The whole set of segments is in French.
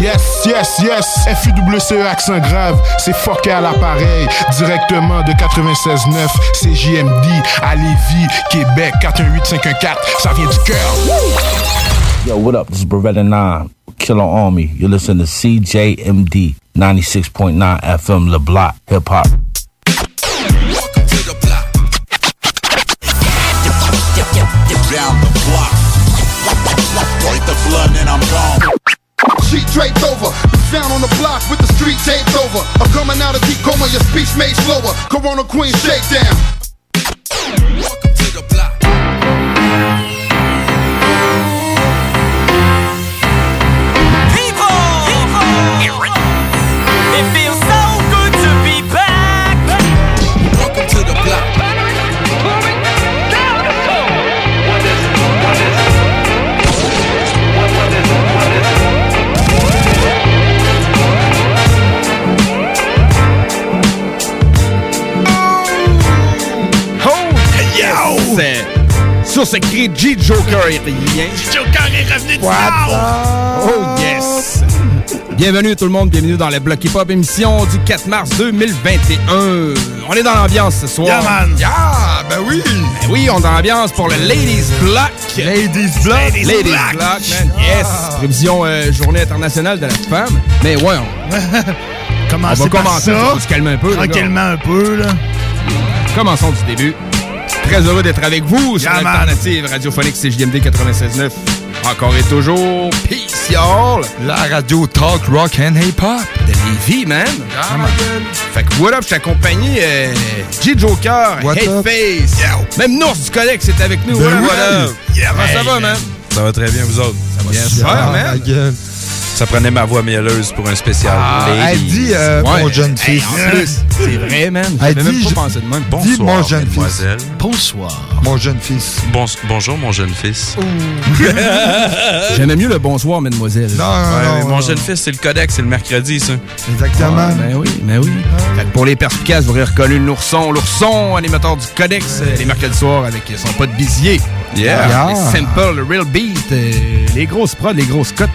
Yes, yes, yes. FUWCE accent grave, c'est fucké à l'appareil. Directement de 96.9, c'est JMD à Lévis, Québec, 418-514. Ça vient du cœur. Yo, what up? This is Beretta 9, Killer Army. You're listening to CJMD 96.9 FM, Le Block, Hip Hop. down the block. Break the blood and I'm gone. Sheet draped over, down on the block with the street taped over. I'm coming out of deep coma, your speech made slower. Corona Queen shakedown. It Sur ce cri, G Joker est rien. Joker est revenu du Oh yes! Bienvenue tout le monde, bienvenue dans le Bloc Hip Hop émission du 4 mars 2021. On est dans l'ambiance ce soir. Yeah, man. Yeah, ben oui! Ben oui, on est dans l'ambiance pour le Ladies Block. Ladies Block. Ladies, Block, man. Yes! Prévision euh, Journée internationale de la femme. Mais ouais, on, on va commencer, on va se calmer un peu. Tranquillement un peu, là. Commençons du début. Très heureux d'être avec vous sur l'alternative radiophonique CJMD 96.9. Encore et toujours, peace y'all! La radio talk, rock and hip-hop. De Lévis, man! Fait que what up, je suis accompagné euh, G Joker? Headface, même Nours du Collègue c'est avec nous. Ben? Comment ça va, man? Ça va très bien, vous autres? Ça va Ah, super, man! Ça prenait ma voix mielleuse pour un spécial. Ah, Elle dit, euh, Ouais. mon jeune Hey, fils. en plus, c'est vrai, man. Elle J'avais même dit, pas je- pensé de même. Bonsoir, Dis, mon jeune mademoiselle. Bonsoir. Mon jeune fils. Bon- bonjour, mon jeune fils. J'aimais mieux le bonsoir, mademoiselle. Non, non, Ouais, non. mon non. jeune fils, c'est le codex, c'est le mercredi, ça. Exactement. Ah, ben oui, ben oui. Que pour les perspicaces, vous aurez reconnu l'ourson. L'ourson, animateur du Codex, euh, les mercredis soirs avec son pote Bizier. Yeah. Yeah. Les Simple, le Real Beat, euh, les grosses prods, les grosses cotes.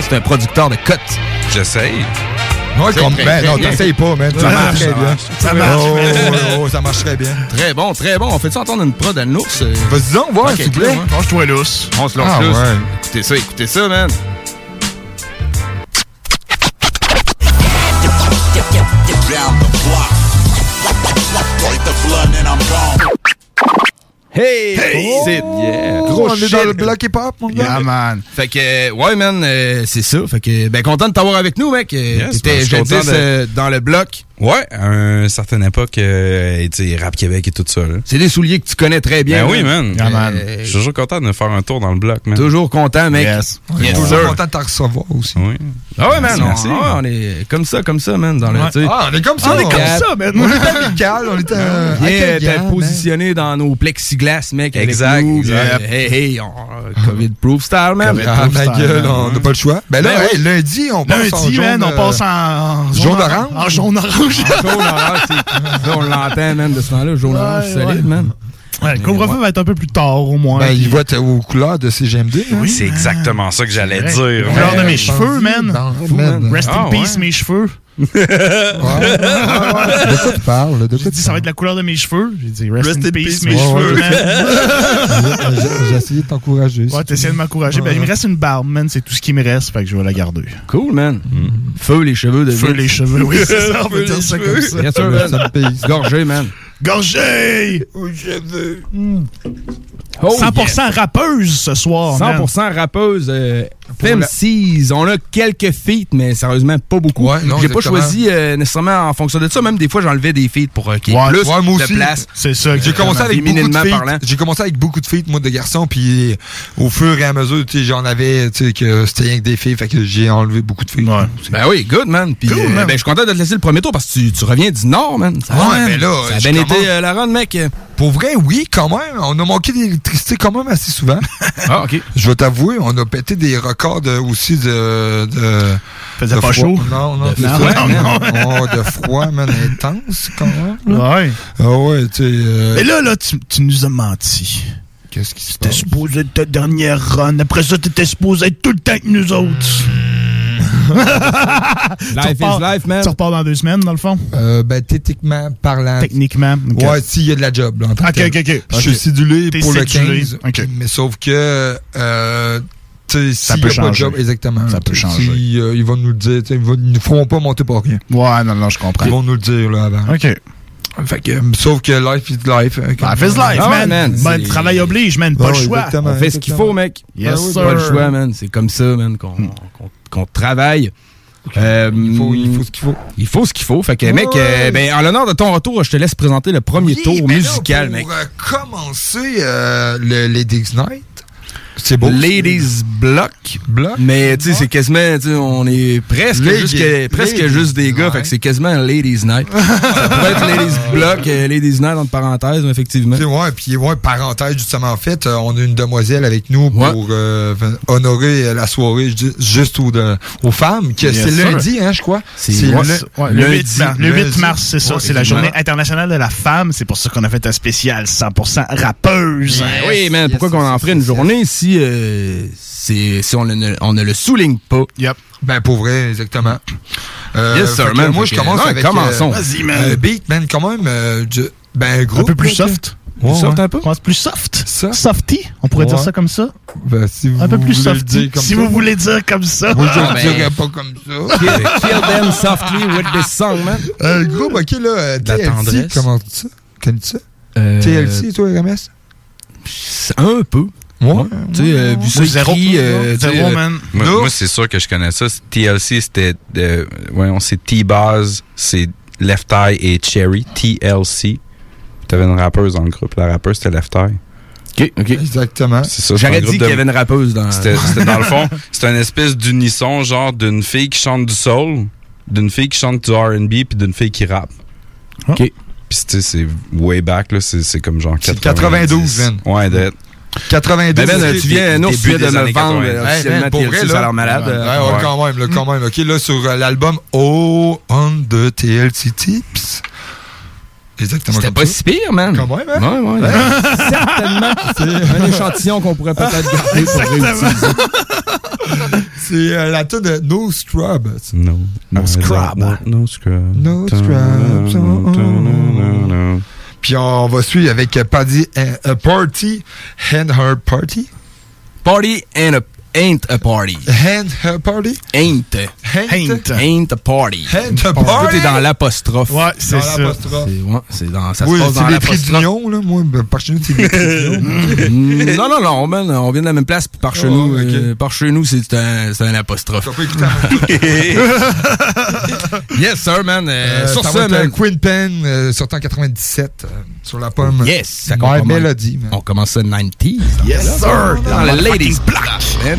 C'est un producteur de cotes. J'essaye. Très, ben très non, t'essayes pas, man. Ça marche très bien. Ça marche. Oh, oh, oh, ça marche très bien. Très bon, très bon. On fait ça entendre une prod à l'ours? euh, Vas-y donc, voir, s'il te plaît. ouais. Penche-toi lousse. On se lance Ah, ouais. Écoutez ça, écoutez ça, man. Hey! C'est Yeah. Gros on est dans le bloc hip-hop, mon gars. Yeah, man. Fait que, ouais, man, euh, c'est ça. Fait que, ben, content de t'avoir avec nous, mec. Euh, Yes, T'étais jadis de- euh, dans le bloc. Ouais, à une certaine époque, euh, tu sais, Rap Québec et tout ça. Là. C'est des souliers que tu connais très bien. Ben oui, man. Yeah, man. Euh, Je suis toujours content de faire un tour dans le bloc, man. Toujours content, mec. Yes. Yes, Toujours content de t'en recevoir aussi. Oui. Ah ouais, man. Merci, on, merci. ah, on est comme ça, comme ça, man. Dans le, Ouais. Ah, on est comme ça. On est comme ça, man. On est amical, on est euh, accueillant, man? positionné dans nos plexiglas, mec. avec Exact, nous. exact. Euh, Hey, hey, on, euh, COVID-proof style, man. Ah, ma gueule, on n'a pas le choix. Ben là, Ben hey, lundi, on passe en Lundi, man, on passe en jaune orange. En jaune orange. Jaune orange, on l'entend, man, de ce temps-là. Jaune Ouais, solide, ouais. man. Ouais, le couvre-feu va être un peu plus tard, au moins. Ben, il va être aux couleurs de CGMD. hein? C'est exactement ça que j'allais Ouais. dire. Couleur de mes cheveux, man. Rest Ah, in peace, ouais. mes cheveux. De quoi tu parles? De quoi dit, ça va être la couleur de mes cheveux. J'ai dit, rest, Rest in in peace, peace, mes ouais, cheveux, ouais. man. J'ai- J'ai essayé de t'encourager. Ouais, t'essayes de m'encourager. Ben, il me reste une barbe, man. C'est tout ce qui me reste. Fait que je vais la garder. Cool, man. Feu les cheveux de Feu les cheveux, oui, c'est ça. On peut dire ça comme ça. Bien sûr, Ça man. me paye. Gorgé, man. Gorgé! Oh, 100% rappeuse ce soir, man. 100% rappeuse. Euh, FMCs, on a quelques feats, mais sérieusement, pas beaucoup. Ouais, J'ai pas choisi euh, nécessairement en fonction de ça. Même des fois, j'enlevais des feats pour euh, qu'il y ait Ouais, plus ouais, moi de place. C'est ça. J'ai commencé avec beaucoup de feats. J'ai commencé avec beaucoup de feats, moi, de garçons, puis au fur et à mesure, tu sais, j'en avais, tu sais, que c'était rien que des filles, fait que j'ai enlevé beaucoup de feats. Ouais. Ben oui, good, man. Puis, Cool, euh, ben, je suis content de te laisser le premier tour parce que tu, tu reviens du Nord, man. Ça va, Ouais, man. mais là, ça a bien été euh, la run, mec. Pour vrai, oui, quand même. On a manqué d'électricité quand même assez souvent. Ah, OK. Je vais t'avouer, on a pété des records de- aussi de. de Faisait de pas froid. chaud. Non, non, De c'est froid, ça. non, Oh, de froid, man, intense quand même. là. Ouais. Ah ouais, tu sais. euh, Mais là, là, tu, tu nous as menti. Qu'est-ce qui se T'es passe? supposé être ta dernière run. Après ça, t'étais supposé être tout le temps avec nous autres. Life repars- is life, man. Tu repars dans deux semaines, dans le fond? Euh, ben, techniquement parlant. Techniquement. ok. Ouais, s'il y a de la job, là, en Ok, ok, ok. Je suis T'es pour le cédulé. 15. Ok. Mais sauf que, euh, tu sais, Ça s'il peut a pas de changer. job, exactement. Ça peut changer. si, euh, ils vont nous le dire, ils, vont, ils nous feront pas monter pour rien. Ouais, non, non, je comprends. Ils vont nous le dire, là, avant. OK. Fait que, sauf que life is life. hein, Life is life, Ah man. man, Ben, travail oblige, man. Pas Ouais, le choix. exactement. On fait ce qu'il faut, mec. Yes, Ah oui, sir. Pas le choix, man. C'est comme ça, man, qu'on qu'on- qu'on travaille. Euh, Il faut, il faut ce qu'il faut. il faut ce qu'il faut. Fait que, Ouais. mec, euh, ben, en l'honneur de ton retour, je te laisse présenter le premier Oui, tour ben là, musical, pour, mec. euh, commencer euh, le Ladies Night. C'est beau. Ladies Block. Block. Mais tu sais, c'est quasiment, tu sais, on est presque presque Ladies juste des gars, Night. fait que c'est quasiment un Ladies Night. ça pourrait être Ladies Block, euh, Ladies Night entre parenthèses, mais effectivement. Tu sais, ouais, puis ouais, parenthèse, justement, en fait, euh, on a une demoiselle avec nous Ouais. pour euh, honorer la soirée ju- juste aux, de- aux femmes, que Yes, c'est lundi, hein, je crois. C'est- le- ouais, Ouais, le lundi, 8 mars, le 8 lundi. mars, c'est ça. Ouais, c'est la journée internationale de la femme. C'est pour ça qu'on a fait un spécial 100% rappeuse. Ben oui, man, yes, pourquoi qu'on en ferait une journée si, euh, c'est- si on, ne, on ne le souligne pas? Yep. Ben, pour vrai, exactement. Euh, Yes, sir, man. Moi, je commence avec... commençons. Vas-y, man. euh, beat, man, quand même, euh, je- ben, gros. Un peu plus soft. Ouais, Soft ouais. un peu? On plus soft. Ça? Softy. On pourrait dire ça comme ça. Ben, si vous Un peu plus softy. Si ça. vous voulez dire comme ça. Moi, je Ah, le ben. dirais pas comme ça. Kill, kill them softly with this song, man. Euh, groupe, ok, là, euh, la TLC, tendresse. comment tu ça? Connais-tu ça? Euh, TLC, toi, RMS? Un peu. Ouais. Tu sais, euh, vu ça Zéro. écrit, euh, tu sais, Zéro, euh, man. Moi, moi, c'est sûr que je connais ça. TLC, c'était. euh, voyons, c'est T-Baz, c'est Left Eye et Cherry. TLC. T'avais une rappeuse dans le groupe. La rappeuse, c'était Left Eye. OK, OK. Exactement. J'aurais dit qu'il y avait une rappeuse dans... C'était c'était dans le fond, c'était une espèce d'unisson, genre d'une fille qui chante du soul, d'une fille qui chante du R&B, puis d'une fille qui rappe. OK. Puis tu sais, c'est way back, là, c'est comme genre C'est 90. 92, man. Ouais, d'être. 92. Ben, ben, tu viens, nous, tu viens de me vendre 80. euh, Hey, pour vrai, là. l'air malade. Ouais, euh, ouais, ouais. quand même, là, quand même. OK, là, sur euh, l'album Oh on the TLC Tips. Exactement C'était pas ça. si pire, man. Quand même, hein? Ouais, ouais. Certainement. C'est un échantillon qu'on pourrait peut-être garder pour réutiliser. C'est euh, la tune de No Scrub. No, no scrub. No, no scrub. No scrubs, oh, oh. Puis on va suivre avec euh, Paddy euh, a Party, Hand Her Party. Party and a, ain't a party. Hand Her Party? Ain't. Ain't. Ain't a party. Ain't a Tout party. est dans l'apostrophe. Ouais, c'est Dans ça. l'apostrophe. C'est ouais, c'est dans, ça Oui, se passe dans c'est les traits l'apostrophe. d'union, là. Moi, ben, par chez nous, c'est les. Mm, non, non, non, man, on vient de la même place, puis par chez Oh, nous, euh, par chez nous, c'est un, un apostrophe. T'as pas écouté avant. yes, sir, man. Euh, Euh, sur ça man. Queen Pen euh, sorti en 97 euh, sur la pomme. Yes, ça commence- Melody. man. On commence ça 90s. Yes, sir. Dans le Ladies Block, man.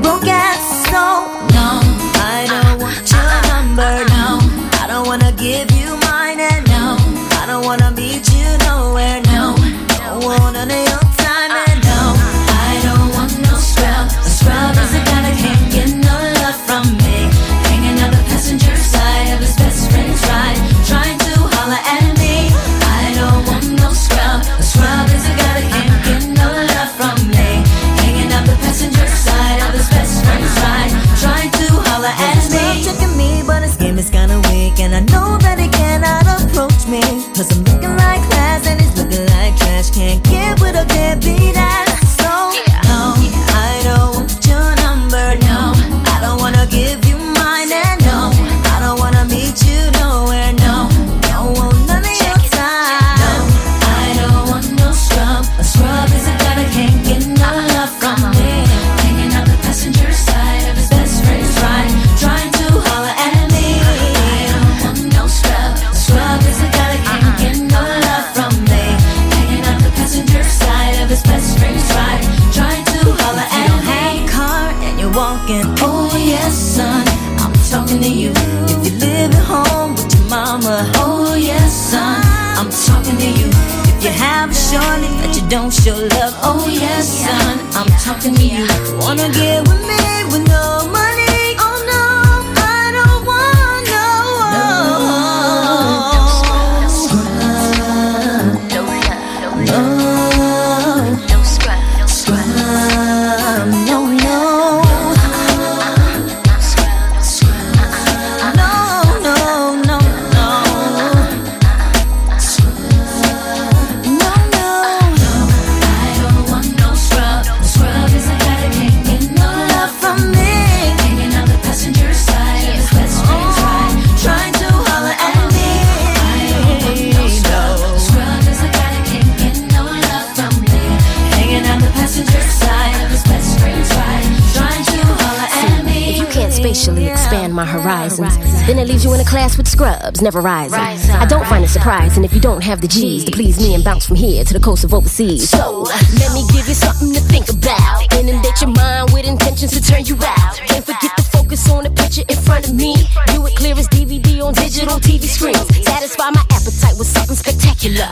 Cause I'm to you. If you have a shorty that you don't show love, oh yes, son, I'm talking to you. Wanna get with me with no money? Horizons, then it leaves you in a class with scrubs, never rising. I don't find it surprising if you don't have the G's to please me and bounce from here to the coast of overseas. So, let me give you something to think about. Inundate your mind with intentions to turn you out. Can't forget to focus on the picture in front of me. View it clear as DVD on digital TV screens. Satisfy my appetite with something spectacular.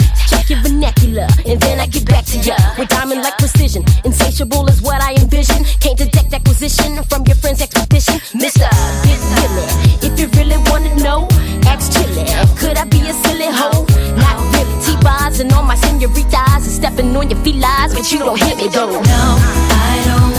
Your vernacular, and then I get back to ya. With diamond like precision, insatiable is what I envision. Can't detect acquisition from your friend's expedition. Mister, get silly. If you really wanna know, ask Chili. Could I be a silly hoe? Not really. T-bars and all my senoritas and stepping on your felines, but you don't hit me though. No, I don't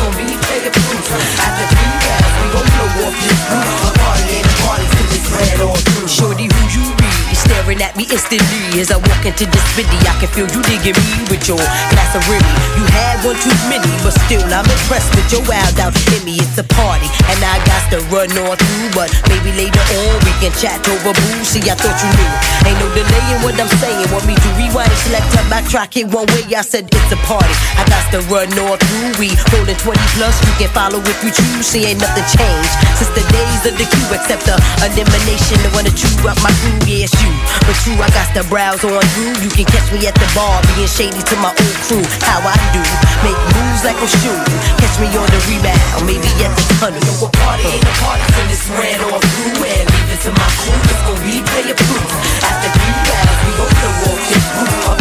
gon' replay approved. After three hours, we gon' blow off this roof. A party ain't a party till it's red or blue. Shorty, who you be? Staring at me instantly as I walk into this city. I can feel you digging me with your glass of Remy. You had one too many, but still I'm impressed with your wild out me. It's a party, and I got to run on through. But maybe later on we can chat over boo. See, I thought you knew. Ain't no delay in what I'm saying. Want me to rewind, it? select up, my track it one way. I said it's a party. I got to run on through. We rolling 20 plus. You can follow if you choose. See, ain't nothing changed since the days of the queue, except the elimination. The one to chew up my crew, it's you. But you, I got the browse on you. You can catch me at the bar, being shady to my old crew. How I do, make moves like a shoe. Catch me on the rebound, maybe at the tunnel. No, a party ain't a party till it's red or blue. And leave it to my crew, it's gon' replay proof. After three rounds, we gon' off this roof.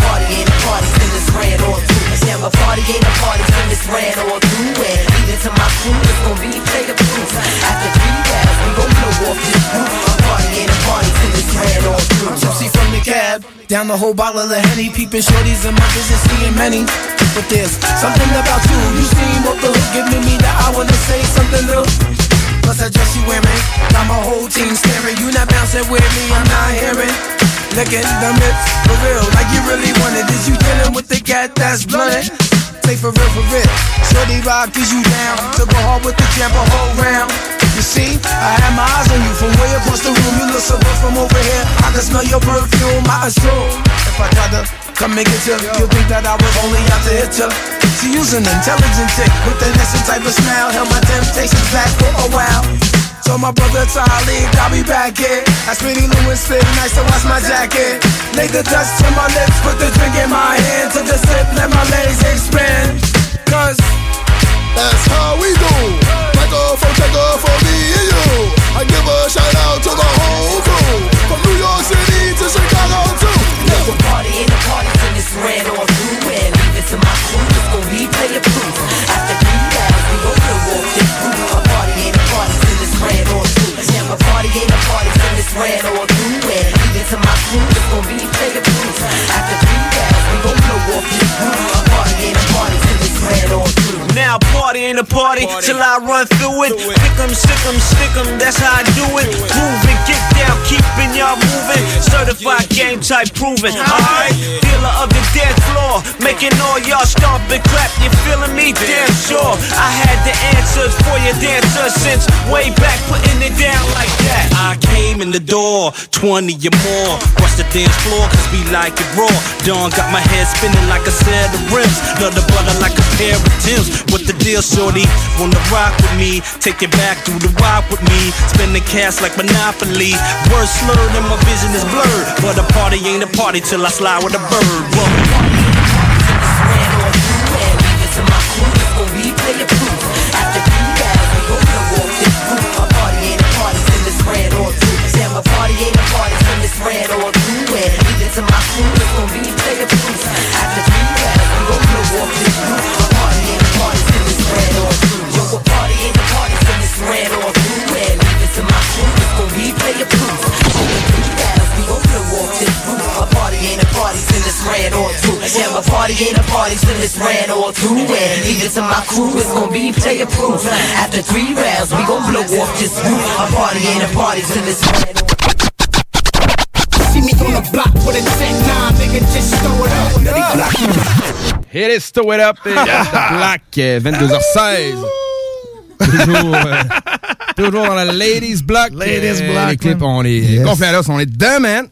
Down the whole bottle of Henny, peeping shorties in my vision, seeing many. But there's something about you, you seem off the hook, giving me that I wanna say something new. Plus that dress you wearing, got my whole team staring. You not bouncing with me, I'm not hearing. Licking the lips, for real, like you really wanted. Is you dealing with the cat that's blunted? Say for real, for real. Shorty rock, is you down? To go hard with the jam a whole round. You see, I had my eyes on you from way across the room. You look so good from over here. I can smell your perfume, I assume. If I to come and get you, you'll think that I was only out to hit you. She use an intelligent chick with an innocent type of smile. Held my temptations back for a while. Told my brother to I'll be back here. I Smitty Lewis sit nice to wash my jacket. Lay the dust to my lips, put the drink in my hand. Took a sip, let my legs expand. Cause that's how we do. Back off, oh, check off for me and you. I give a shout out to the whole crew. From New York City to Chicago too. There's a party in the party, and it's red gon' be flavorful. After three rounds, we gon' blow off this roof. Party in the party till it's red on through. Now ain't a party till I run through it. Pick 'em, stick 'em, stick 'em, that's how I do it. Groove it, get down, keeping y'all moving. Certified game type proven. Alright, dealer of the dance floor, making all y'all stomp and clap. You feeling me? Damn sure. I had the answers for your dancers since way back, putting it down like that. I came in the door, 20 or more. Rush the dance floor, cause we like it raw. Dawn got my head spinning like a set of rims. Love the butter like a pair of Tims. What the deal, shorty? Wanna rock with me? Take it back through the rock with me. Spending cash like Monopoly. Words slurred and my vision is blurred. But a party ain't a party till I slide with a bird. Whoa. replay it proof. After three rounds, we gon' to walk this roof. A party ain't a party till it's red or two. Damn, a party ain't a party till it's red or two. And leave it to my crew, it's gon' replay it proof. After three rounds, we gon' to walk this roof. It's red or two. Damn, a party ain't a party till it's red or two. And leave it to my crew, it's gon' be player proof. After three rounds, we gon' blow off this roof. A party ain't a party till it's red or See me on the block with a 10-9, nigga, just throw it up. Nutty block. Hit it, stow it up. Et the Black, euh, 22h16. toujours, euh, toujours dans la Ladies Block. Ladies Euh, Block, Les clips, on les Yes. conférences, on est dedans, man.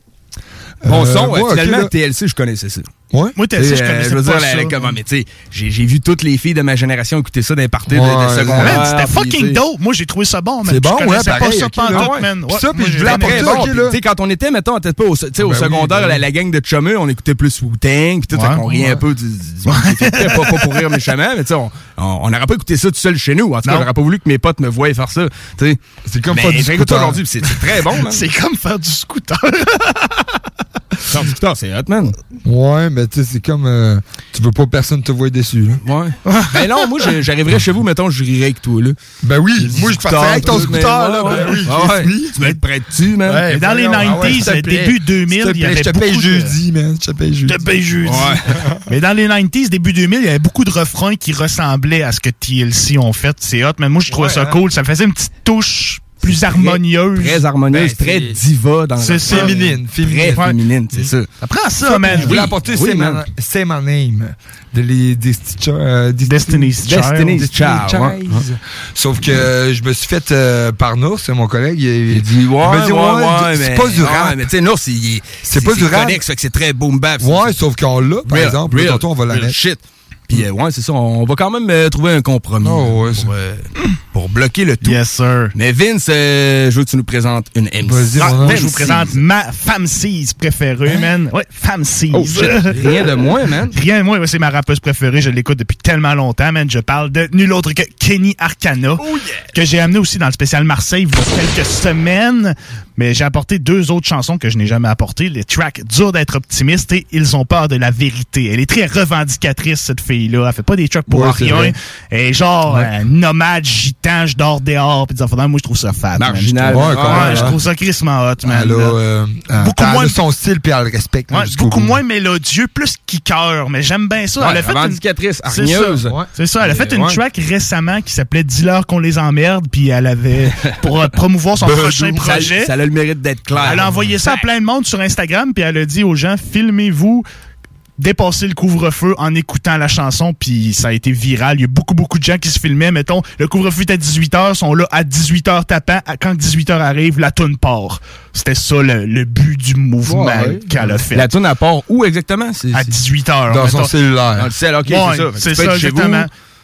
Bon Euh, son, ouais, ouais, ok, finalement. TLC, je connaissais ça. Ouais. Moi, TLC, je euh, connaissais je veux pas dire, ça. comment, mais tu sais, j'ai vu toutes les filles de ma génération écouter ça dans les parties de, secondaire. C'était puis, fucking dope. Moi, j'ai trouvé ça bon, man. C'est bon, ouais, pas ça Ouais. man. Ça, puis moi, je voulais aimé bon. tu sais, quand on était, mettons, peut-être pas au, Ben secondaire, ben la, gang de Chumeux, on écoutait plus Wu-Tang, puis tout, qu'on riait un peu du, pas, pas pour rire méchamment, mais tu sais, on on- on n'aurait pas écouté ça tout seul chez nous. En tout cas, j'aurais pas voulu que mes potes me voient faire ça. tu sais. C'est comme Mais faire du scooter. aujourd'hui, c'est c'est très bon, man. C'est comme faire du scooter. Scooter, c'est hot, man. Ouais, mais tu sais, c'est comme. euh, tu veux pas que personne te voie déçu, là. Ouais. ben non, moi, je- j'arriverais chez vous, mettons, je rirais avec toi, là. Ben oui, moi, je passerais avec ton scooter, mais- là. ouais, Ben oui, ouais, ouais. Chris, Tu vas être prêt dessus, man. Ouais, Mais dans les voyons, ah ouais, 90s, s'il te le plaît. début 2000, S'il te il y avait Je te paye beaucoup de- jeudi, man. Je te paye jeudi. De paye jeudi. Ouais. Mais dans les 90s, début 2000, il y avait beaucoup de refrains qui ressemblaient à ce que TLC ont fait. C'est hot, mais moi, je trouvais Ouais, ça hein. cool. Ça faisait une petite touche plus harmonieuse. Très harmonieuse, Ben, très c'est- diva dans le C'est refrain. Féminine, Très féminine. féminine, c'est ça. Ça prend ça, man. Je voulais apporter oui, Say, My, man. Say My Name de les euh, Destiny's Child. Destiny's Child, ouais. Child. Sauf que je me suis fait euh, par Nours, c'est mon collègue. Il, Il dit, ouais, m'a dit, ouais, ouais, ouais, c'est mais- pas du rap. mais tu sais, Nours, C'est pas du rap. connexe, fait que c'est très boom bap. Ouais, sauf qu'on l'a, par exemple. Tantôt, on va la mettre. Shit. Puis, euh, ouais, c'est ça. On va quand même euh, trouver un compromis Oh, ouais, pour, euh, pour bloquer le tout. Yes, sir. Mais Vince, euh, je veux que tu nous présentes une MC. Vas-y, Ah, ben, je vous présente ma femme 6 préférée, man. Ouais, femme 6. Oh, shit. Rien de moins, man. Rien de moins, ouais, c'est ma rappeuse préférée. Je l'écoute depuis tellement longtemps, man. Je parle de nul autre que Kenny Arcana, que j'ai amené aussi dans le spécial Marseille il y a quelques semaines. Mais j'ai apporté deux autres chansons que je n'ai jamais apportées. Les tracks Dur d'être optimiste et Ils ont peur de la vérité. Elle est très revendicatrice, cette fille-là. Elle fait pas des tracks pour Ouais, rien. est genre euh, nomade, gitan, je dors dehors. Puis des affaires moi, je trouve ça fat. man. Marginal. Je trouve- Ouais, Ouais, je hein. trouve ça crissement hot, man. Elle a, euh, Beaucoup moins- elle a son style, puis elle le respecte. Ouais, beaucoup bout. moins mélodieux, plus kicker, mais j'aime bien ça. Ouais, elle a fait une... revendicatrice, C'est hargneuse. ça. Ouais. C'est ça, elle a fait une Ouais. track récemment qui s'appelait Dis-leur qu'on les emmerde, puis elle avait, pour euh, promouvoir son prochain projet, Ça, le mérite d'être clair. elle a envoyé ça à plein de monde sur Instagram, puis elle a dit aux gens, filmez-vous dépasser le couvre-feu en écoutant la chanson, puis ça a été viral. Il y a beaucoup, beaucoup de gens qui se filmaient. Mettons, le couvre-feu est à 18h, sont là à 18h tapant. À- Quand 18h arrive, la toune part. C'était ça le, le but du mouvement Ouais. qu'elle a fait. La tune à part où exactement? C'est, à c'est- 18h. Dans son Dans cellulaire. le ok, Ouais, c'est ça. C'est vous.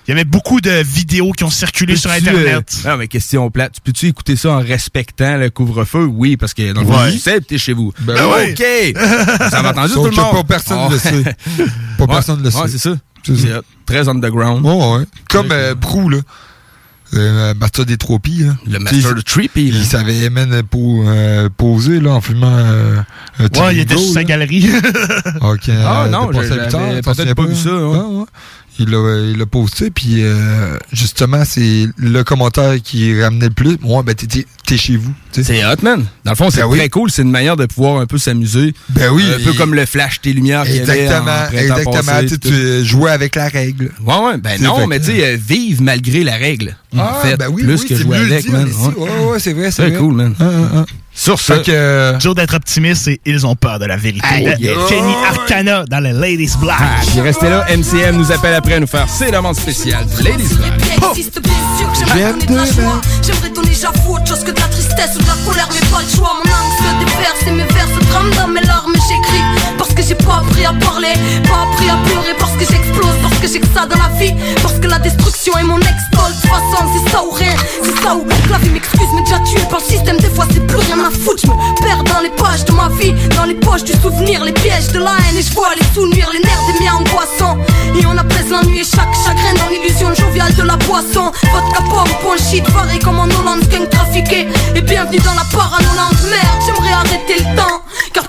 Il y avait beaucoup de vidéos qui ont circulé sur Internet. euh, non, mais question plate. Tu Peux-tu écouter ça en respectant le couvre-feu? Oui, parce que dans le fond, Ouais. tu sais, t'es chez vous. Ben OK! oui. ça va entendu Sauf tout le monde? pas personne Oh. le sait. Pas Ouais. personne le sait. Ouais, c'est ça. C'est très underground. Ouais, ouais. Comme euh, Prou, là. Euh, Master des Tropies, là. Le Tu Master de Trippy. là. Il savait même euh, poser, là, en fumant euh, un Ouais, il était sur sa galerie. Ok. Ah, euh, non, j'avais le peut-être pas vu ça, ouais. Ah, ouais. Il l'a il posté, puis euh, justement, c'est le commentaire qui ramenait le plus. Moi, ben, t'es- chez vous. C'est hot, man. Dans le fond, c'est Ben oui. très cool. C'est une manière de pouvoir un peu s'amuser. Ben oui. Un peu comme le flash tes lumières qu'il y avait en Exactement, exactement. passé, Tu jouais avec la règle. Ouais, ouais. Ben non, fait mais tu sais, euh, vive malgré la règle. Ah, en fait, ben oui, plus oui, que jouer avec, man. Ouais, ouais, c'est vrai, c'est vrai. cool, man. Sur. Fait que- Dur d'être optimiste et ils ont peur de la vérité. Aïe, Euh. Kenny Arcana dans le Ladies Black. Ah, puis restez là, MCM nous appelle après à nous faire C'est demande spéciale du Ladies Black. existe bien sûr que j'aimerais donner de la joie J'aimerais donner j'avoue autre chose que de la tristesse ou de la colère Mais pas le choix, mon âme se déverse et mes vers se trament dans mes larmes J'écris parce que j'ai pas appris à parler Pas appris à pleurer. Parce que j'explose Parce que j'ai que ça dans la vie. Parce que la destruction est mon ex-tol De c'est ça ou rien C'est ça ou la vie m'excuse. Mais déjà tué par le système. Des fois c'est plus rien à foutre. Je me perds dans les pages de ma vie. Dans les poches du souvenir Les pièges de la haine. Et je vois les sous-nuire Les nerfs des miens angoissants Et on apaise l'ennui et chaque chagrin dans l'illusion joviale de la boisson. Vodka pomme, point shit, varé comme en Hollande, gang trafiqué. Et bienvenue dans la paranolande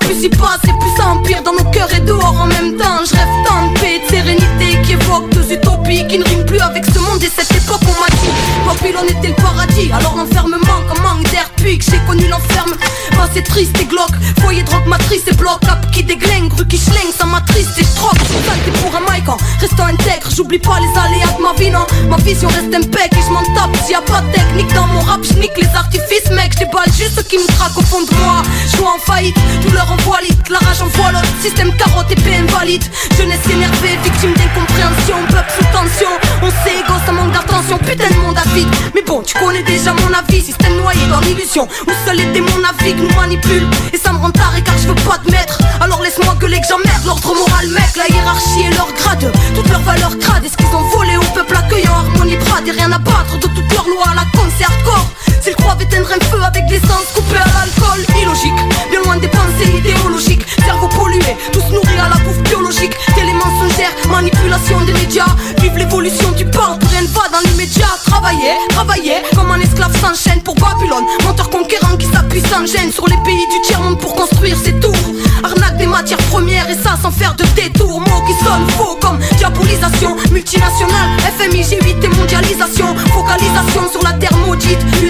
plus il passe et plus ça empire dans nos cœurs et dehors en même temps. Je rêve tant de paix et de sérénité qui évoque deux utopies Qui ne riment plus avec ce monde. Et cette époque on m'a dit Babylone était le paradis, alors l'enfermement comme j'ai connu l'enferme, bah c'est triste et glauque. Foyer drogue matrice et bloc, cap qui déglingue, rue qui schlingue, ça m'attriste et je troque Saleté pour un mic en restant intègre, j'oublie pas les aléas de ma vie non. Ma vision reste impec et je m'en tape. S'il y a pas de technique dans mon rap, je nique les artifices mec, je déballe juste ce qui me traque au fond de moi. Je en faillite, douleur en voie litre, la rage en voie l'autre, système carotte et paix invalide. Jeunesse énervée, victime d'incompréhension, peuple sous tension. On sait égo, ça putain de monde à vide Mais bon, tu connais déjà mon avis, système noyé dans l'illusion. Où seuls les démons naviguent, nous manipulent. Et ça me rend taré car je veux pas te mettre. Alors laisse-moi gueuler que j'emmerde l'ordre moral mec. La hiérarchie et leur grade, toutes leurs valeurs crades. Est-ce qu'ils ont volé au peuple accueillant harmonie brade Et rien à battre de toutes leurs lois à la concert corps S'ils croient éteindre un feu avec l'essence coupée à l'alcool. Illogique, bien loin des pensées idéologiques. Cerveau pollué, tous nourris à la bouffe biologique. Télé mensongère, manipulation des médias travailler, comme un esclave s'enchaîne pour Babylone. Menteur conquérant qui s'appuie sans gêne Sur les pays du tiers-monde pour construire ses tours. Arnaque des matières premières et ça sans faire de détour Mots qui sonnent faux comme diabolisation Multinationale, FMI, G8 et mondialisation. Focalisation sur la terre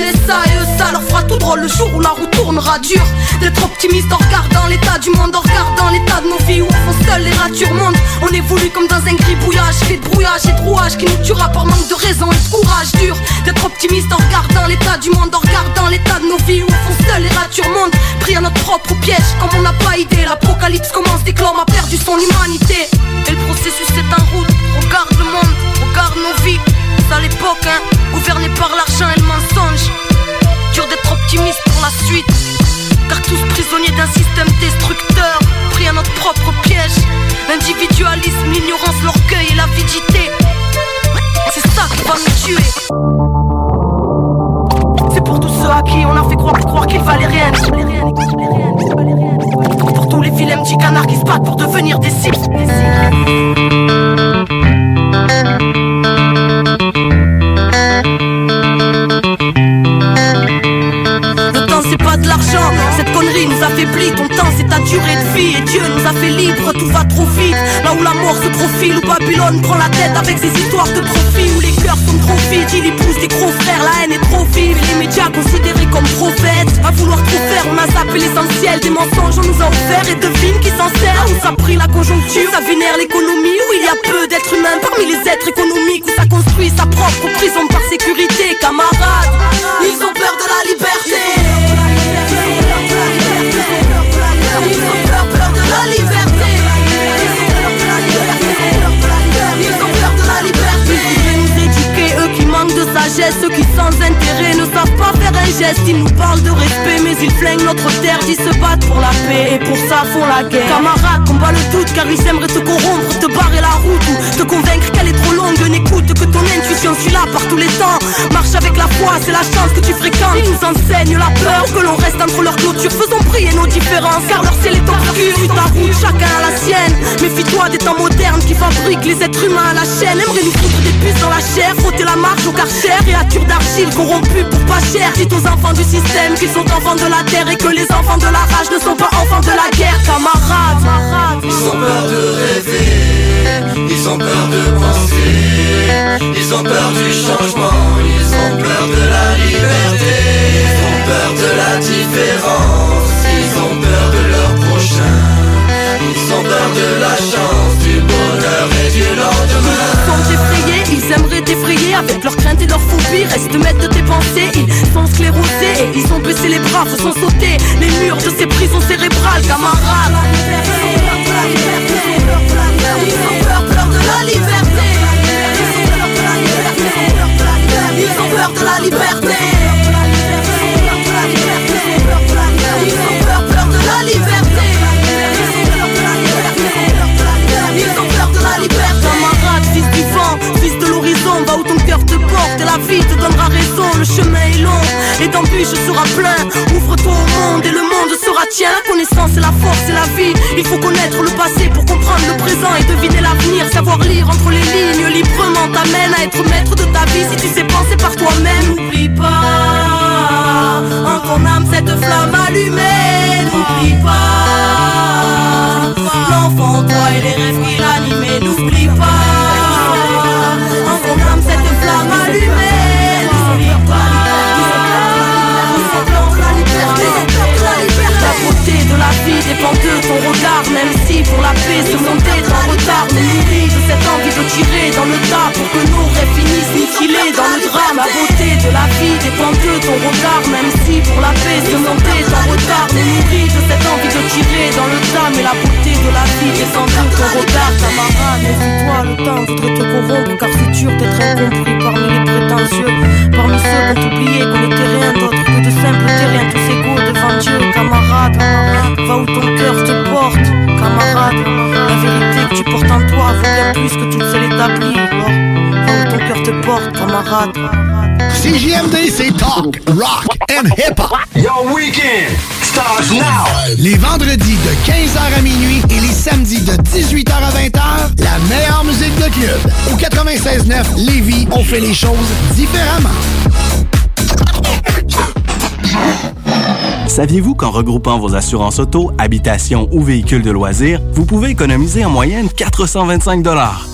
maudite USA et eux ça leur fera tout drôle le jour où la roue tournera dur. D'être optimiste en regardant l'état du monde En regardant l'état de nos vies où au fond seules les ratures montent On évolue comme dans un gribouillage Fait de brouillage et de rouage qui nous tuera par manque de raison et de courage dur. D'être optimiste en regardant l'état du monde En regardant l'état de nos vies où au fond seules les ratures montent Pris à notre propre piège comme on n'a pas idée L'apocalypse commence l'homme a perdu son humanité. Et le processus est en route Regarde le monde, regarde nos vies à l'époque hein, gouverné par l'argent et le mensonge. Dur d'être optimiste pour la suite. Car tous prisonniers d'un système destructeur Pris à notre propre piège. L'individualisme, l'ignorance, l'orgueil et l'avidité. C'est ça qui va nous tuer. C'est pour tous ceux à qui on a fait croire, croire qu'ils valaient rien. Pour tous les vilains petits canards qui se battent pour devenir des cibles. Le Ton temps c'est ta durée de vie. Et Dieu nous a fait libre Tout va trop vite, là où la mort se profile Où Babylone prend la tête avec ses histoires de profit Où les cœurs sont trop vides, il épouse des gros frères La haine est trop vive. Et les médias considérés comme prophètes À vouloir tout faire, on a zappé l'essentiel Des mensonges on nous a et devine qui s'en sert. Où ça pris la conjoncture, ça vénère l'économie Où il y a peu d'êtres humains parmi les êtres économiques Où ça construit sa propre prison par sécurité Camarades, ils ont peur de la liberté ceux qui sans intérêt ne savent pas faire un geste. Ils nous parlent de respect, mais ils flinguent notre terre, ils se battent pour la paix et pour ça font la guerre. Camarades, combat le doute car ils aimeraient te corrompre, te barrer la route ou te convaincre qu'elle est trop longue. N'écoute que ton intuition, suis là par tous les temps. Marche avec la foi, c'est la chance que tu fréquentes. Ils nous enseignent la peur que l'on reste entre leurs clôtures. Faisons briller nos différences, car leur ciel est obscur. Suis ta route, chacun a la sienne. Méfie-toi des temps modernes qui fabriquent les êtres humains à la chaîne. Aimerait nous foutre des puces dans la chair, frotter la marche au karcher. Créatures d'argile corrompues pour pas cher. Dites aux enfants du système qu'ils sont enfants de la terre Et que les enfants de la rage ne sont pas enfants de la guerre. Camarades Ils ont peur de rêver Ils ont peur de penser Ils ont peur du changement Ils ont peur de la liberté Ils ont peur de la différence Ils ont peur de leur prochain Ils ont peur de la chance Du bonheur et du lendemain sont effrayés, ils aimeraient t'effrayer avec leurs craintes et leurs phobies. Reste maître de tes pensées, ils sont sclérosés et ils ont baissé les bras, se sont sauter les murs de ces prisons cérébrales, camarades. Ils ont peur de la liberté. Ils ont peur de la liberté. Ils ont peur de la liberté. Et la vie te donnera raison. Le chemin est long et d'embûches sera plein. Ouvre-toi au monde et le monde sera tien. La connaissance c'est la force et la vie. Il faut connaître le passé pour comprendre le présent et deviner l'avenir. Savoir lire entre les lignes librement t'amène à être maître de ta vie si tu sais penser par toi-même. N'oublie pas en ton âme cette flamme allumée. N'oublie pas l'enfant, toi et les rêves qui l'animaient. N'oublie pas dépend de ton regard Même si pour la paix ce monde est en retard Ne nourris de cette envie de tirer dans le tas Pour que nos rêves finissent mutilés dans le drame. La beauté de la vie dépend de ton regard Même si pour la paix ce monde est en retard Ne nourris de cette envie de tirer dans le tas. Mais la beauté de la vie dépend de ton regard Camarade, méfie-toi, le temps voudrait te corrompre Car c'est dur d'être incompris parmi les prétentieux. Parmi ceux qui ont oublié qu'on n'était rien d'autre que de simples terriens Dieu Camarade, va où ton cœur te porte Camarade, la vérité que tu portes en toi vaut bien plus que toute établie va où ton cœur te porte, camarade CJMD, c'est talk, rock and hip-hop. Your weekend starts now. Les vendredis de 15h à minuit et les samedis de 18h à 20h, la meilleure musique de club. Au 96.9 Lévis, on fait les choses différemment. Saviez-vous qu'en regroupant vos assurances auto, habitation ou véhicules de loisirs, vous pouvez économiser en moyenne 425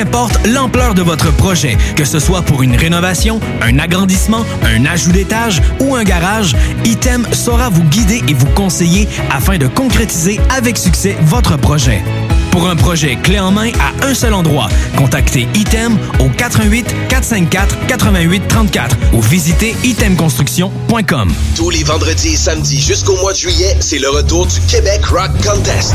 Importe l'ampleur de votre projet, que ce soit pour une rénovation, un agrandissement, un ajout d'étage ou un garage, Item saura vous guider et vous conseiller afin de concrétiser avec succès votre projet. Pour un projet clé en main à un seul endroit, contactez Item au 88 454 88 34 ou visitez itemconstruction.com. Tous les vendredis et samedis jusqu'au mois de juillet, c'est le retour du Québec Rock Contest.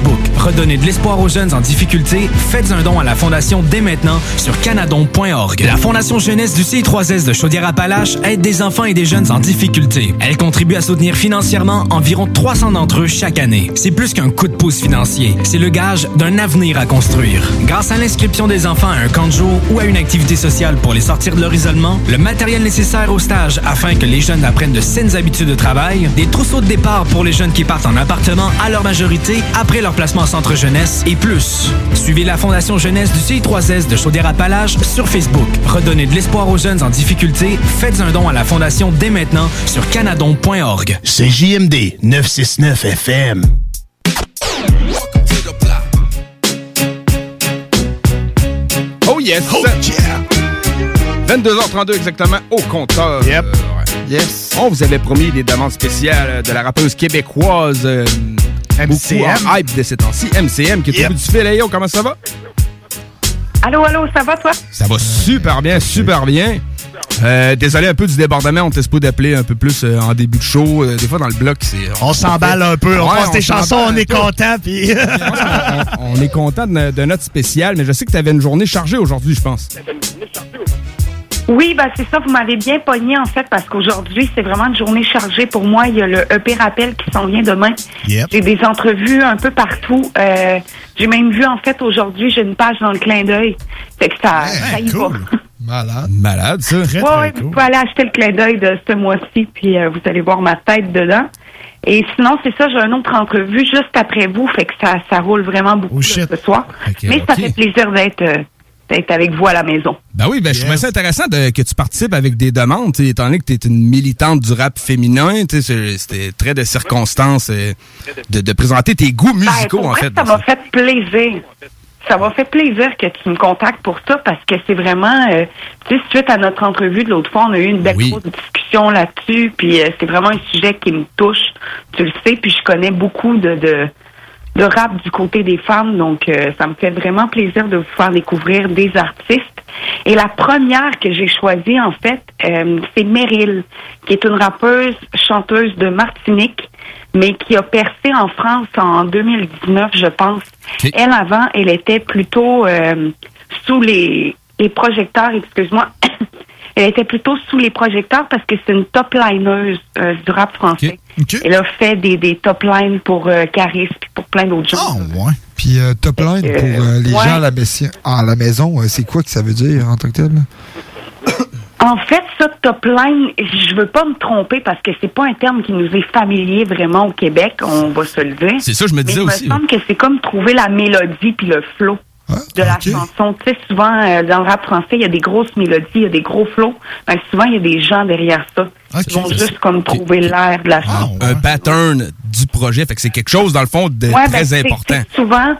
Redonnez de l'espoir aux jeunes en difficulté. Faites un don à la Fondation dès maintenant sur canadon.org. La Fondation Jeunesse du CI3S de Chaudière-Appalaches aide des enfants et des jeunes en difficulté. Elle contribue à soutenir financièrement environ 300 d'entre eux chaque année. C'est plus qu'un coup de pouce financier, c'est le gage d'un avenir à construire. Grâce à l'inscription des enfants à un camp de jour ou à une activité sociale pour les sortir de leur isolement, le matériel nécessaire au stage afin que les jeunes apprennent de saines habitudes de travail, des trousseaux de départ pour les jeunes qui partent en appartement à leur majorité après leur placement en centre jeunesse et plus. Suivez la Fondation Jeunesse du CI3S de Chaudière-Appalaches sur Facebook. Redonnez de l'espoir aux jeunes en difficulté. Faites un don à la Fondation dès maintenant sur canadon.org. C'est JMD 969 FM. Oh yes! 22h32 exactement au compteur. Yep. Yes. On vous avait promis des demandes spéciales de la rappeuse québécoise euh, beaucoup en hype de ces temps-ci, MCM, qui est au bout du fil. Hey, yo, comment ça va? Allô, allô, ça va toi? Ça va super bien, super bien. Euh, désolé un peu du débordement, on était supposé d'appeler un peu plus euh, en début de show. Euh, des fois dans le bloc, c'est. On s'emballe un peu, on Ouais, passe des s'emballe chansons, on est content, puis... on, on est content de, de notre spécial, mais je sais que tu avais une journée chargée aujourd'hui, je pense. Oui, ben c'est ça, vous m'avez bien pogné en fait parce qu'aujourd'hui, c'est vraiment une journée chargée pour moi. Il y a le EP Rappel qui s'en vient demain. Yep. J'ai des entrevues un peu partout. Euh, j'ai même vu en fait aujourd'hui, j'ai une page dans le clin d'œil. Fait que ça, ça y va. Malade. Malade, ça. Ouais, ouais, vous pouvez aller acheter le clin d'œil de ce mois-ci, puis euh, vous allez voir ma tête dedans. Et sinon, c'est ça, j'ai une autre entrevue juste après vous, fait que ça, ça roule vraiment beaucoup là, ce soir. Mais ça fait plaisir d'être euh, d'être avec vous à la maison. Ben oui, ben je trouvais ça intéressant de- que tu participes avec des demandes, étant donné que tu es une militante du rap féminin, c'était très de circonstances euh, de, de présenter tes goûts Ben, musicaux, en vrai, fait. Ça m'a fait plaisir. Ça m'a fait plaisir que tu me contactes pour ça parce que c'est vraiment, euh, tu sais, suite à notre entrevue de l'autre fois, on a eu une belle grosse discussion là-dessus, puis euh, c'est vraiment un sujet qui me touche, tu le sais, puis je connais beaucoup de, de, de rap du côté des femmes, donc euh, ça me fait vraiment plaisir de vous faire découvrir des artistes. Et la première que j'ai choisie, en fait, euh, c'est Meryl, qui est une rappeuse, chanteuse de Martinique, mais qui a percé en France en 2019, je pense. Elle, avant, elle était plutôt euh, sous les, les projecteurs, excuse-moi. Elle était plutôt sous les projecteurs parce que c'est une top lineuse euh, du rap français. Elle a fait des, des top lines pour euh, Caris puis pour plein d'autres gens. ouais. Puis euh, top line Euh, pour euh, les ouais. gens à la, messi- à la maison, euh, c'est quoi que ça veut dire en tant que tel? En fait, ça, top line, je veux pas me tromper parce que c'est pas un terme qui nous est familier vraiment au Québec, on va se le dire. C'est ça, je me disais Mais aussi, Il me semble que c'est comme trouver la mélodie puis le flow de la chanson. Tu sais, souvent, euh, dans le rap français, il y a des grosses mélodies, il y a des gros flows. Ben, souvent, il y a des gens derrière ça. Ils vont juste comme trouver l'air de la chanson. Un pattern du projet, fait que c'est quelque chose, dans le fond, de Ouais, ben, très c'est- important. c'est Souvent.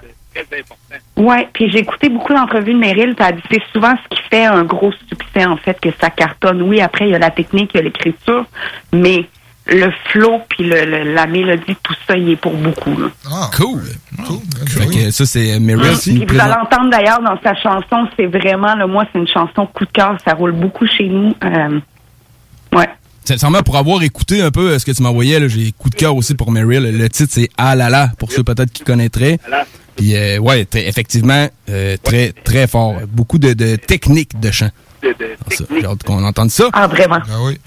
Ouais, puis j'ai écouté beaucoup d'entrevues de Meryl, c'est souvent ce qui fait un gros succès en fait que ça cartonne. Oui, après il y a la technique, il y a l'écriture, mais le flow puis le, le- la mélodie, tout ça, il est pour beaucoup. là. Cool. Fait que ça, c'est Meryl qui nous Puis vous allez entendre d'ailleurs dans sa chanson, c'est vraiment, là, moi, c'est une chanson coup de cœur, ça roule beaucoup chez nous. Euh, ouais. Sincèrement, pour avoir écouté un peu euh, ce que tu m'envoyais, là, j'ai coup de cœur aussi pour Meryl. Le titre, c'est Ah là là, pour ceux peut-être qui connaîtraient. Puis, euh, ouais, effectivement, euh, très, très fort. Beaucoup de, de techniques de chant. Ça, J'ai hâte qu'on entende ça. Ah, vraiment.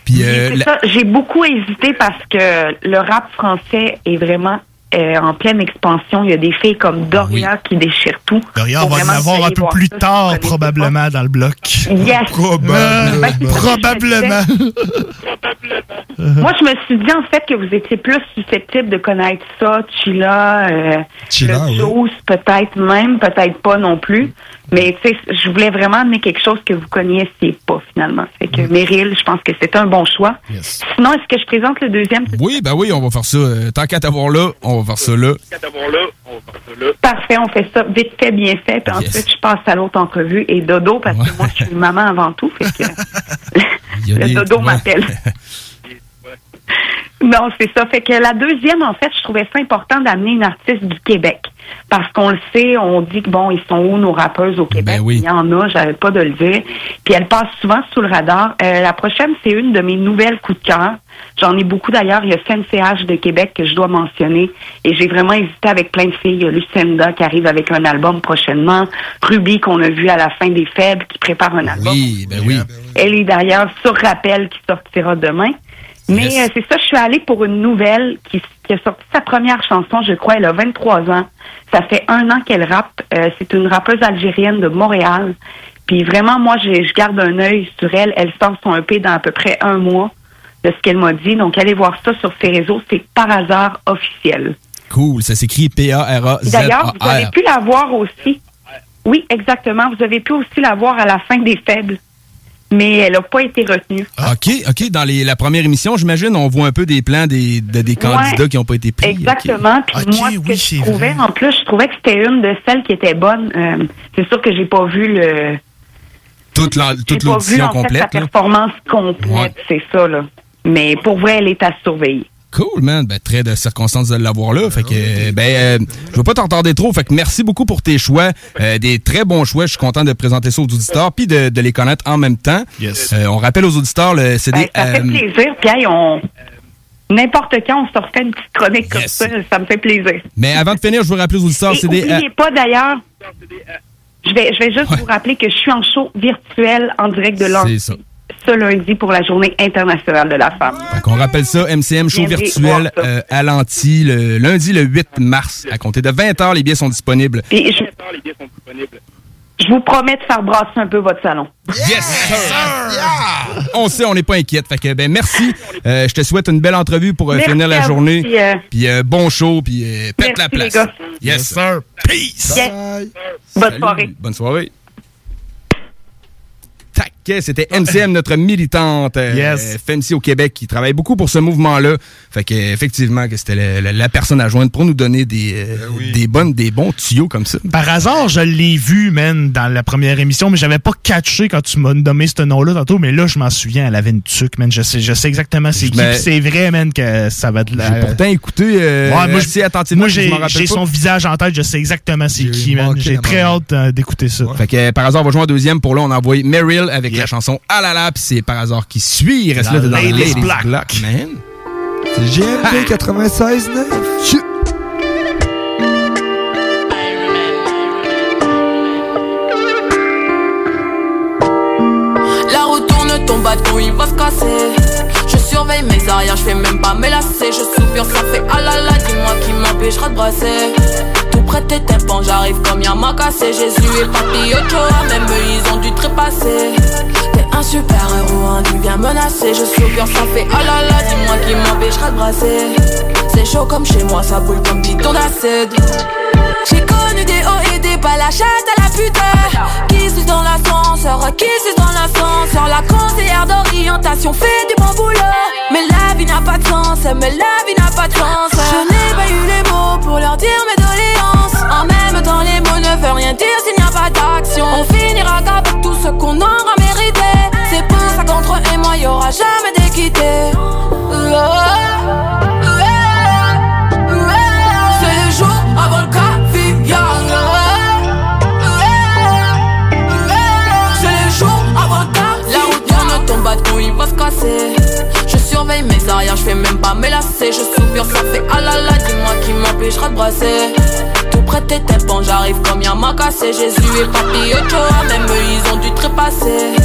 Puis, euh, C'est la- ça, J'ai beaucoup hésité parce que le rap français est vraiment euh, en pleine expansion. Il y a des filles comme Doria qui déchirent tout. Doria, on va en avoir un peu plus ça, tard, probablement, dans le bloc. Yes. Probablement. Ben, probablement. Moi, je me suis dit en fait que vous étiez plus susceptible de connaître ça, Chila, euh, Chila, le oui. Juice, peut-être même, peut-être pas non plus. Mais tu sais, je voulais vraiment amener quelque chose que vous connaissiez pas finalement. Fait que Meryl, je pense que c'est un bon choix. Sinon, est-ce que je présente le deuxième? Oui, ben oui, on va faire ça. Euh, tant qu'à t'avoir là, on va faire ça là. Parfait, on fait ça vite fait, bien fait. Puis ensuite, je passe à l'autre entrevue et dodo parce que moi, je suis maman avant tout. Fait que le dodo m'appelle. Non, c'est ça. Fait que la deuxième, en fait, je trouvais ça important d'amener une artiste du Québec. Parce qu'on le sait, on dit que bon, ils sont où nos rappeuses au Québec? Il y en a, j'arrête pas de le dire. Puis elle passe souvent sous le radar. Euh, la prochaine, c'est une de mes nouvelles coups de cœur. J'en ai beaucoup d'ailleurs. Il y a CNCH de Québec que je dois mentionner. Et j'ai vraiment hésité avec plein de filles. Il y a Lucinda qui arrive avec un album prochainement. Ruby qu'on a vu à la fin des Faibles qui prépare un album. Oui, ben oui. Elle est d'ailleurs sur rappel qui sortira demain. Mais Yes. euh, c'est ça, je suis allée pour une nouvelle qui, qui a sorti sa première chanson, je crois, elle a 23 ans. Ça fait un an qu'elle rappe. Euh, c'est une rappeuse algérienne de Montréal. Puis vraiment, moi, j'ai- je garde un œil sur elle. Elle sort son EP dans à peu près un mois de ce qu'elle m'a dit. Donc, allez voir ça sur ses réseaux. C'est par hasard officiel. Cool, ça s'écrit P-A-R-A-Z-A-R. D'ailleurs, vous avez pu la voir aussi. Oui, exactement. Vous avez pu aussi la voir à la fin des Faibles. Mais elle n'a pas été retenue. OK, OK. Dans les- la première émission, j'imagine, on voit un peu des plans des, de- des candidats Ouais. qui n'ont pas été pris. Exactement. Puis moi, ce que je trouvais, en plus, je trouvais que c'était une de celles qui était bonne. Euh, c'est sûr que j'ai pas vu le. Toute l'audition fait sa complète. là. performance complète, c'est ça là. Mais pour vrai, elle est à surveiller. Cool, man. Ben, très de circonstances de l'avoir là. Fait que, ben, euh, je veux pas t'entendre trop. Fait que merci beaucoup pour tes choix. Euh, des très bons choix. Je suis content de présenter ça aux auditeurs puis de, de les connaître en même temps. Euh, on rappelle aux auditeurs le CD. Ben, ça fait plaisir. Puis on n'importe quand on se refait une petite chronique comme ça, ça me fait plaisir. mais avant de finir, je veux rappeler aux auditeurs Et CD. oubliez pas d'ailleurs. Je vais, je vais juste vous rappeler que je suis en show virtuel en direct de Londres C'est ça. Ce lundi pour la Journée internationale de la femme. Qu'on rappelle ça, MCM show virtuel ça. euh, à l'anti le lundi le 8 mars. À compter de 20h, les billets sont disponibles. Puis je, je vous promets de faire brasser un peu votre salon. Yes, sir! On sait, on n'est pas inquiète. Fait que, ben, merci. Euh, je te souhaite une belle entrevue pour euh, finir la à journée. puis, euh, Puis bon show, puis euh, pète Merci, la place. les gars. Yes, sir. Peace. Yes. Bonne Salut. soirée. Bonne soirée. Tac, c'était MCM, notre militante euh, Yes. FMC au Québec, qui travaille beaucoup pour ce mouvement-là. Fait que effectivement, que c'était la, la- la personne à joindre pour nous donner des, euh, des bonnes, des bons tuyaux comme ça. Par hasard, je l'ai vu, man, dans la première émission, mais j'avais pas catché quand tu m'as nommé ce nom-là tantôt, mais là, je m'en souviens, elle avait une tuque, man. Je sais, je sais exactement c'est qui. C'est vrai, man, que ça va de la... J'ai pourtant écouté euh, Ouais, moi, je- attentivement, moi, j'ai son visage en tête, je sais exactement c'est qui, man. J'ai très hâte euh, d'écouter ça. Fait que euh, par hasard, on va jouer en deuxième. Pour là, on a envoyé Meryl avec la chanson Ah là là, puis c'est par hasard qui suit. Il reste là dans Ladies Black. Black, man. C'est GMP 96.9. La roue tourne, ton bâton il va se casser. Je surveille mes arrières, je fais même pas me lasser. Je soupire, ça fait ah là là, dis-moi qui m'empêchera de brasser. Tout près tympans, j'arrive comme Yama cassé. Jésus et Papi même eux ils ont dû trépasser. T'es un super héros, un tu viens menacer. Je soupire, ça fait ah là là, dis-moi qui m'empêchera de brasser. C'est chaud comme chez moi, ça brûle comme bidon d'acide. J'ai connu des hauts bas, la chatte à la putain Qui suis dans l'ascenseur, qui suis dans l'ascenseur La conseillère d'orientation fait du bon boulot. Mais la vie n'a pas de sens, mais la vie n'a pas de sens. Je n'ai pas eu les mots pour leur dire mes doléances. En même temps les mots ne veulent rien dire s'il n'y a pas d'action. On finira qu'avec tout ce qu'on aura mérité. C'est pour ça qu'entre eux et moi y aura jamais d'équité. Oh. il va se casser. Je surveille mes arrières, je fais même pas mes lacets. Je soupire, ça fait ah alala, dis-moi qui m'empêchera de brasser. Tout près tes bon j'arrive comme y'a ma cassé Jésus et papy Ochoa, même eux ils ont dû trépasser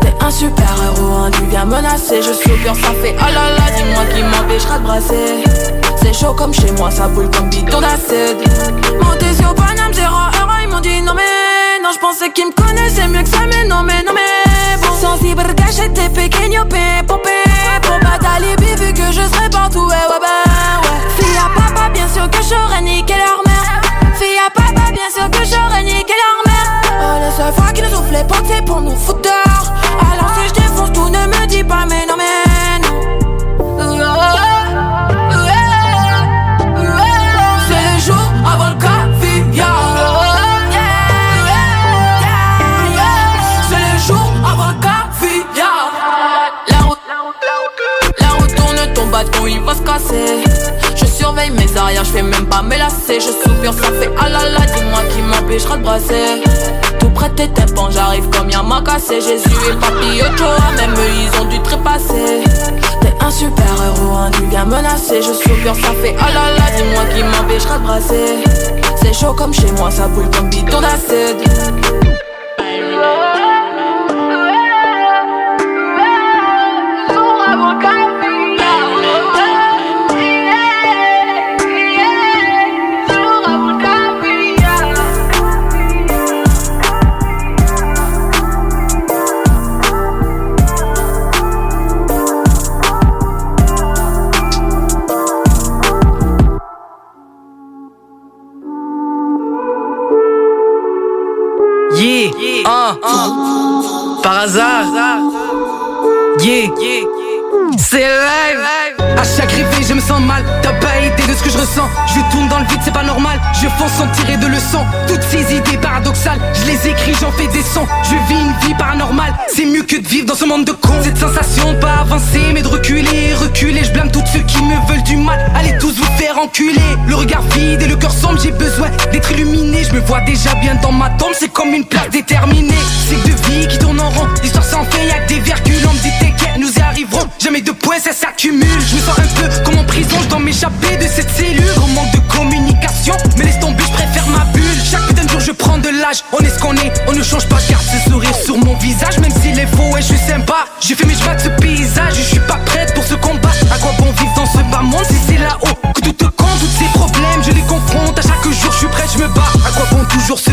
T'es un super héros, hein, tu viens menacer Je soupire, ça fait ah alala, dis-moi qui m'empêchera de brasser. C'est chaud comme chez moi, ça boule comme bidon d'acide. Monté sur Paname, zéro euro, ils m'ont dit non mais non, je pensais qu'ils me connaissaient mieux que ça, mais non, mais non, mais Sensible, cachete, pequeño, pe, popé. Pour pas d'alibi, vu que je serai partout, ouais, ouais, ben, ouais. Fille à papa, bien sûr que j'aurais niqué leur mère. Fille à papa, bien sûr que j'aurais niqué leur mère. Oh, la seule fois qu'ils nous fait porter pour nous foutre dehors. Alors si je défonce tout, ne me dis pas, mais non, Je surveille mes arrières, je fais même pas me lasser. Je soupire, ça fait ah là là, dis-moi qui m'empêchera de brasser. Tout près tes tympans, j'arrive comme Yama cassé. Jésus et Papi Ochoa, même eux ils ont dû trépasser. T'es un super héros, un du gars menacé. Je soupire, ça fait ah là là, dis-moi qui m'empêchera de brasser. C'est chaud comme chez moi, ça boule comme bidon d'acide. Par hasard. Yeah, c'est live. À chaque réveil, je me sens mal. T'as pas idée de ce que je ressens. Je tourne dans le vide, c'est pas normal. Je fonce sans tirer de leçons. Toutes ces idées paradoxales, je les écris, j'en fais des sons. Je vis une vie paranormale. C'est mieux que de vivre dans ce monde de cons. Cette sensation pas avancer, mais de reculer, reculer. Je blâme tous ceux qui me veulent du mal. Allez tous vous faire enculer. Le regard vide et le cœur sombre, j'ai besoin d'être illuminé. Je me vois déjà bien dans ma tombe, c'est comme une place déterminée. C'est de vie qui tourne en rond. L'histoire s'en fait, y'a que des virgules. On me dit t'inquiète, nous Jamais de points, ça s'accumule. Je me sens un peu comme en prison, je dois m'échapper de cette cellule. Gros manque de communication, mais laisse tomber, je préfère ma bulle. Chaque putain de jour, je prends de l'âge. On est ce qu'on est, on ne change pas. Garde ce sourire sur mon visage, même s'il est faux, et je suis sympa. J'ai fait mes choix de ce paysage, je suis pas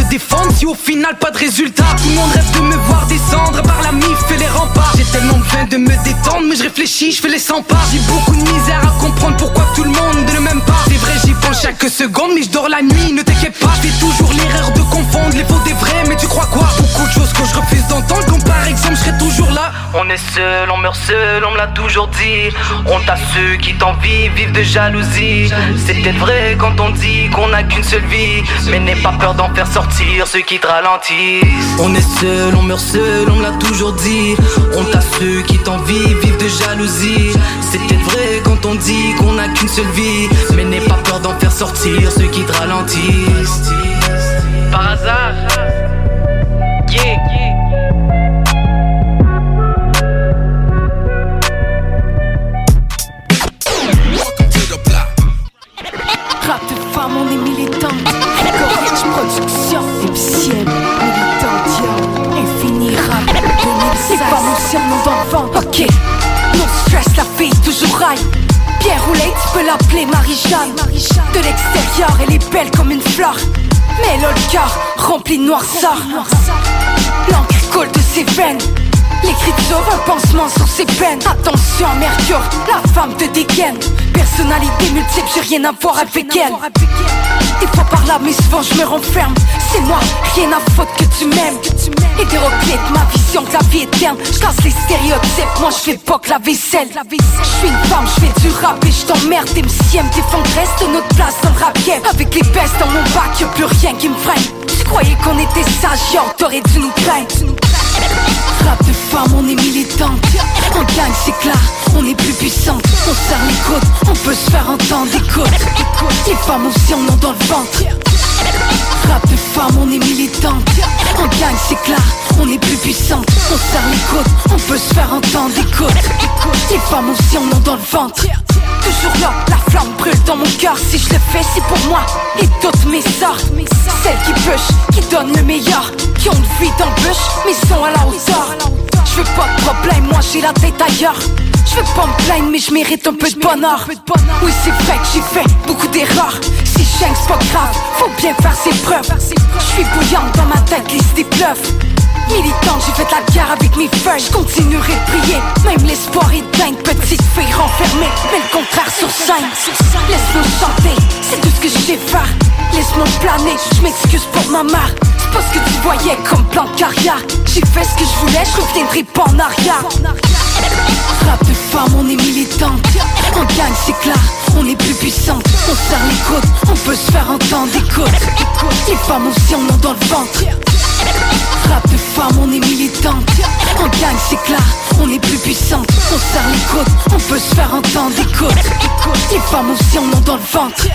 défendre si au final pas de résultat Tout le monde rêve de me voir descendre par la mif et les remparts. J'ai tellement besoin de me détendre, mais je réfléchis, je fais les 100 pas. J'ai beaucoup de misère à comprendre pourquoi tout le monde ne m'aime pas. C'est vrai, j'y pense chaque seconde, mais je dors la nuit, ne t'inquiète pas. Je fais toujours l'erreur de confondre les faux des vrais, mais tu crois quoi? Beaucoup de choses que je refuse d'entendre, comme par exemple, je serai toujours là. On est seul, on meurt seul, on me l'a toujours dit. On t'a ceux qui t'envient, vivent de jalousie. C'est peut-être vrai quand on dit qu'on n'a qu'une seule vie, mais n'aie pas peur d'en faire sortir ceux qui te ralentissent. On est seul, on meurt seul, on me l'a toujours dit. On t'a ceux qui t'envient, vivent de jalousie. Peut-être vrai quand on dit qu'on n'a qu'une seule vie, mais n'aie pas peur d'en faire sortir ceux qui te ralentissent. Par hasard. Non stress, la fille toujours raille. Pierre roulée, tu peux l'appeler Marie-Jeanne. De l'extérieur, elle est belle comme une fleur. Mais elle a le rempli de noirceur. L'encre colle de ses veines. L'écriture, un pansement sur ses peines. Attention, Mercure, la femme te dégaine. Personnalité multiple, j'ai rien à voir avec elle. Des fois par là, mais souvent je me renferme. C'est moi, rien à faute que tu m'aimes. Hétéroclite, ma vision de la vie éterne. Je casse les stéréotypes, moi je fais pas que la vaisselle. Je suis une femme, je fais du rap et je t'emmerde. MCM, t'es reste de notre place dans le rap game. Avec les bestes dans mon bac, y'a plus rien qui me freine. Tu croyais qu'on était sage, t'aurais dû nous craindre. De on est militante. On gagne, c'est clair, on est plus puissant. On serre les côtes, on peut se faire entendre. Écoute, les femmes aussi en ont dans le ventre. Rap de femme, on est militante. On gagne, c'est clair, on est plus puissant. On serre les côtes, on peut se faire entendre. Écoute, les femmes aussi en ont dans le ventre. toujours là, la flamme brûle dans mon cœur. Si je le fais, c'est pour moi et toutes mes sortes. Celles qui push, qui donnent le meilleur, qui ont une vie dans le bush, mais sont à la hauteur. Je veux pas de problème, moi j'ai la tête ailleurs. Je veux pas me plaindre, mais je mérite un peu de bonheur. Oui, c'est vrai que j'ai fait beaucoup d'erreurs. Si je c'est pas grave, faut bien faire ses preuves. Je suis bouillante dans ma tête, les idées pleuvent. Militante, j'ai fait la guerre avec mes feuilles. Je continuerai de prier, même l'espoir est dingue. Petite fille renfermée, mais le contraire sur scène. Laisse-moi chanter, c'est tout ce que j'ai faire. Laisse-moi planer, je m'excuse pour ma mère. C'est pas ce que tu voyais comme plan de carrière. J'ai fait ce que je voulais, je reviendrai pas en arrière. Rap de femme, on est militante. On gagne, c'est clair, on est plus puissante. On serre les côtes, on peut se faire entendre. Écoute, les femmes aussi en ont dans le ventre. Rap de femme, on est militante. On gagne, c'est clair, on est plus puissante. On serre les côtes, on peut se faire entendre. Écoute, les femmes aussi en ont dans le ventre.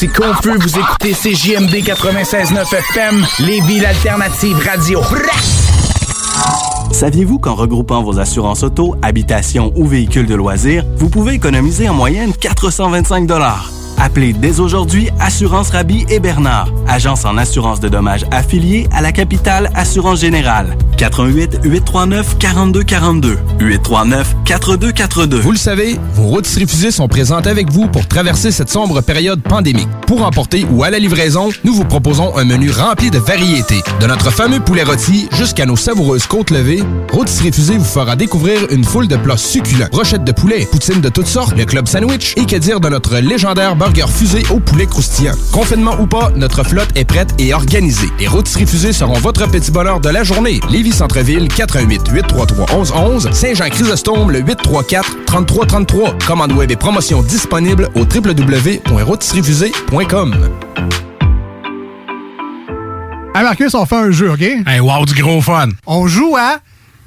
C'est confus, vous écoutez CJMD 96.9 FM, Lévis l'alternative radio. Saviez-vous qu'en regroupant vos assurances auto, habitation ou véhicules de loisirs, vous pouvez économiser en moyenne 425 Appelez dès aujourd'hui Assurance Rabi et Bernard, agence en assurance de dommages affiliée à la capitale Assurance Générale. 88 839 4242 839 4242. Vous le savez, vos routes refusées sont présentes avec vous pour traverser cette sombre période pandémique. Pour emporter ou à la livraison, nous vous proposons un menu rempli de variétés. De notre fameux poulet rôti jusqu'à nos savoureuses côtes levées, Routes refusées vous fera découvrir une foule de plats succulents. Brochettes de poulet, poutines de toutes sortes, le club sandwich et que dire de notre légendaire burger fusé au poulet croustillant. Confinement ou pas, notre flotte est prête et organisée. Les Routes refusées seront votre petit bonheur de la journée. Lévis Centreville, 88 833 1111 Saint-Jean-Chrysostome, le 834 3333. Commande web et promotion disponible au www.routesrefusées.com. Hey Marcus, on fait un jeu, OK? Hey, wow, du gros fun. On joue à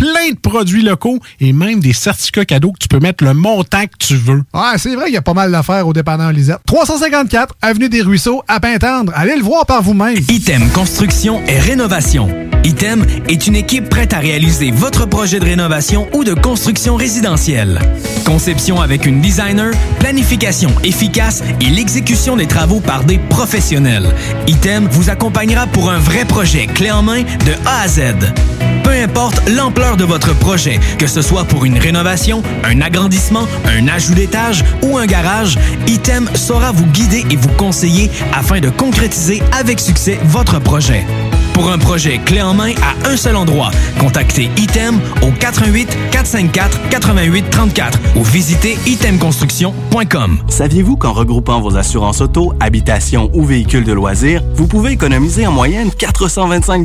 plein de produits locaux et même des certificats cadeaux que tu peux mettre le montant que tu veux. Ouais, c'est vrai qu'il y a pas mal d'affaires au dépanneur Lisette. 354 Avenue des Ruisseaux, à Pintendre. Allez le voir par vous-même. Item Construction et Rénovation. Item est une équipe prête à réaliser votre projet de rénovation ou de construction résidentielle. Conception avec une designer, planification efficace et l'exécution des travaux par des professionnels. Item vous accompagnera pour un vrai projet clé en main de A à Z. Peu importe l'ampleur de votre projet, que ce soit pour une rénovation, un agrandissement, un ajout d'étage ou un garage, Item saura vous guider et vous conseiller afin de concrétiser avec succès votre projet. Pour un projet clé en main à un seul endroit, contactez Item au 88 454 88 34 ou visitez itemconstruction.com. Saviez-vous qu'en regroupant vos assurances auto, habitation ou véhicules de loisirs, vous pouvez économiser en moyenne 425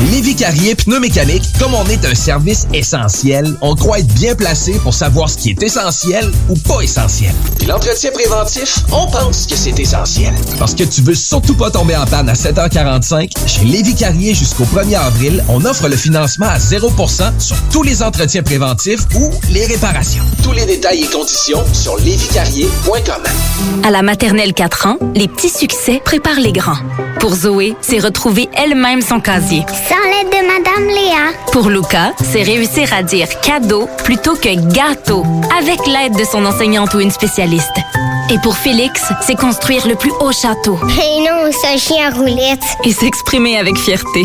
Chez Lévi Carrier Pneumécanique, comme on est un service essentiel, on croit être bien placé pour savoir ce qui est essentiel ou pas essentiel. Puis l'entretien préventif, on pense que c'est essentiel. Parce que tu veux surtout pas tomber en panne à 7h45, chez Lévi Carrier jusqu'au 1er avril, on offre le financement à 0% sur tous les entretiens préventifs ou les réparations. Tous les détails et conditions sur lévicarrier.com. À la maternelle 4 ans, les petits succès préparent les grands. Pour Zoé, c'est retrouver elle-même son casier. Sans l'aide de Madame Léa. Pour Luca, c'est réussir à dire cadeau plutôt que gâteau avec l'aide de son enseignante ou une spécialiste. Et pour Félix, c'est construire le plus haut château. Et non, un chien roulette. Et s'exprimer avec fierté.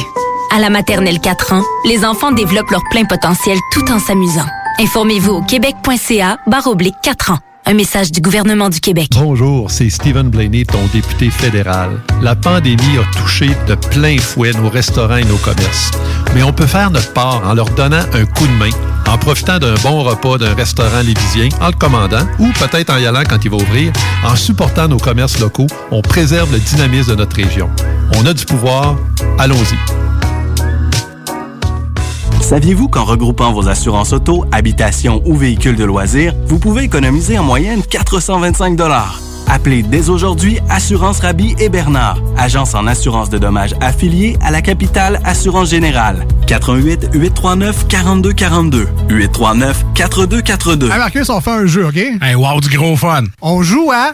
À la maternelle 4 ans, les enfants développent leur plein potentiel tout en s'amusant. Informez-vous au québec.ca barre oblique 4 ans. Un message du gouvernement du Québec. Bonjour, c'est Stephen Blaney, ton député fédéral. La pandémie a touché de plein fouet nos restaurants et nos commerces. Mais on peut faire notre part en leur donnant un coup de main, en profitant d'un bon repas d'un restaurant lévisien, en le commandant, ou peut-être en y allant quand il va ouvrir. En supportant nos commerces locaux, on préserve le dynamisme de notre région. On a du pouvoir, allons-y. Saviez-vous qu'en regroupant vos assurances auto, habitation ou véhicules de loisirs, vous pouvez économiser en moyenne 425 Appelez dès aujourd'hui Assurance Rabi et Bernard, agence en assurance de dommages affiliée à la capitale Assurance Générale. 88 839 4242 839 4242. Hey Marcus, on fait un jeu, OK? Hey, wow, du gros fun. On joue à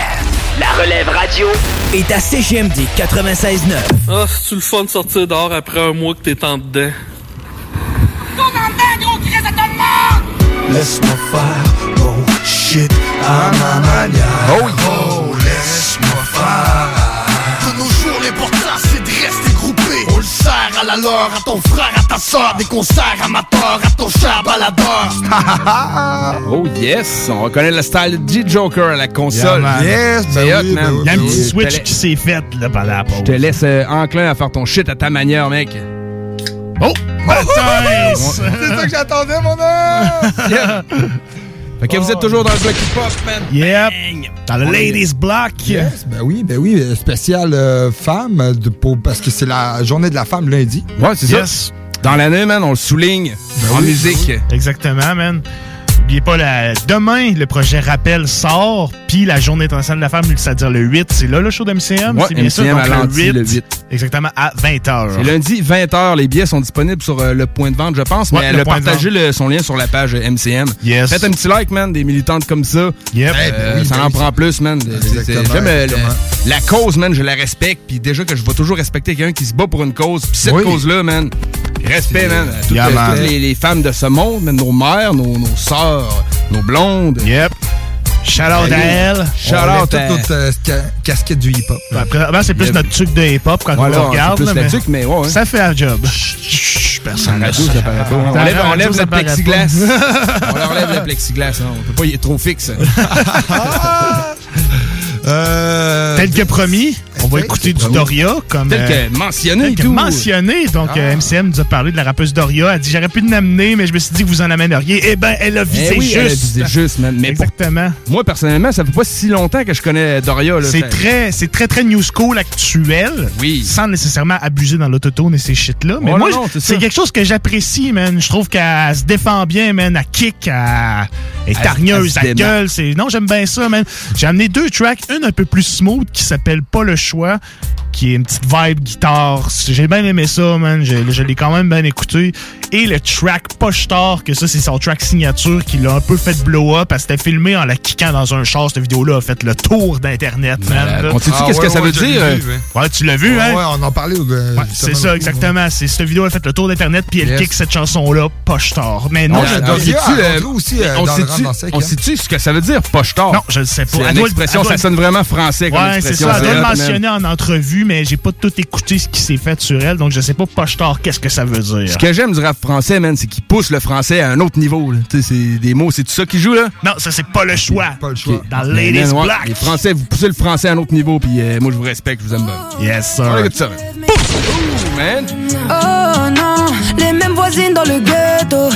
Relève radio est à CGMD 96.9. Ah, c'est-tu le fun de sortir dehors après un mois que t'es en dedans? Laisse-moi faire mon shit à ma manière. Oh, oh laisse-moi faire. Sert à la leur, à ton frère, à ta soeur. Des concerts amateurs, à ton cher baladeur. Oh yes, on reconnaît le style de Joker à la console. Yeah, yes, ben c'est hot, oui, man. Il y a un petit Je te switch qui s'est fait là, pendant la pause. Je te laisse euh, enclin à faire ton shit à ta manière, mec. Oh! Baptiste! C'est ça que j'attendais, mon homme! Fait que vous êtes toujours dans le bloc hip-hop, man. Yep. Dans le Ladies Block. Yes, ben oui, ben oui, euh, spécial euh, femme, euh, de, pour, parce que c'est la journée de la femme lundi. Ouais, c'est Yes. ça. Dans l'année, man, on le souligne en oui, musique. Exactement, man. N'oubliez pas, la... demain, le projet Rappel sort, puis la Journée internationale de la femme, c'est-à-dire le 8, c'est là le show d'MCM? Ouais, c'est bien ça, MCM donc à Lanty, le 8. Exactement, à 20h. C'est lundi 20h. Les billets sont disponibles sur euh, le point de vente, je pense. Ouais, mais le elle a partagé le- son lien sur la page euh, MCM. Yes. Faites un petit like, man. Des militantes comme ça. Yep. Euh, Eh ben oui, ça ben en oui. prend plus, man. J'aime euh, le- la cause, man. Je la respecte. Puis déjà que je vais toujours respecter quelqu'un qui se bat pour une cause. Puis cette Oui. cause-là, man. Respect, man. à toutes, Yeah, man. toutes les, les femmes de ce monde, nos mères, nos, nos sœurs, nos blondes. Yep. Shout out à elle. Shout On out toute notre euh, ca- casquette du hip-hop. Après, c'est plus Yep. notre truc de hip-hop quand Voilà, on regarde. c'est plus là, la mais ouais. Ça fait la job. Chut, personne ne ça paraît pas. On lève, on lève ça le plexiglas. on leur lève le plexiglas. hein. On peut pas, il est trop fixe. Euh, Tel que promis, on va écouter du Doria comme. Tel euh, que mentionné tel que tout. mentionné. Donc, Ah. euh, MCM nous a parlé de la rappeuse Doria. Elle dit J'aurais pu l'amener, mais je me suis dit que vous en amèneriez. Eh ben, elle a visé Eh oui, juste. elle a visé juste, man. Mais pour- Exactement. moi, personnellement, ça fait pas si longtemps que je connais Doria. C'est très, c'est très, très new school actuel. Oui. Sans nécessairement abuser dans l'autotone et ces shit-là. Mais Oh, moi, c'est quelque chose que j'apprécie, man. Je trouve qu'elle se défend bien, man. Elle kick, elle est targneuse, elle gueule. C'est... Non, j'aime bien ça, man. J'ai amené deux tracks. Une un peu plus smooth qui s'appelle Pas le choix, qui est une petite vibe guitare. J'ai bien aimé ça, man. Je, je l'ai quand même bien écouté. Et le track Poche Tard, que ça, c'est son track signature qui l'a un peu fait blow up parce que c'était filmé en la kickant dans un char. Cette vidéo-là a fait le tour d'Internet, man. On sait-tu Ah, qu'est-ce ouais, que ça ouais, veut dire? vu, ouais. Ouais, tu l'as vu, hein? Ouais, on en parlait. euh, c'est ça, exactement. C'est cette vidéo a fait le tour d'Internet, puis elle Yes. kick cette chanson-là, poche tard. Mais non, on sait-tu, Sais-tu, euh, euh, hein? sait-tu ce que ça veut dire, poche tard? Non, je ne sais pas. C'est Elle une expression, elle ça sonne vraiment français comme Ouais, c'est ça. Elle doit le mentionner en entrevue, mais j'ai pas tout écouté ce qui s'est fait sur elle, donc je sais pas poche tard, qu'est-ce que ça veut dire. Ce que j'aime du rap français, man, c'est qu'il pousse le français à un autre niveau. là. Tu sais, c'est des mots, c'est tout ça qui joue, là? Non, ça, c'est pas le choix. Pas le choix. Dans Mais, Ladies man, ouais, Black. Les Français, vous poussez le français à un autre niveau, puis euh, moi, je vous respecte, je vous aime bien. Yes, On sir. ça, man. Ouh, man. Oh non, les mêmes voisines dans le ghetto.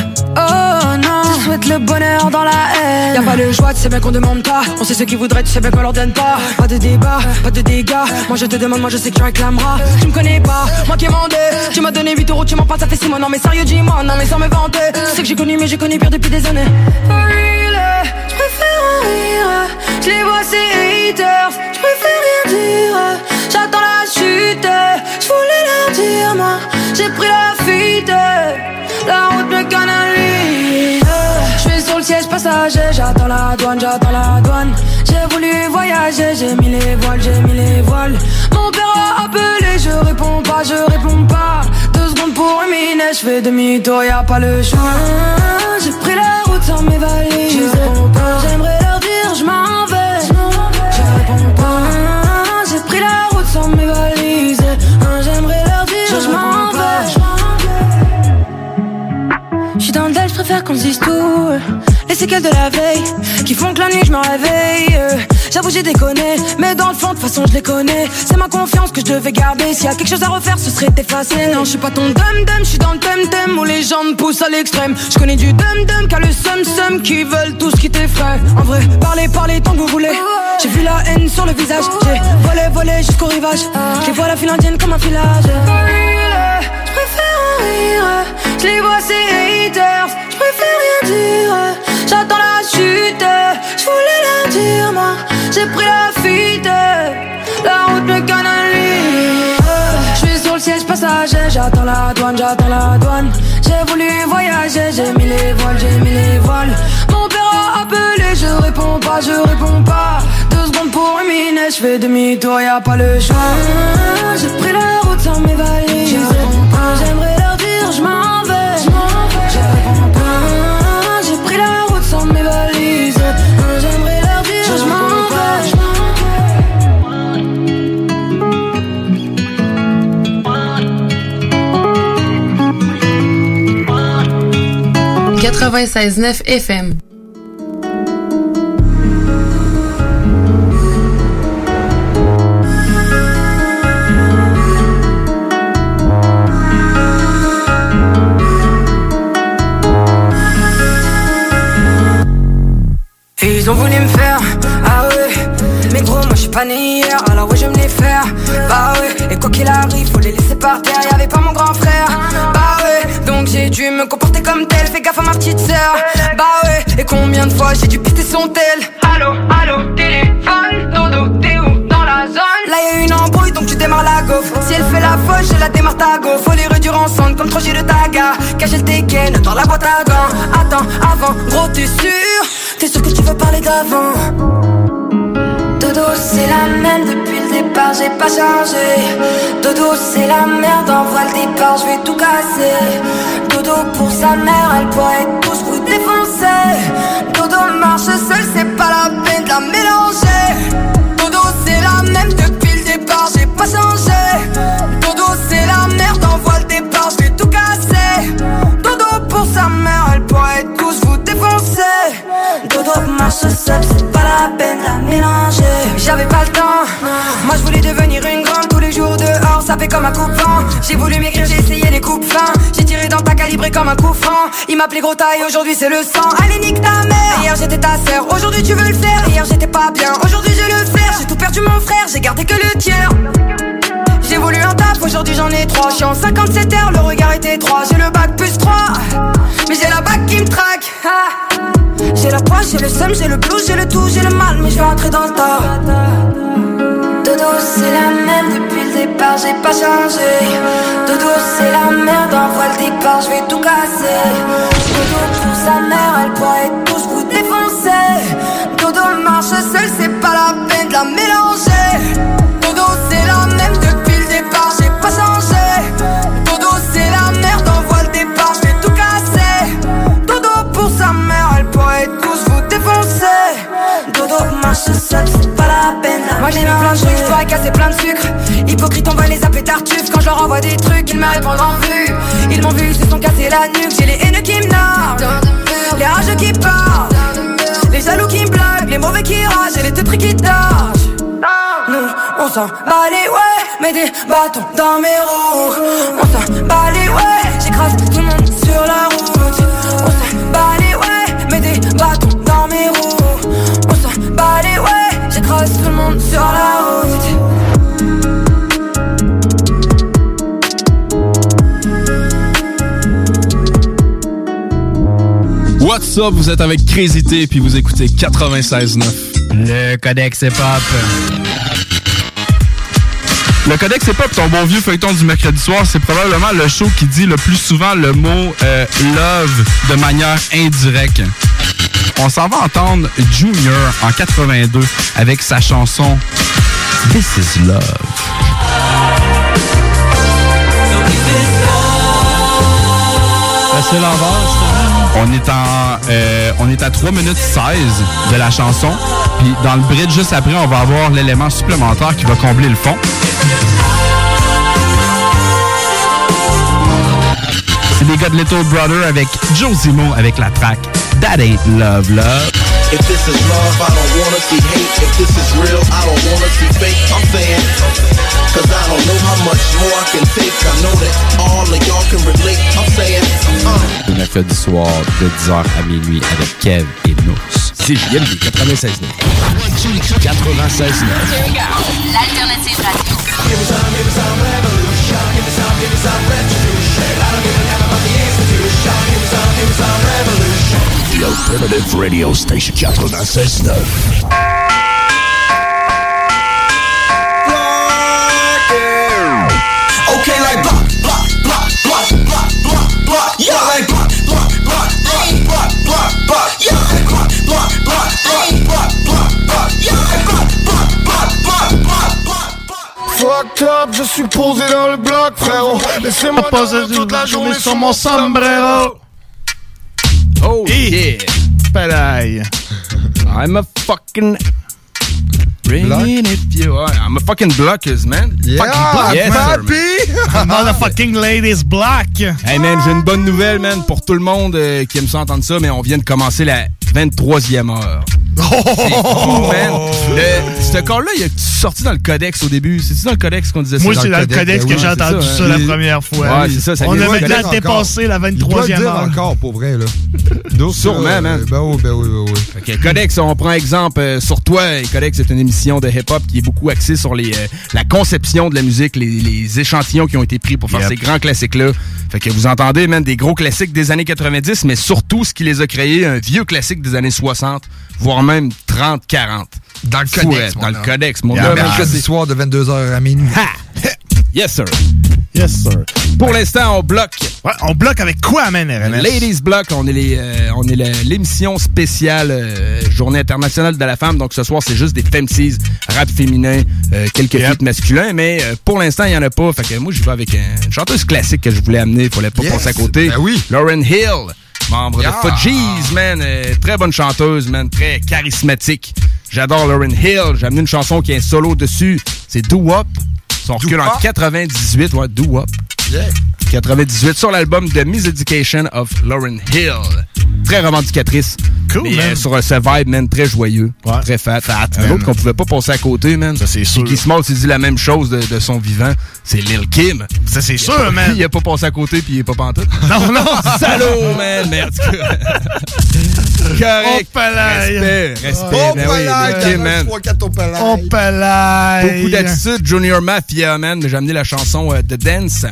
Souhaite le bonheur dans la haine. Y'a pas le choix, tu sais bien qu'on demande pas. On sait ce qu'ils voudraient, tu sais bien qu'on leur donne pas. Pas de débat, pas de dégâts. Moi je te demande, moi je sais que tu réclameras. Tu me connais pas, moi qui ai mandé. Tu m'as donné 8 euros, tu m'en passes, ça fait 6 mois. Non mais sérieux, dis-moi, non mais sans me vanter. Tu sais que j'ai connu, mais j'ai connu pire depuis des années. Je préfère en rire. Je les vois ces haters, je préfère rien dire. J'attends la chute, je voulais leur dire, moi. J'ai pris la fuite, la route me canalise. Passager, j'attends la douane, j'attends la douane. J'ai voulu voyager, j'ai mis les voiles, j'ai mis les voiles. Mon père a appelé, je réponds pas, je réponds pas. Deux secondes pour ruminer, je fais demi-tour, y a pas le choix. J'ai pris la route sans mes valises. Je réponds pas, j'aimerais leur dire, je m'en vais. Je réponds pas, j'ai pris la route sans mes valises. J'aimerais leur dire, je m'en vais. J'suis dans le Del, j'préfère qu'on se dise tout. Les séquelles de la veille qui font que la nuit je me réveille. J'avoue, j'ai déconné, mais dans le fond, de façon, je les connais. C'est ma confiance que je devais garder. S'il y a quelque chose à refaire, ce serait effacé. Non, je suis pas ton dum-dum, je suis dans le thème-thème où les gens me poussent à l'extrême. Je connais du dum-dum, car le sum-sum qui veulent tous qui t'effraient. En vrai, parlez, parlez tant que vous voulez. J'ai vu la haine sur le visage. J'ai volé, volé jusqu'au rivage. Je vois la file indienne comme un filage. Je préfère rire. Je les vois ces haters. Je préfère rien dire. J'attends la chute. Je voulais leur dire, moi. J'ai pris la fuite. La route me canalise. Je suis sur le siège passager. J'attends la douane, j'attends la douane. J'ai voulu voyager. J'ai mis les voiles, j'ai mis les voiles. Mon père a appelé. Je réponds pas, je réponds pas. Deux secondes pour ruminer. Je fais demi-tour, y a pas le choix. J'ai pris la route sans mes valises. J'aimerais 96.9 FM. Ils ont voulu me faire, ah ouais. Mais gros, moi je suis pas né hier, alors ouais je me les faire. Bah ouais, et quoi qu'il arrive, faut les laisser par terre. Y'avait pas mon grand frère, j'ai dû me comporter comme tel, fais gaffe à ma petite sœur. Bah ouais, et combien de fois j'ai dû pister son tel? Allô, allô, téléphone, dodo, t'es où? Dans la zone? Là y'a une embrouille donc tu démarres la gaufre. Si elle fait la fausse, je la démarre ta go Faut les réduire ensemble comme trop j'ai de taga. Cacher le tekken dans la boîte à gants. Attends, avant, gros t'es sûr? T'es sûr que tu veux parler d'avant? Dodo c'est la même j'ai pas changé. Dodo c'est la merde envoie le départ je vais tout casser. Dodo pour sa mère elle pourrait tous vous défoncer Dodo marche seul c'est pas la peine de la mélanger. Dodo c'est la même depuis le départ j'ai pas changé Marche seul, c'est pas la peine de la mélanger. J'avais pas le temps, moi je voulais devenir une grande tous les jours dehors, ça fait comme un coup de. J'ai voulu m'écrire, j'ai essayé les coupes fins. J'ai tiré dans ta calibré comme un coup franc. Il m'appelait gros taille, aujourd'hui c'est le sang. Allez, nique ta mère. Hier j'étais ta sœur, aujourd'hui tu veux le faire. Hier j'étais pas bien, aujourd'hui je le faire. J'ai tout perdu mon frère, j'ai gardé que le tiers. J'ai voulu un taf, aujourd'hui j'en ai trois. Je suis en 57 heures, le regard est étroit. J'ai le bac plus 3, mais j'ai la bac qui me traque. Ah. J'ai la poche, j'ai le seum, j'ai le blues, j'ai le tout, j'ai le mal, mais je vais entrer dans le tas. Dodo, c'est la même depuis le départ, j'ai pas changé. Dodo, c'est la merde, envoie le départ, je vais tout casser. Dodo, pour sa mère, elle pourrait tous vous défoncer. Dodo marche seul, c'est pas la peine de la mélanger. Pas la peine. Moi j'ai mis plein de trucs, pourrais casser plein de sucre. Hypocrite, on va les appeler tartuffes. Quand je leur envoie des trucs, ils me répondent en vue. Ils m'ont vu, ils se sont cassés la nuque. J'ai les haineux qui me les rageux qui parlent, les jaloux qui me blaguent, les mauvais qui ragent et les teutris qui tâchent. Nous, on s'en bat les ouais, mets des bâtons dans mes roues. On s'en bat les ouais, j'écrase tout le monde sur la route. What's up, vous êtes avec Crazy T, puis vous écoutez 96.9. Le Codex Hip Hop. Le Codex Hip Hop, ton bon vieux feuilleton du mercredi soir, c'est probablement le show qui dit le plus souvent le mot euh, love de manière indirecte. On s'en va entendre Junior en 82 avec sa chanson This is Love. Ben, On est en euh, on est à 3 minutes 16 de la chanson. Puis dans le bridge juste après, on va avoir l'élément supplémentaire qui va combler le fond. C'est des gars de Little Brother avec Joe Zimo avec la track That Ain't Love Love. If this is love, I don't wanna see hate. If this is real, I don't wanna see fake. I'm saying, cause I don't know how much more I can take. I know that all of y'all can relate. I'm saying, uh. Le mercredi soir de 10h à minuit avec Kev et Nous. C'est JMD 96 96 L'alternative radio. 96.9. Block, block, block, block, block, block, block. Yeah, like block, block, block, block, block, block. Fucked up, je suis posé dans le bloc, frérot. Laissez-moi poser toute la journée sur mon sombrero. Oh yeah. Palaille. I'm a fucking Bringing if you are. I'm a fucking blockers, man. Yeah, fucking block- yes, man. papi! Motherfucking ladies black. Hey man, j'ai une bonne nouvelle, man, pour tout le monde euh, qui aime ça entendre ça, mais on vient de commencer la 23e heure. Man. Le- ce corps-là, il est sorti dans le codex au début. C'est-tu dans le codex qu'on disait ça? Moi, c'est dans le codex que Ben j'ai oui, entendu ça la hein. première fois. Ouais, c'est ça. ça On déjà codex. dépassé la Il doit le 23e dire heure. encore, pour vrai, là. Sûrement, euh, man. Ben oui, ben oui, ben oui. Que Codex, on prend exemple euh, sur toi. Et Codex, c'est une émission de hip-hop qui est beaucoup axée sur les, euh, la conception de la musique, les, les échantillons qui ont été pris pour faire Yep. ces grands classiques-là. Fait que vous entendez, même des gros classiques des années 90, mais surtout ce qui les a créés, un vieux classique des années 60, voire même 30, 40. Dans le Fouette, codex, mon Dans le codex, mon homme. mercredi soir de 22h à minuit. Yes, sir. Yes, sir. Pour l'instant, on bloque. Ouais, on bloque avec quoi, man, RMS? Ladies Block, on est les, euh, on est le- l'émission spéciale euh, Journée internationale de la femme. Donc ce soir, c'est juste des femmes-six, rap féminin, euh, quelques feats masculins, mais euh, pour l'instant, il y en a pas. Fait que moi, j'y vais avec un- une chanteuse classique que je voulais amener. Fallait pas Yes. passer à côté. Ben oui. Lauren Hill, membre Yeah. de Fudgies, man, euh, très bonne chanteuse, man, très charismatique. J'adore Lauren Hill. J'ai amené une chanson qui a un solo dessus. C'est Do Wop. Son recul en Wop? 98, ouais, Do Wop. Yeah. 98 sur l'album The Miseducation of Lauren Hill. Très revendicatrice. Cool, mais, man. euh, sur ce vibe, man, très joyeux. Ouais. Très fat. Un man. autre qu'on pouvait pas passer à côté, man. Ça, c'est sûr. Qui Small s'est dit la même chose de, de son vivant. C'est Lil Kim. Ça, c'est sûr, man. Il a pas passé à côté puis il est pas pantoute. Non, non. Salaud, man. Merde. Correct. Palaille. Respect. Respect. Oh, Ben oui, palaille, Lil Kim, man. 3 4 au palaille. On palaille. Beaucoup d'attitude, Junior Mafia, man. Mais j'ai amené la chanson euh, The Dance,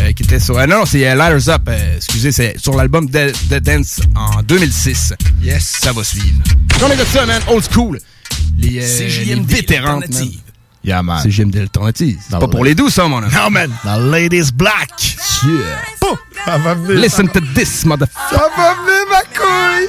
euh, qui était sur... euh, non, non, c'est euh, Lighters Up, euh, excusez, c'est sur l'album The, The Dance en 2006. Yes. Ça va suivre. On écoute ça, man. Old school. Les, euh, les vétérans. Yeah, man. C'est JMD Alternative. C'est pas pour les doux, ça, mon homme. Non, man. The ladies black. Yeah. Ça va venir. Listen to this, motherfucker. Ça va venir, ma couille.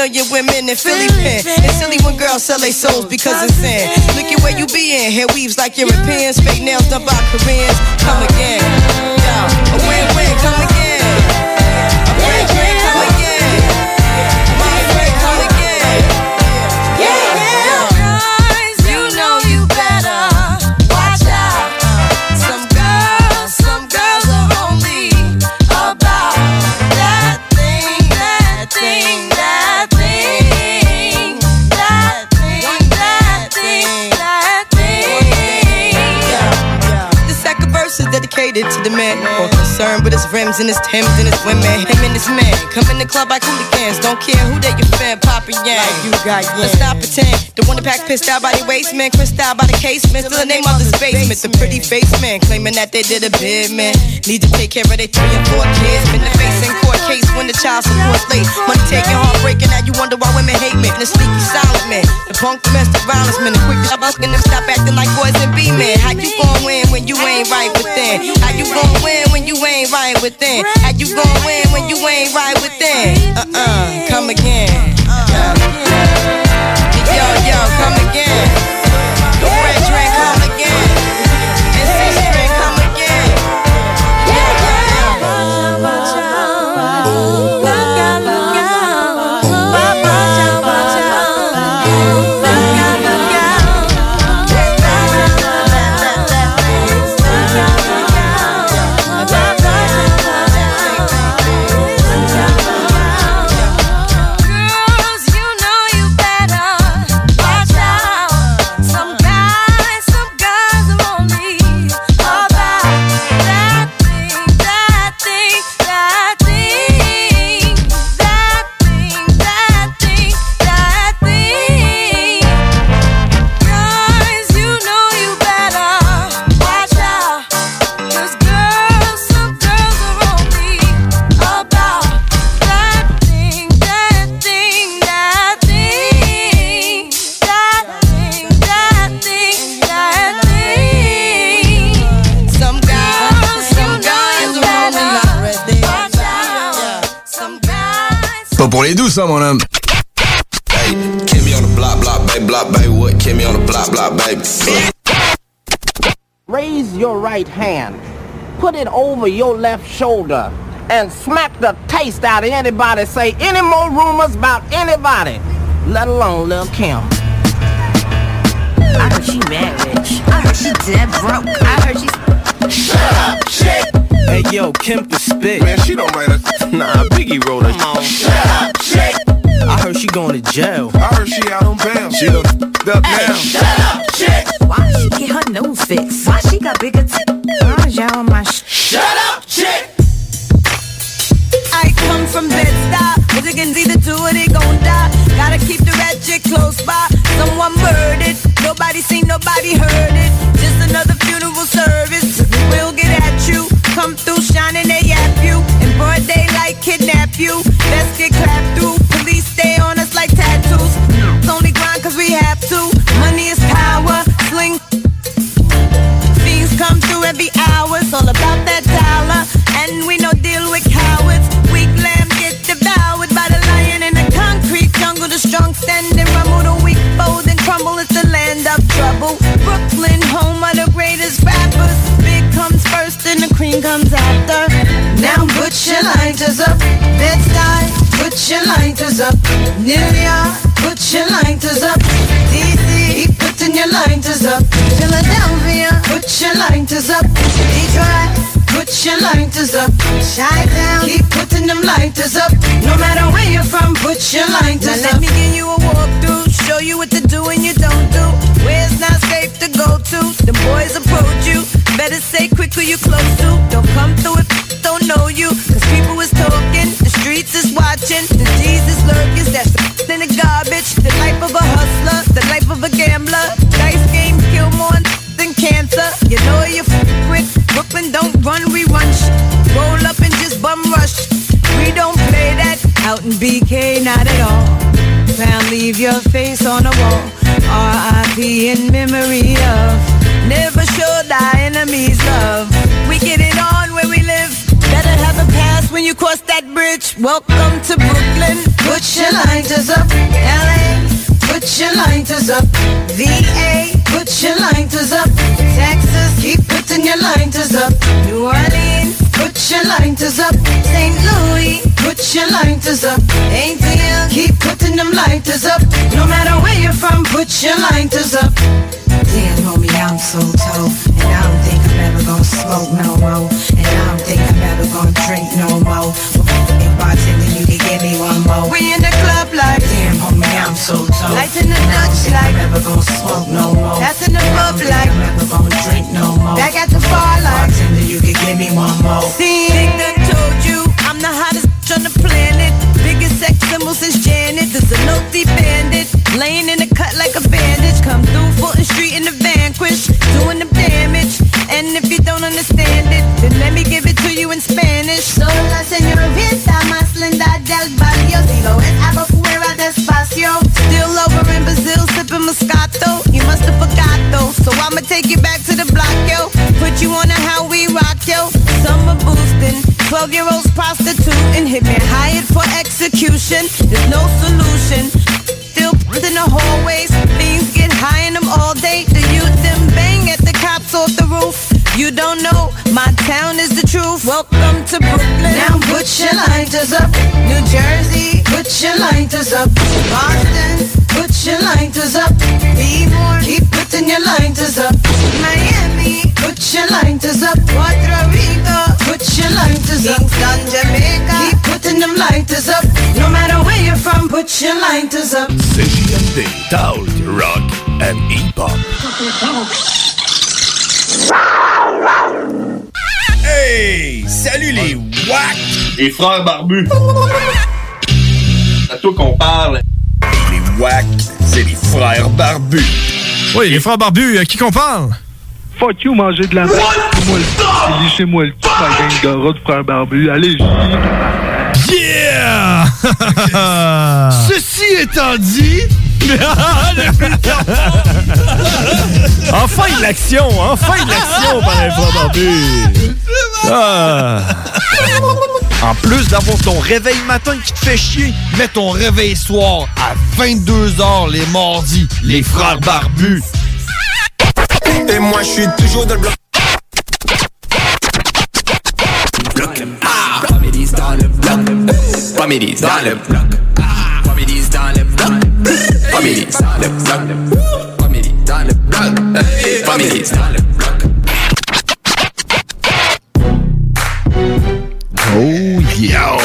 million women in Philly pen. It's silly when girls sell their souls because it's sin. Look at where you be in. Hair weaves like Europeans. Fake nails done by Koreans. Come again. Concerned with his rims and his Timbs and his women. Him and his man come in the club like hooligans. Don't care who they your fan, poppin' yang. you got Let's not pretend. The one that pack pissed out by the waist man, crissed out by the casement. Still the name of the basement. The pretty face man claiming that they did a bid man. Need to take care of their three and four kids. Been the face in court case when the child support's late. Money taking, heartbreaking. Now you wonder why women hate men. The sneaky silent man. The punk domestic violence man. The quick to stop asking them stop acting like boys and be men. How you gon' win when you ain't right within? How you gon' win when you ain't right within? How you gon' win when you ain't right within? Uh-uh, come again. Uh. Yo, yo, come again. Pas pour les douces, ça, mon. Hey, Kimmy on the block, block, baby, block, baby, what? Kimmy on the block, block, baby. Raise your right hand, put it over your left shoulder, and smack the taste out of anybody say any more rumors about anybody, let alone Lil Kim. I heard she mad rich. I heard she dead broke. I heard she's. Shut up, chick. Hey yo, Kim can spit. Man, she don't write a. Nah, Biggie wrote her. Come on. Shut up, chick. I heard she going to jail. I heard she out on bail. She done f***ed up now. Shut up, chick. Why she get her nose fixed? Why she got bigger teeth? Why y'all my sh- Shut up, chick. I come from Bed-Stuy. Michigan's either two or they gon' die. Gotta keep the ratchet close by. Someone murdered. Nobody seen, nobody heard it. Just another funeral service. Come through shining, they yap you. In broad daylight, kidnap you. Let's get clapped through. Police stay on us like tattoos. It's only grind cause we have to. Money is power. Sling Fiends come through every hour, it's all about that dollar. And we no deal with lighters up. Detroit, put your lighters up. Chi-Town, keep putting them lighters up. No matter where you're from, put your lighters now up. Let me give you a walkthrough, show you what to do and you don't do. Where it's not safe to go to. The boys approach you. Better say quick who you close to. Don't come through if don't know you. Cause people is talking, the streets is watching. The Jesus lurkers, that's the don't run, we run. Roll up and just bum rush. We don't play that out in BK, not at all. Found leave your face on the wall. R.I.P. in memory of. Never show thy enemies love. We get it on where we live. Better have a pass when you cross that bridge. Welcome to Brooklyn. Put your lighters up. L.A. Put your lighters up. VA. Put your lighters up. Texas. Keep putting your lighters up. New Orleans. Put your lighters up. St. Louis. Put your lighters up. ATL. Keep putting them lighters up. No matter where you're from, put your lighters up. Damn, homie, I'm so told. And I don't think I'm ever gonna smoke no more. And I don't think I'm ever gonna drink no more. Big bartender, you can give me one more. We in the club I'm so told. Lights in the Dutch like, I'm never gonna smoke no more. That's in the pub like, I'm never gonna drink no more. Back at the bar like, bartender, you can give me one more. See, Big Dun told you, I'm the hottest bitch on the planet. Biggest sex symbol since Janet. There's a noty bandit. Laying in the cut like a bandage. Come through Fulton Street in the vanquish. Doing the damage. And if you don't understand it, then let me give it to you in Spanish. Sola señorita más linda del barrio. Digo, es algo fuera despacio. Brazil, sipping Moscato. You must have forgot though. So I'ma take you back to the block, yo. Put you on a how we rock, yo. Summer boosting. 12 year olds prostituting. Hit me hired for execution. There's no solution. Still in the hallways. Things get high in them all day. The youth them bang at the cops off the roof. You don't know, my town is the truth. Welcome to Brooklyn. Now put your lighters up. New Jersey, put your lighters up. Boston, put your lighters up. Be more, keep putting your lighters up. Miami, put your lighters up. Puerto Rico, put your lighters up. Kingston, Jamaica, keep putting them lighters up. No matter where you're from, put your lighters up. CJMD, Talk, Rock and Hip-Hop. Hey! Salut les WAC! Les frères barbus! C'est à toi qu'on parle. Les WAC, c'est les frères barbus. Oui, les frères barbus, à qui qu'on parle? Fuck you, manger de la merde. Moi le Lichez-moi le cul, ma gang de rats de frères barbus. Allez, Yeah! Ceci étant dit... enfin de l'action! Enfin de l'action par les frères barbus! Ah. En plus d'avoir ton réveil matin qui te fait chier, mets ton réveil soir à 22h les mardis, les frères barbus. Et moi je suis toujours dans le bloc. Bloc. Ah. Comédies dans le bloc. Comédies dans le bloc. Comédies dans le bloc. Comédies dans le bloc. Comédies dans le bloc. Comédies dans le bloc. Oh yeah!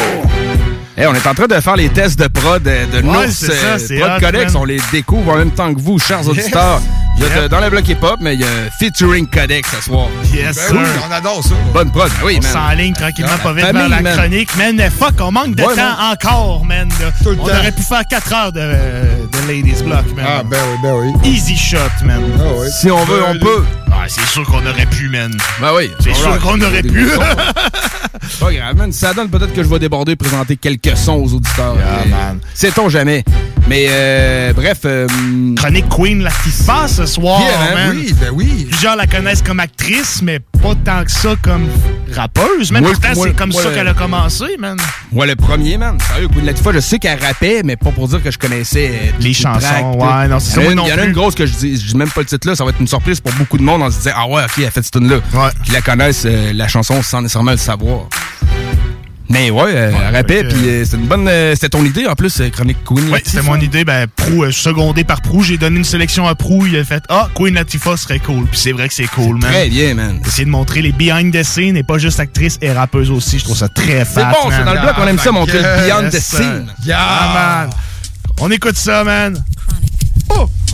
Hey, on est en train de faire les tests de prod de, nos euh, prod codex. man. On les découvre en même temps que vous, chers auditeurs. Yep. dans le bloc hip-hop, mais il y a featuring codex ce soir. Yes, Ben oui, on adore ça. Bonne prod, ben oui, on man. s'enligne tranquillement, pas vite famille, vers la man. chronique. Man, mais fuck, on manque de Ouais, temps man. encore, man. le on temps. aurait pu faire 4 heures de, de Ladies Block, man. Ah, ben oui, ben oui. Easy shot, man. Si on veut, on peut. C'est sûr qu'on aurait pu, man. Ben oui. C'est sûr qu'on aurait pu. Pas grave, man. Ça donne peut-être que je vais déborder et présenter quelques sons aux auditeurs. Yeah, man. Sait-on jamais. Mais euh, bref. euh, Chronique Queen, là, qui se passe ce soir, Yeah, man. man. Oui, ben oui. Plusieurs la connaissent comme actrice, mais pas tant que ça comme rappeuse. Même Moi, pourtant, c'est comme moi, ça le- qu'elle a commencé, man. Moi, le premier, man. Sérieux, Queen Latifah, je sais qu'elle rappait, mais pas pour dire que je connaissais euh, Les chansons, ouais, non, c'est ça, Il y en a une grosse que je dis, je dis même pas le titre là, ça va être une surprise pour beaucoup de monde en se disant, ah ouais, ok, elle a fait cette tune là Qui la connaissent, euh, la chanson, sans nécessairement le savoir. Mais ouais, euh, fait que- puis euh, c'est une bonne. euh, c'était ton idée en plus, euh, Chronique Queen. Oui, Latifah. c'était mon idée. Ben, Prou, euh, secondé par Prou, j'ai donné une sélection à Prou. Il a fait Ah, Queen Latifah serait cool. Puis c'est vrai que c'est cool, man. Très bien, man. Essayer de montrer les behind the scenes et pas juste actrice et rappeuse aussi. Je trouve ça très C'est fat. bon, man. dans le bloc, on aime ça, montrer le beyond the Yes, scene. sir. Ah, man. On écoute ça, man.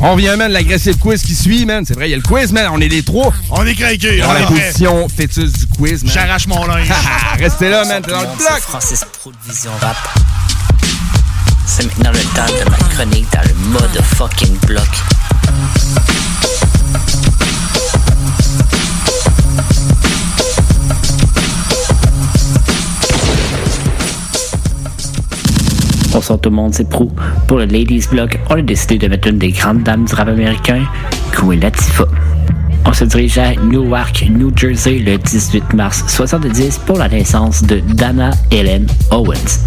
On vient, man, l'agressif quiz qui suit, man. C'est vrai, il y a le quiz, man. On est les trois. On est craqués. Dans on la est prêts. position fœtus du quiz, man. J'arrache mon linge. Restez là, man. T'es dans le bloc. Francis Pro de Vision Rap. C'est maintenant le temps de ma chronique dans le mode fucking bloc. Bonsoir tout le monde, c'est Prou. Pour le Ladies Block, on a décidé de mettre une des grandes dames du rap américain, Queen Latifah. On se dirige à Newark, New Jersey le 18 mars 70 pour la naissance de Dana Ellen Owens.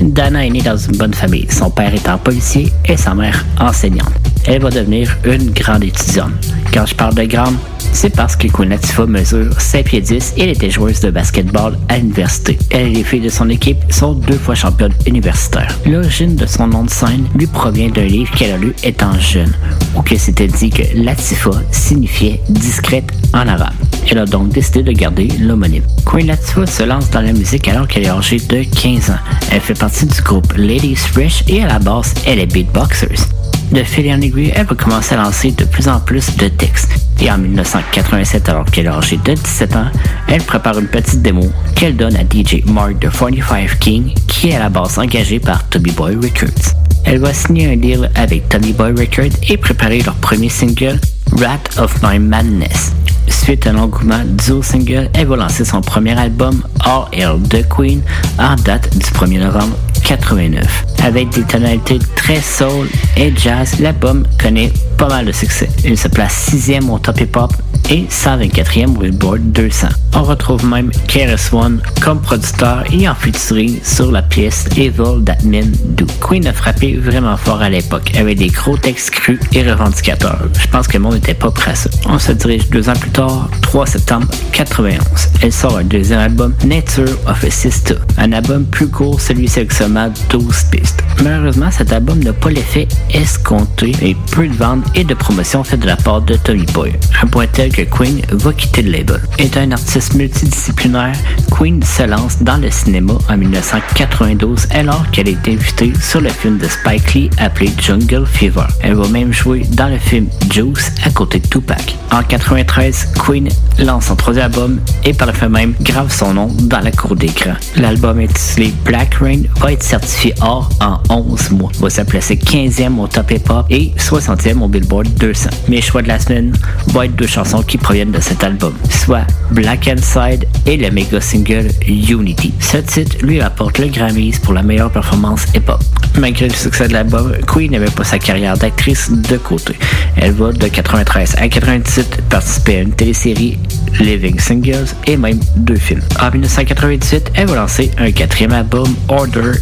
Dana est née dans une bonne famille, son père étant policier et sa mère enseignante. Elle va devenir une grande étudiante. Quand je parle de grande, c'est parce que Queen Latifah mesure 5 pieds 10 et elle était joueuse de basketball à l'université. Elle et les filles de son équipe sont deux fois championnes universitaires. L'origine de son nom de scène lui provient d'un livre qu'elle a lu étant jeune, où que s'était dit que Latifah signifiait discrète en arabe. Elle a donc décidé de garder l'homonyme. Queen Latifah se lance dans la musique alors qu'elle est âgée de 15 ans. Elle fait partie du groupe Ladies Fresh et à la base, elle est beatboxers. De fil en aiguille, elle va commencer à lancer de plus en plus de textes. Et en 1987, alors qu'elle est âgée de 17 ans, elle prépare une petite démo qu'elle donne à DJ Mark de 45 King, qui est à la base engagé par Tommy Boy Records. Elle va signer un deal avec Tommy Boy Records et préparer leur premier single, Rat of My Madness. Suite à l'engouement du single, elle va lancer son premier album, All Hail the Queen, en date du 1er novembre 89. Avec des tonalités très soul et jazz, l'album connaît pas mal de succès. Il se place sixième au top hip-hop et 124e au Billboard 200. On retrouve même KRS One comme producteur et en featuring sur la pièce Evil That Men Do. Queen a frappé vraiment fort à l'époque, avec des gros textes crus et revendicateurs. Je pense que le monde n'était pas prêt à ça. On se dirige deux ans plus tard, 3 septembre 91. Elle sort un deuxième album, Nature of a Sister, un album plus court, celui-ci avec seulement 12 pistes. Malheureusement, cet album n'a pas l'effet escompté et peu de ventes et de promotions faites de la part de Tommy Boy, un point tel que Queen va quitter le label. Étant un artiste multidisciplinaire, Queen se lance dans le cinéma en 1992 alors qu'elle est invitée sur le film de Spike Lee appelé Jungle Fever. Elle va même jouer dans le film Juice à côté de Tupac. En 93, Queen lance son troisième album et par le fait même grave son nom dans la cour d'écran. L'album intitulé Black Rain va certifié or en 11 mois. Va se placer 15e au top hip-hop et 60e au Billboard 200. Mes choix de la semaine vont être deux chansons qui proviennent de cet album, soit Black Inside et le méga single Unity. Ce titre lui apporte le Grammys pour la meilleure performance hip-hop. Malgré le succès de l'album, Queen n'avait pas sa carrière d'actrice de côté. Elle va de 93 à 97 participer à une télésérie Living Singles et même deux films. En 1998, elle va lancer un quatrième album, Order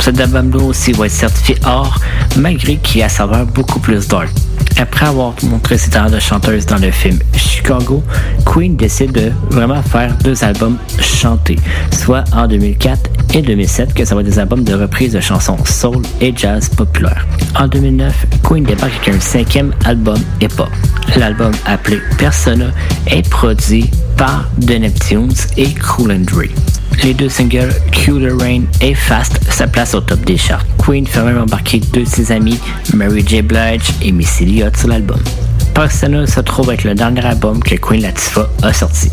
Cet album-là aussi va être certifié or, malgré qu'il a saveur beaucoup plus dark. Après avoir montré ses talents de chanteuse dans le film Chicago, Queen décide de vraiment faire deux albums chantés, soit en 2004 et 2007 que ça va être des albums de reprise de chansons soul et jazz populaires. En 2009, Queen débarque avec un cinquième album hip-hop. L'album appelé Persona est produit par The Neptunes et Cool and Dre. Les deux singles Cooler Rain et Fast se placent au top des charts. Queen fait même embarquer deux de ses amis, Mary J. Blige et Missy Elliott sur l'album. Persona se trouve être le dernier album que Queen Latifah a sorti.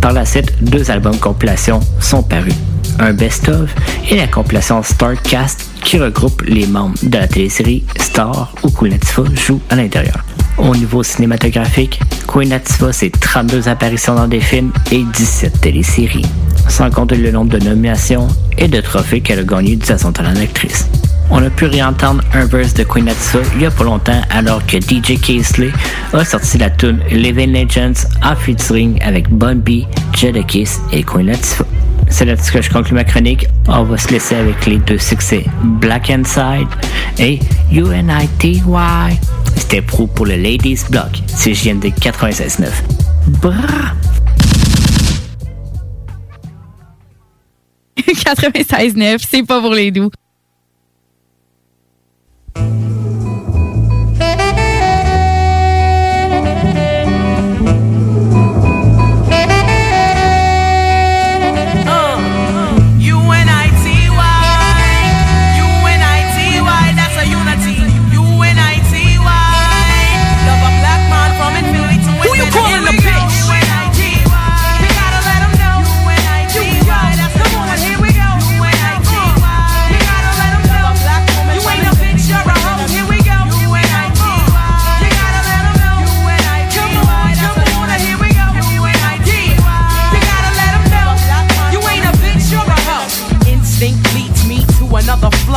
Par la suite, deux albums compilation sont parus. Un best-of et la compilation Starcast qui regroupe les membres de la télésérie Star où Queen Latifah joue à l'intérieur. Au niveau cinématographique, Queen Latifah c'est 32 apparitions dans des films et 17 téléséries, sans compter le nombre de nominations et de trophées qu'elle a gagnés dû à son talent d'actrice. On a pu réentendre un verse de Queen Latifah il y a pas longtemps alors que DJ Casely a sorti la tune Living Legends en featuring avec Bun B, Jadakiss et Queen Latifah. C'est là-dessus que je conclue ma chronique. On va se laisser avec les deux succès Black Inside et UNITY. C'était pro pour le Ladies Block. C'est JND 96.9. Brrr! 96.9, c'est pas pour les doux.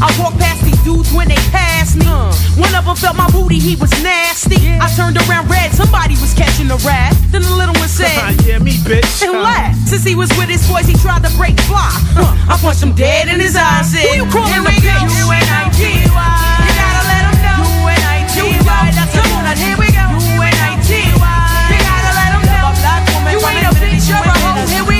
I walked past these dudes when they passed me. Uh. One of them felt my booty, he was nasty. I turned around red, somebody was catching a rat. Then the little one said, Yeah, me, bitch. And laughed. Since he was with his boys, he tried to break fly. Huh. I punched him dead in his eyes. Said, Who you calling a we go. bitch? UNITY. You gotta let him know. UNITY. That's Come on, here we go. UNITY. You gotta let him know. You ain't a bitch, you're a hoe. Here we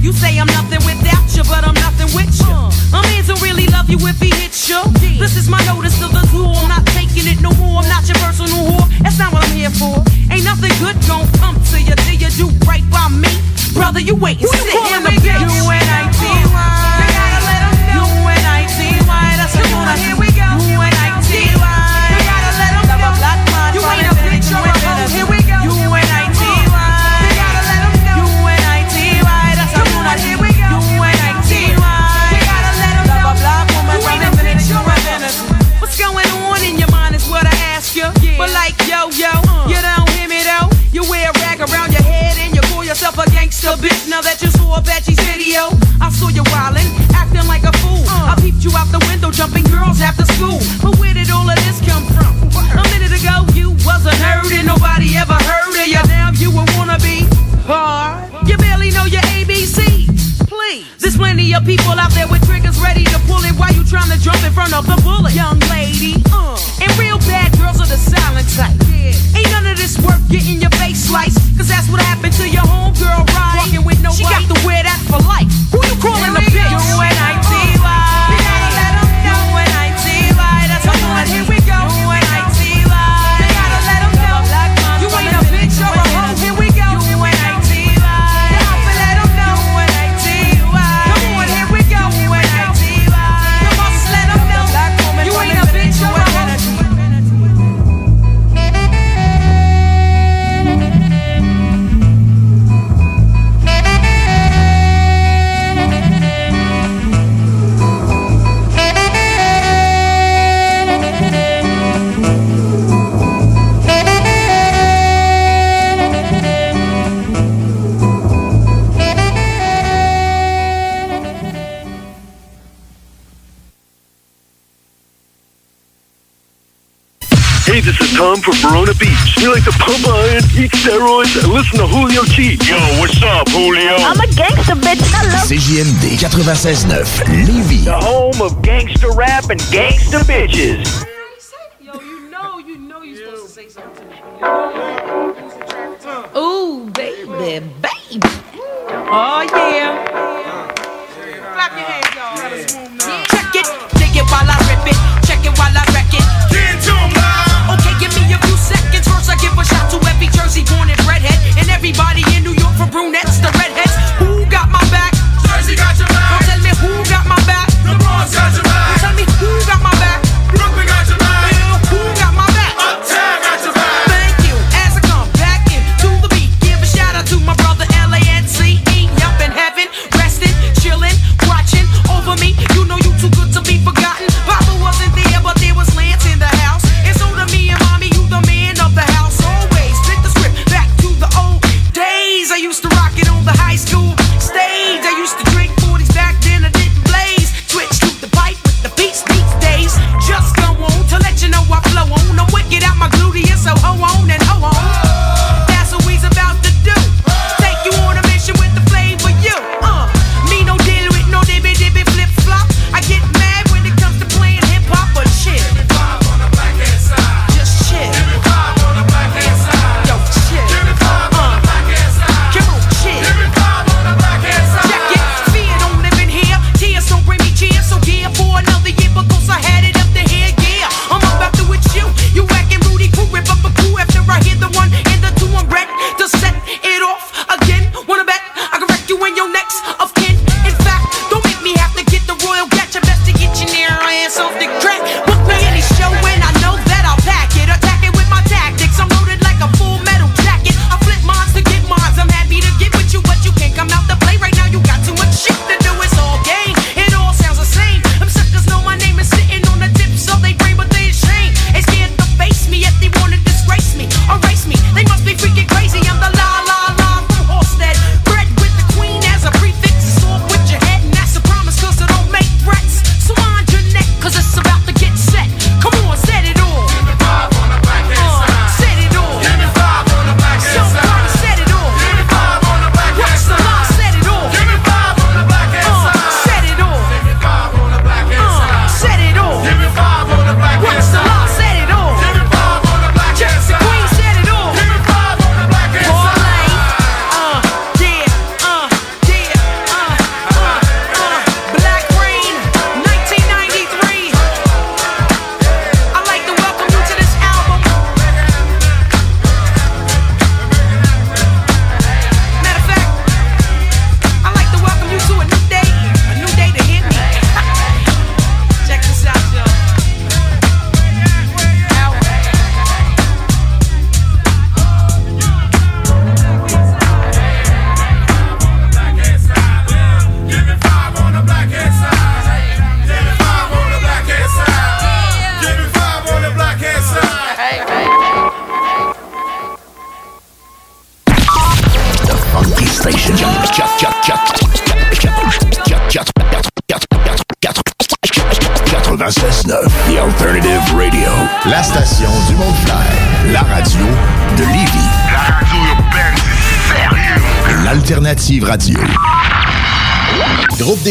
You say I'm nothing without you, but I'm nothing with you. A man don't really love you if he hits you. This is my notice to the zoo. I'm not taking it no more. I'm not your personal whore. That's not what I'm here for. Ain't nothing good gon' come to you till you do right by me. Brother, you wait and Who you sit in the bitch? You gotta let 'em know. UNITY. That's Come on, here we go. You gotta But like yo yo, you don't hear me though. You wear a rag around your head and you call yourself a gangster bitch. Now that you saw a Apache's video, I saw you wildin', acting like a fool. I peeped you out the window, jumping girls after school. But where did all of this come from? A minute ago you was a nerd and nobody ever heard of you. Now you a wannabe hard. You barely know your ABC. Plenty of people out there with triggers ready to pull it while you trying to jump in front of the bullet. Young lady, uh. And real bad girls are the silent type. Ain't none of this worth getting your face sliced. Cause that's what happened to your homegirl, right? Walking with no She got to wear that for life. Who you calling a bitch? You gotta let 'em know. That's Come on, here we go. UNITY. Tom from Verona Beach. We like to pump iron, eat steroids, and listen to Julio G. Yo, what's up, Julio? I'm a gangster bitch. Hello. CJMD 96.9 Lévis. The home of gangster rap and gangster bitches. Ooh, baby, baby. Oh, yeah. Every Jersey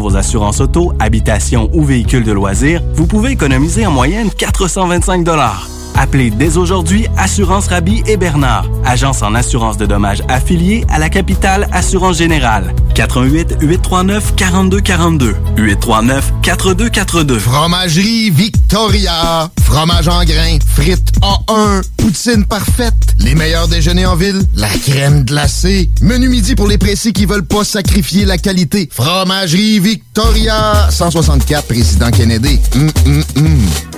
vos assurances auto, habitation ou véhicules de loisirs, vous pouvez économiser en moyenne 425 Appelez dès aujourd'hui Assurance Rabi et Bernard, agence en assurance de dommages affiliée à la capitale Assurance Générale. 88 839 4242 839 4242. Fromagerie Victoria. Fromage en grains. Frites A1. Poutine parfaite. Les meilleurs déjeuners en ville. La crème glacée. Menu midi pour les pressés qui veulent pas sacrifier la qualité. Fromagerie Victoria. 164 Président Kennedy. Hum, hum, hum.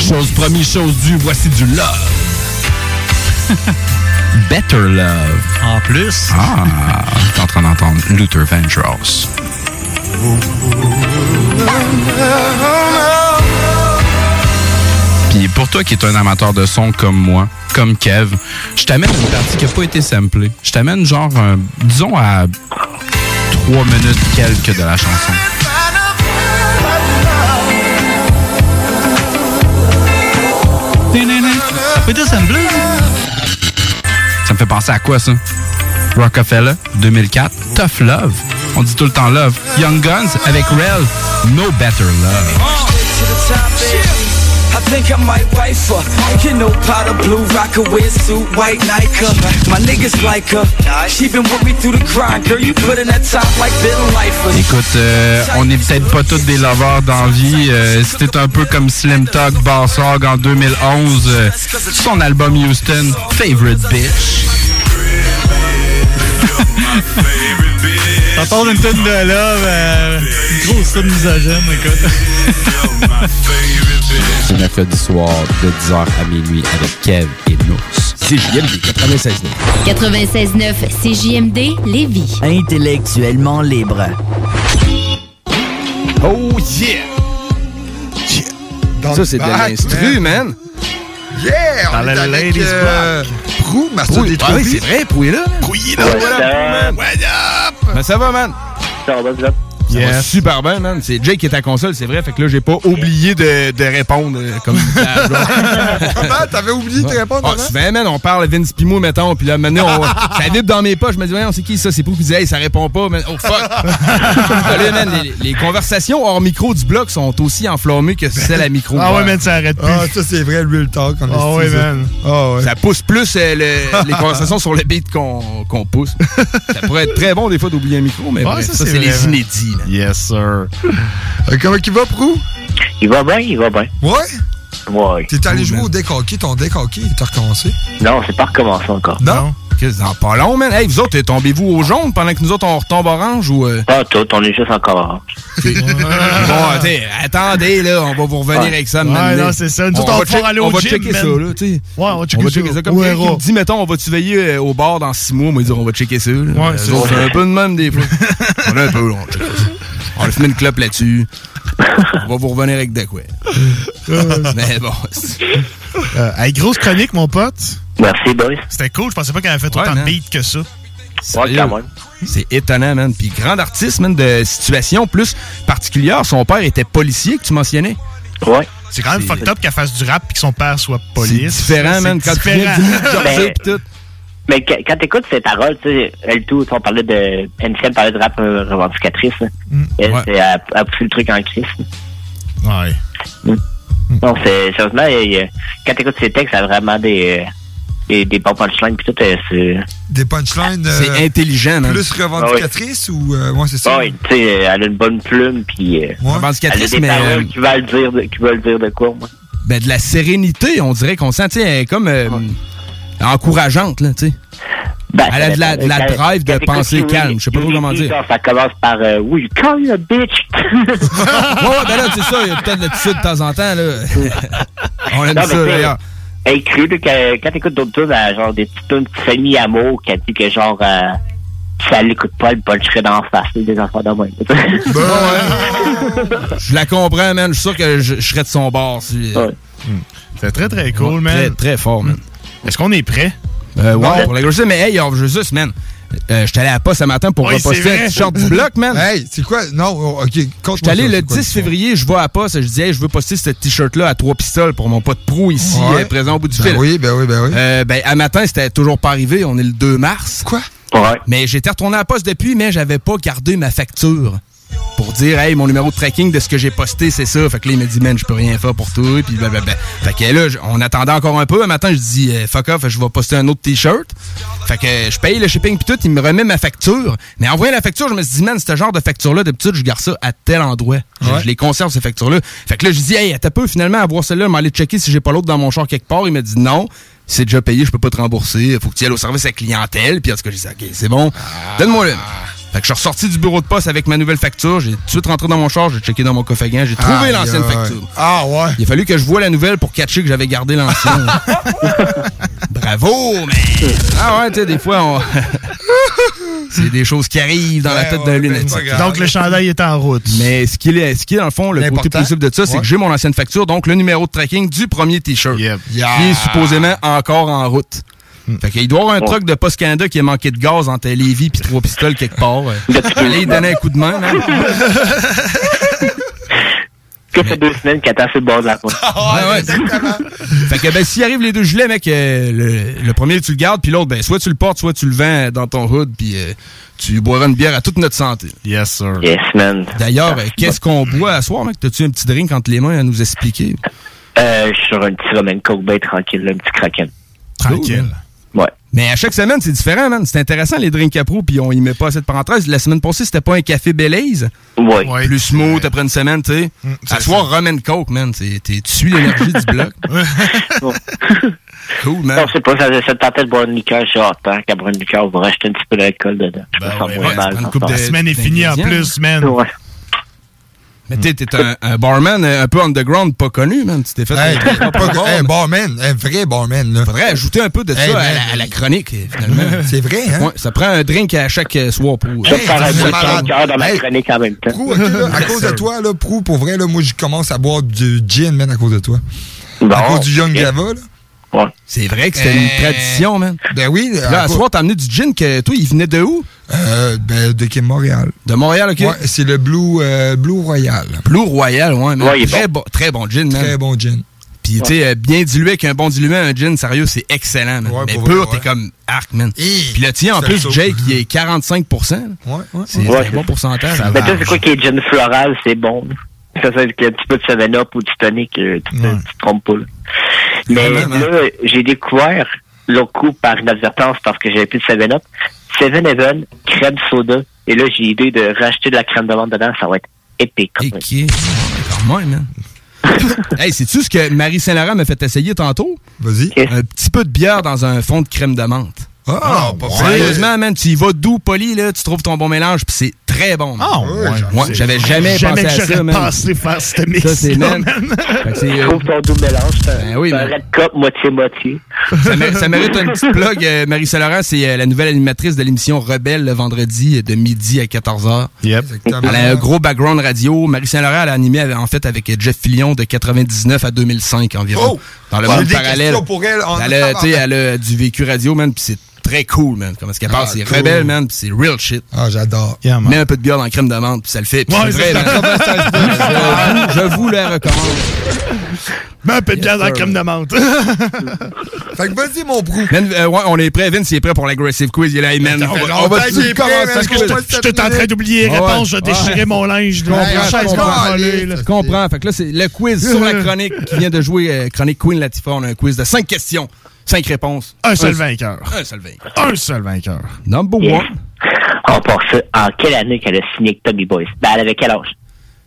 Chose promise, chose due, voici du love. Better Love. En plus. Ah, t'es en train d'entendre Luther Vandross. Puis pour toi qui es un amateur de son comme moi, comme Kev, je t'amène une partie qui n'a pas été samplée. Je t'amène genre, un- disons à 3 minutes quelques de la chanson. Ça me fait penser à quoi ça? Rockefeller, 2004, Tough Love. On dit tout le temps Love. Young Guns avec Rel, No Better Love. Think I might wife her. You know, powder blue, rocker wear suit, white Nike. My niggas like her. She been with me through the grind, girl. You put in that top like Bill Lifer. Écoute, euh, on n'est peut-être pas tous des lovers d'envie. Euh, C'était un peu comme Slim Talk Boss Hog en 2011. euh, son album Houston, Favorite Bitch. T'entends une tonne de love, euh, une grosse tonne misogyne, écoute. C'est mercredi soir de 10h à minuit avec Kev et Nous. CJMD 96 96.9 CJMD Lévis. Intellectuellement libre. Oh yeah! Ça, c'est de l'instru, man. Yeah! Dans on est le avec, Ladies euh, Prou, Master des ah oui, c'est vrai, Prou est là. Prou est là. What What up, man? Ben, ça va, man? Ça va, vous êtes? Ça va super bien, man. C'est Jake qui est à console, c'est vrai. Fait que là, j'ai pas oublié de, de répondre euh, comme Comment? T'avais oublié de répondre Ah, avant? souvent, man, on parle Vince Pimo, mettons, puis là, maintenant, on, ça vibre dans mes poches. Je me dis, ouais, on sait qui ça? C'est pour puis dit, hey, ça répond pas, man. Oh, fuck! Là, man, les, les conversations hors micro du bloc sont aussi enflammées que celles à micro. Ah ouais, man, ça arrête plus. Ah, ça, c'est vrai, le real talk. on Ah ouais, estime ça. man. Ah ouais. Ça pousse plus euh, le- les conversations sur le beat qu'on pousse. Ça pourrait être très bon des fois d'oublier un micro, mais Ouais, bref, ça, c'est c'est les inédits. Yes, sir. Euh, comment il va, Prou? Il va bien, il va bien. Ouais? Ouais. T'es allé jouer au deck hockey, ton deck hockey, il t'a recommencé? Non, c'est pas recommencé encore. Non? Qu'est-ce dans pas long, man? Hey, vous autres, tombez-vous au jaune pendant que nous autres, on retombe orange ou... euh? Pas tout, on est juste encore orange. bon, t'sais, attendez, là, on va vous revenir Ouais. avec ça. Ouais, maintenant. non, c'est ça. Nous autres, on va va pouvoir check- aller au On va gym, checker man. ça, là, tu sais. Ouais, on va checker On va ça. checker ça. Comme Au quelqu'un qui héros. me dit, mettons, on va tu veiller euh, au bar dans six mois? Moi, dire, on va checker ça. là. Ouais, c'est Euh, ça. un peu de même, des fois. on a un peu, on check ça. On va fumer une clope là-dessus. on va vous revenir avec de quoi. Mais bon. Euh, hey, grosse chronique, mon pote. Merci, boys. C'était cool. Je pensais pas qu'elle avait fait Ouais, autant de man. beats que ça. Quand même. C'est étonnant, man. Puis grand artiste, man, de situation plus particulière. Son père était policier, que tu mentionnais. Ouais. C'est quand même fucked up qu'elle fasse du rap et que son père soit police. C'est différent, man. Quand tu viens différent. du New Jersey Mais- tout. Quand t'écoutes ces paroles, tu sais, elle tout, on parlait de. NCM parlait de rap euh, revendicatrice. là. Elle, ouais. à, à pousser le truc en crise. Ouais. Mm. Non, c'est, sérieusement, a- quand t'écoutes ses textes, ça a vraiment des, euh, des, des bons punchlines, pis tout, euh, c'est... Des punchlines. euh, C'est intelligent, man. Plus revendicatrices ou. euh, ouais, c'est ça? Ouais, tu sais, elle a une bonne plume, puis... Euh, Revendicatrice, elle a des mais, paroles euh, qui veulent dire de, qui veulent dire de quoi, moi. Ben, de la sérénité, on dirait qu'on sent, tu sais, elle est comme euh, encourageante, là, tu sais. elle a de la, de la Quand- drive de Unity- calme, je sais pas trop comment dire. Ça commence par euh, Oui, you call you a bitch. ouais, ouais, ben là, c'est ça, il y a peut-être là-dessus de temps en temps, là. On aime Non, ça, d'ailleurs. Elle cru là, que quand t'écoutes d'autres tunes, euh, genre des petites tunes de famille amour, qui a dit que genre euh, si elle l'écoute pas, elle puncherait dans la face, des enfants de même. Je la comprends, man. Je suis sûr que je, je serais de son bord. Si, euh, C'est très, très cool, Ouais, man. Très, très fort, man. Est-ce qu'on est prêt? Euh, ouais, pour la grossesse, mais hey, on veut juste, man. Euh, J'étais allé à la poste ce matin pour Oui, reposter un t-shirt du bloc, man. Hey, c'est quoi? Non, oh, ok, J'étais allé le 10 février, je vais à la poste, je dis, hey, je veux poster ce t-shirt-là à trois pistoles pour mon pote pro ici, Ouais. euh, présent au bout du Ben fil. oui, ben oui, ben oui. Euh, ben, à matin, c'était toujours pas arrivé. On est le 2 mars. Quoi? Mais j'étais retourné à la poste depuis, mais j'avais pas gardé ma facture. Pour dire, hey, mon numéro de tracking de ce que j'ai posté, c'est ça. Fait que là, il m'a dit, man, je peux rien faire pour toi. Puis blablabla. Fait que là, on attendait encore un peu. Un matin, je dis, euh, fuck off, je vais poster un autre t-shirt. Fait que je paye le shipping puis tout, il me remet ma facture. Mais en voyant la facture, je me suis dit, man, ce genre de facture-là, d'habitude, je garde ça à tel endroit. Je, je les conserve, ces factures-là. Fait que là, je dis, hey, t'as peu finalement à voir celle-là, m'aller checker si j'ai pas l'autre dans mon char quelque part. Il m'a dit, non, c'est déjà payé, je peux pas te rembourser. Faut que tu ailles au service à clientèle. Puis en tout cas, j'ai dit, ok, c'est bon. Donne-moi le. Fait que je suis ressorti du bureau de poste avec ma nouvelle facture. J'ai tout de suite rentré dans mon char, j'ai checké dans mon coffre à gants, j'ai trouvé l'ancienne facture. Ah ouais. Il a fallu que je vois la nouvelle pour catcher que j'avais gardé l'ancienne. Bravo, mais. Ah ouais, tu sais, des fois, on. c'est des choses qui arrivent dans la tête d'un lunatique. Donc, le chandail est en route. Mais ce qui est, ce qui est dans le fond, le côté positif de ça, c'est que j'ai mon ancienne facture, donc le numéro de tracking du premier t-shirt, qui Yeah. est supposément encore en route. Fait qu'il doit y avoir un truck de Post Canada qui a manqué de gaz entre Lévis puis trois pistoles quelque part. Allez, il donner un coup de main. Ça fait deux semaines qu'elle est sur le bord de la route. Ouais, ouais. fait que ben s'il arrive les deux gilets, mec, euh, le, le premier tu le gardes, puis l'autre, ben soit tu le portes, soit tu le vends dans ton hood, puis euh, tu boiras une bière à toute notre santé. Yes, sir. Yes, man. D'ailleurs, euh, qu'est-ce qu'on boit à soir, mec? T'as-tu un petit drink entre les mains à nous expliquer? Euh, je suis sur un petit Roman Coke ben tranquille, là, un petit kraken. Tranquille. Ouais. Mais à chaque semaine, c'est différent, man. C'est intéressant, les drinks à pro, puis on y met pas assez de parenthèses. La semaine passée, c'était pas un café Belize. Ouais. Plus smooth après une semaine, tu sais. à soir, rum and coke, man. C'est- t'es- Tu suis l'énergie du bloc. Cool, man. Non, c'est pas, ça, ça te tentait de boire une liqueur, je suis hâte, hein, qu'à boire une liqueur, on va rajouter un petit peu d'alcool dedans. Je me sens moins mal. une coupe de- La semaine est finie en plus, man. Ouais. Mais t'es t'es un, un barman un peu underground, pas connu, man. Tu t'es fait Hey, un- pas, hey, barman, un vrai barman, là. Faudrait ajouter un peu de ça Hey, à, man. la, à la chronique, finalement. C'est vrai, hein? Ouais, ça prend un drink à chaque euh, soir pour. Vais faire un dans ma Hey. chronique en même temps. Prou, là, à cause de toi, là, Prou, pour vrai, là, moi, je commence à boire du gin, man, à cause de toi. à cause du Young. Java, là. C'est vrai que c'était une tradition, man. Ben oui. Là, à soir, t'as amené du gin que toi, il venait de où? Euh, ben, de Kim Montréal. De Montréal, ok. Ouais, c'est le Blue, euh, Blue Royal. Blue Royal, ouais, man. Ouais, très, bon. très bon gin, man. Très bon gin. Puis, tu sais, euh, bien dilué avec un bon dilué, un gin, sérieux, c'est excellent, man. Ouais, Mais pur, t'es comme arc, man. Puis le tien, en plus. Jake, il est 45 Ouais, ouais. C'est Ouais, un bon ça. pourcentage. Mais toi, c'est quoi qui est gin floral, c'est bon. Ça, c'est un petit peu de 7-up ou du tonic, euh, tu, te- tu te trompes pas, là. Mais là, j'ai découvert, l'autre coup, par inadvertance, parce que j'avais plus de 7-up, 7-Eleven, crème soda. Et là, j'ai l'idée de racheter de la crème de menthe dedans, ça va être épique. Ok. Quand même, man. hey, sais-tu ce que Marie Saint-Laurent m'a fait essayer tantôt? Vas-y. Un petit peu de bière dans un fond de crème de menthe. Ah, pas Sérieusement, man, tu y vas doux, poli, là, tu trouves ton bon mélange, puis c'est très bon. man. Ah, ouais, Ouais, j'avais jamais, Jamais pensé que à ça, man. pensé faire ce mix. Ça, c'est man. Fait que c'est, Tu euh, trouves ton doux mélange, c'est un, Ben oui, un red cup moitié-moitié. ça, mé- ça mérite un petit plug. euh, Marie Saint-Laurent, c'est euh, la nouvelle animatrice de l'émission Rebelle le vendredi de midi à 14h. Yep. Elle a un gros background radio. Marie Saint-Laurent, elle a animé en fait avec Jeff Fillion de 99 à 2005 environ. Oh! Dans le monde parallèle. pour elle en Elle a, tu sais, elle a du vécu radio, man, puis c'est très cool, man. Comment est-ce qu'elle Ah, parle? C'est cool. rebelle, man, puis c'est real shit. Ah, j'adore. Mets un peu de bière dans la crème d'amande, puis ça le fait. Puis Ouais, c'est c'est vrai, ça. man. Je vous- Je vous le recommande. Mets un peu de bière dans la sir. crème de menthe. Fait que vas-y, mon brou. Man, euh, ouais, on est prêt. Vince, il est prêt pour l'aggressive quiz. Il est là, hey, man. Fait On longtemps va man, commencer ça. pas Je suis en train d'oublier réponses. Je déchirais mon linge. Je comprends, La je chaise comprends. va voler, là. Je comprends. Fait que là, c'est le quiz sur la chronique qui vient de jouer euh, Chronique Queen Latifah. On a un quiz de 5 questions, 5 réponses. Un seul vainqueur. Un seul vainqueur. Un seul vainqueur. Number Yes. one. On part ça. En quelle année qu'elle a signé avec Tommy Boys? Ben, elle avait quel âge?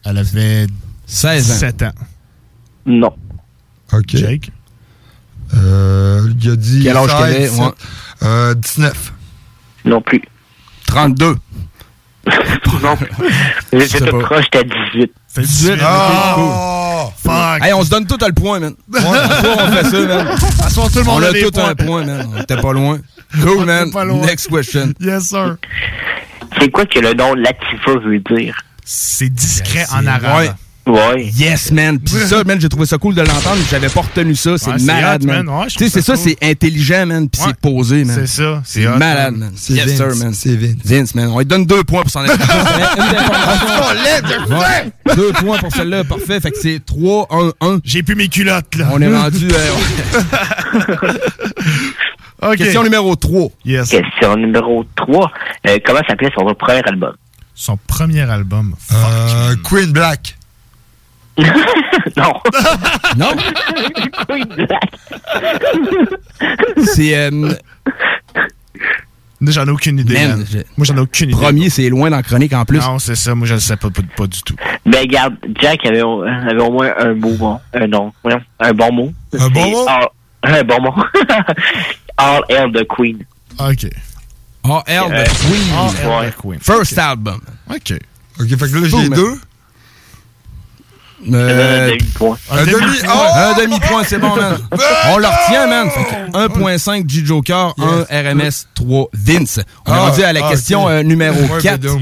Elle avait 16 ans. 7 ans. Non. OK. Jake? Euh, il a dit. Quel âge qu'elle avait, 16, ouais. Euh, 19. Non plus. 32. non plus. J'étais tout proche, j'étais 18. Fait 18. Oh! Fuck. Hey, on se donne tout le point, man. Soir, on fait ça, man. À tout le monde On a a tout points. un point, man. On était pas loin. Cool, man. pas loin. Next question. Yes, sir. C'est quoi que le nom Latifa veut dire? C'est discret en Ouais. Ouais. Yes, man. Puis ça, man, j'ai trouvé ça cool de l'entendre. J'avais pas retenu ça. C'est Ouais, malade, hot, man. man. Ouais, je tu sais, c'est ça, cool. c'est intelligent, man. Puis Ouais. c'est posé, man. C'est ça. C'est malade, man. man. C'est Yes, Vince. sir, man. C'est Vince. Vince, man. On lui donne deux points pour s'en être. Deux points pour celle-là. Parfait. Fait que c'est 3, 1, 1. J'ai plus mes culottes, là. On est rendu. euh. Question numéro 3. Yes. Question numéro 3. comment s'appelait son premier album? Son premier album. Euh, Queen Black. non. Non? Queen Black. C'est. euh, J'en ai aucune idée. Man, man. je- Moi, j'en ai aucune idée. Premier, c'est loin dans la chronique en plus. Non, c'est ça. Moi, je le sais pas, pas, pas du tout. Ben, regarde, Jack avait, au- avait au moins un mot bon. Un nom. Un bon mot. Un bon mot? All- un bon mot. All Hail the Queen. OK. Ah, L Euh, the Queen. Elder Queen. First album. OK. OK, fait que là, j'ai deux. Euh, Un demi-point. Un demi. Oh! Un demi-point, c'est bon, man. On le retient, man. Fait que 1.5 G-Joker, 1 RMS, 3 Vince. On est Ah, rendu à la ah, question ok. euh, numéro Ouais, 4. ben, donc.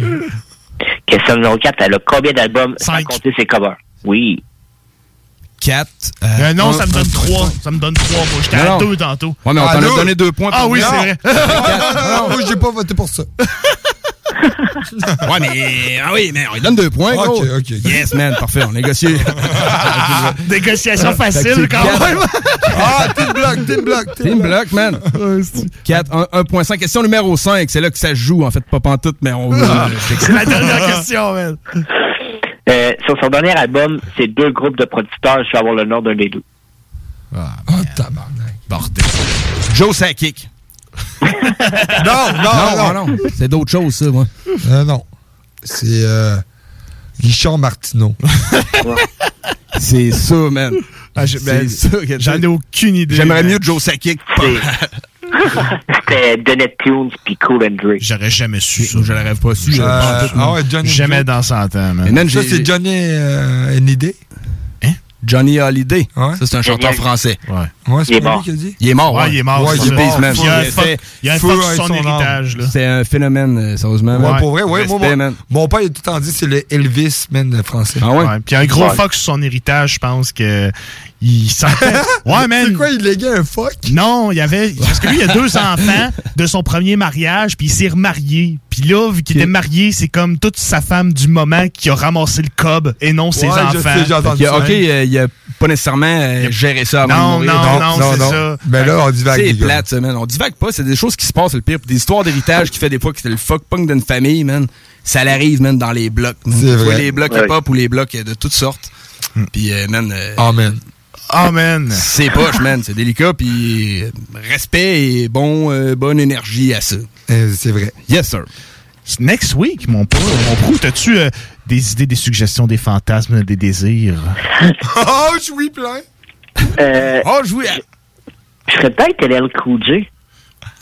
Question numéro 4. Elle a combien d'albums sans Cinq. compter ses covers? Oui. 4. Euh, non, ça me donne 3. Ça me donne 3. Moi, j'étais Non, à non. 2 tantôt. Ouais, mais on Ah, t'en a donné deux points. Ah oui, c'est vrai. Non, moi, j'ai pas voté pour ça. Ouais, mais. Ah oui, mais on lui donne deux points, gros. Ok, ok. Yes, man, parfait, on négocie. Négociation facile, quand même. Ah, team block, team block. Team Block, man. 4, 1.5. Question numéro 5. C'est là que ça se joue, en fait, pas pantoute, mais on. C'est la dernière question, man. Euh, sur son dernier album, c'est deux groupes de producteurs. Je vais avoir le nom d'un des deux. Oh, tabarnak. Bordel. Joe Sakic. Non, non, Non, non. non, non. C'est d'autres choses, ça, moi. Euh, non. C'est euh, Richard Martineau. C'est ça, man. Ah, je- ben, C'est ça que J'en ai aucune idée. J'aimerais mieux Joe Sakic. C'était Donnet Tunes puis Cool and Dre. J'aurais jamais su ça. Je l'aurais pas su. Euh, ah ouais, Johnny Jamais dans 100 ans, Mais man. man, Ça, c'est Johnny euh, Hallyday. Johnny Holiday. Ouais. Ça, c'est un chanteur français. Ouais. Ouais, Il est c'est pas mort. lui qui a dit? Il est mort. Ouais, il est mort. Ouais, c'est il est mort, man. Il y a un fuck- il y a un feu fuck sur avec son son héritage, là. C'est un phénomène, euh, sérieusement. Ouais, man. pour vrai, ouais. Moi, Respect, mon, man. mon père, il a tout le temps dit c'est le Elvis, man, français. Ah ouais? Ouais. Puis il y a un gros Ouais. fuck sur son héritage, je pense que il sentait. Ouais, man. C'est quoi, il léguait un fuck? Non, il y avait. Parce que lui, il a deux enfants de son premier mariage, puis il s'est remarié. Puis là, vu qu'il était marié, c'est comme toute sa femme du moment qui a ramassé le cob et non ses Ouais, je enfants. sais, entendu Ok, ça. ok, euh, il a pas nécessairement euh, géré ça avant Non, de mourir. non, non, c'est ça. Ben là, on divague. C'est plate, ça, man. On divague pas, c'est des choses qui se passent, c'est le pire. Des histoires d'héritage qui fait des fois que c'est le fuck punk d'une famille, man. Ça l'arrive, man, dans les blocs. C'est vrai. les blocs Ouais. hip-hop ou les blocs euh, de toutes sortes. Puis, euh, man, euh, Amen. Ah, man. c'est poche, man. C'est délicat. Puis, respect et bon, euh, bonne énergie à ça. Euh, C'est vrai. Yes, sir. Next week, mon pro, mon pro, t'as-tu euh, des idées, des suggestions, des fantasmes, des désirs? oh, je suis plein. Euh, Oh, je voulais. je serais peut-être LL Cool J.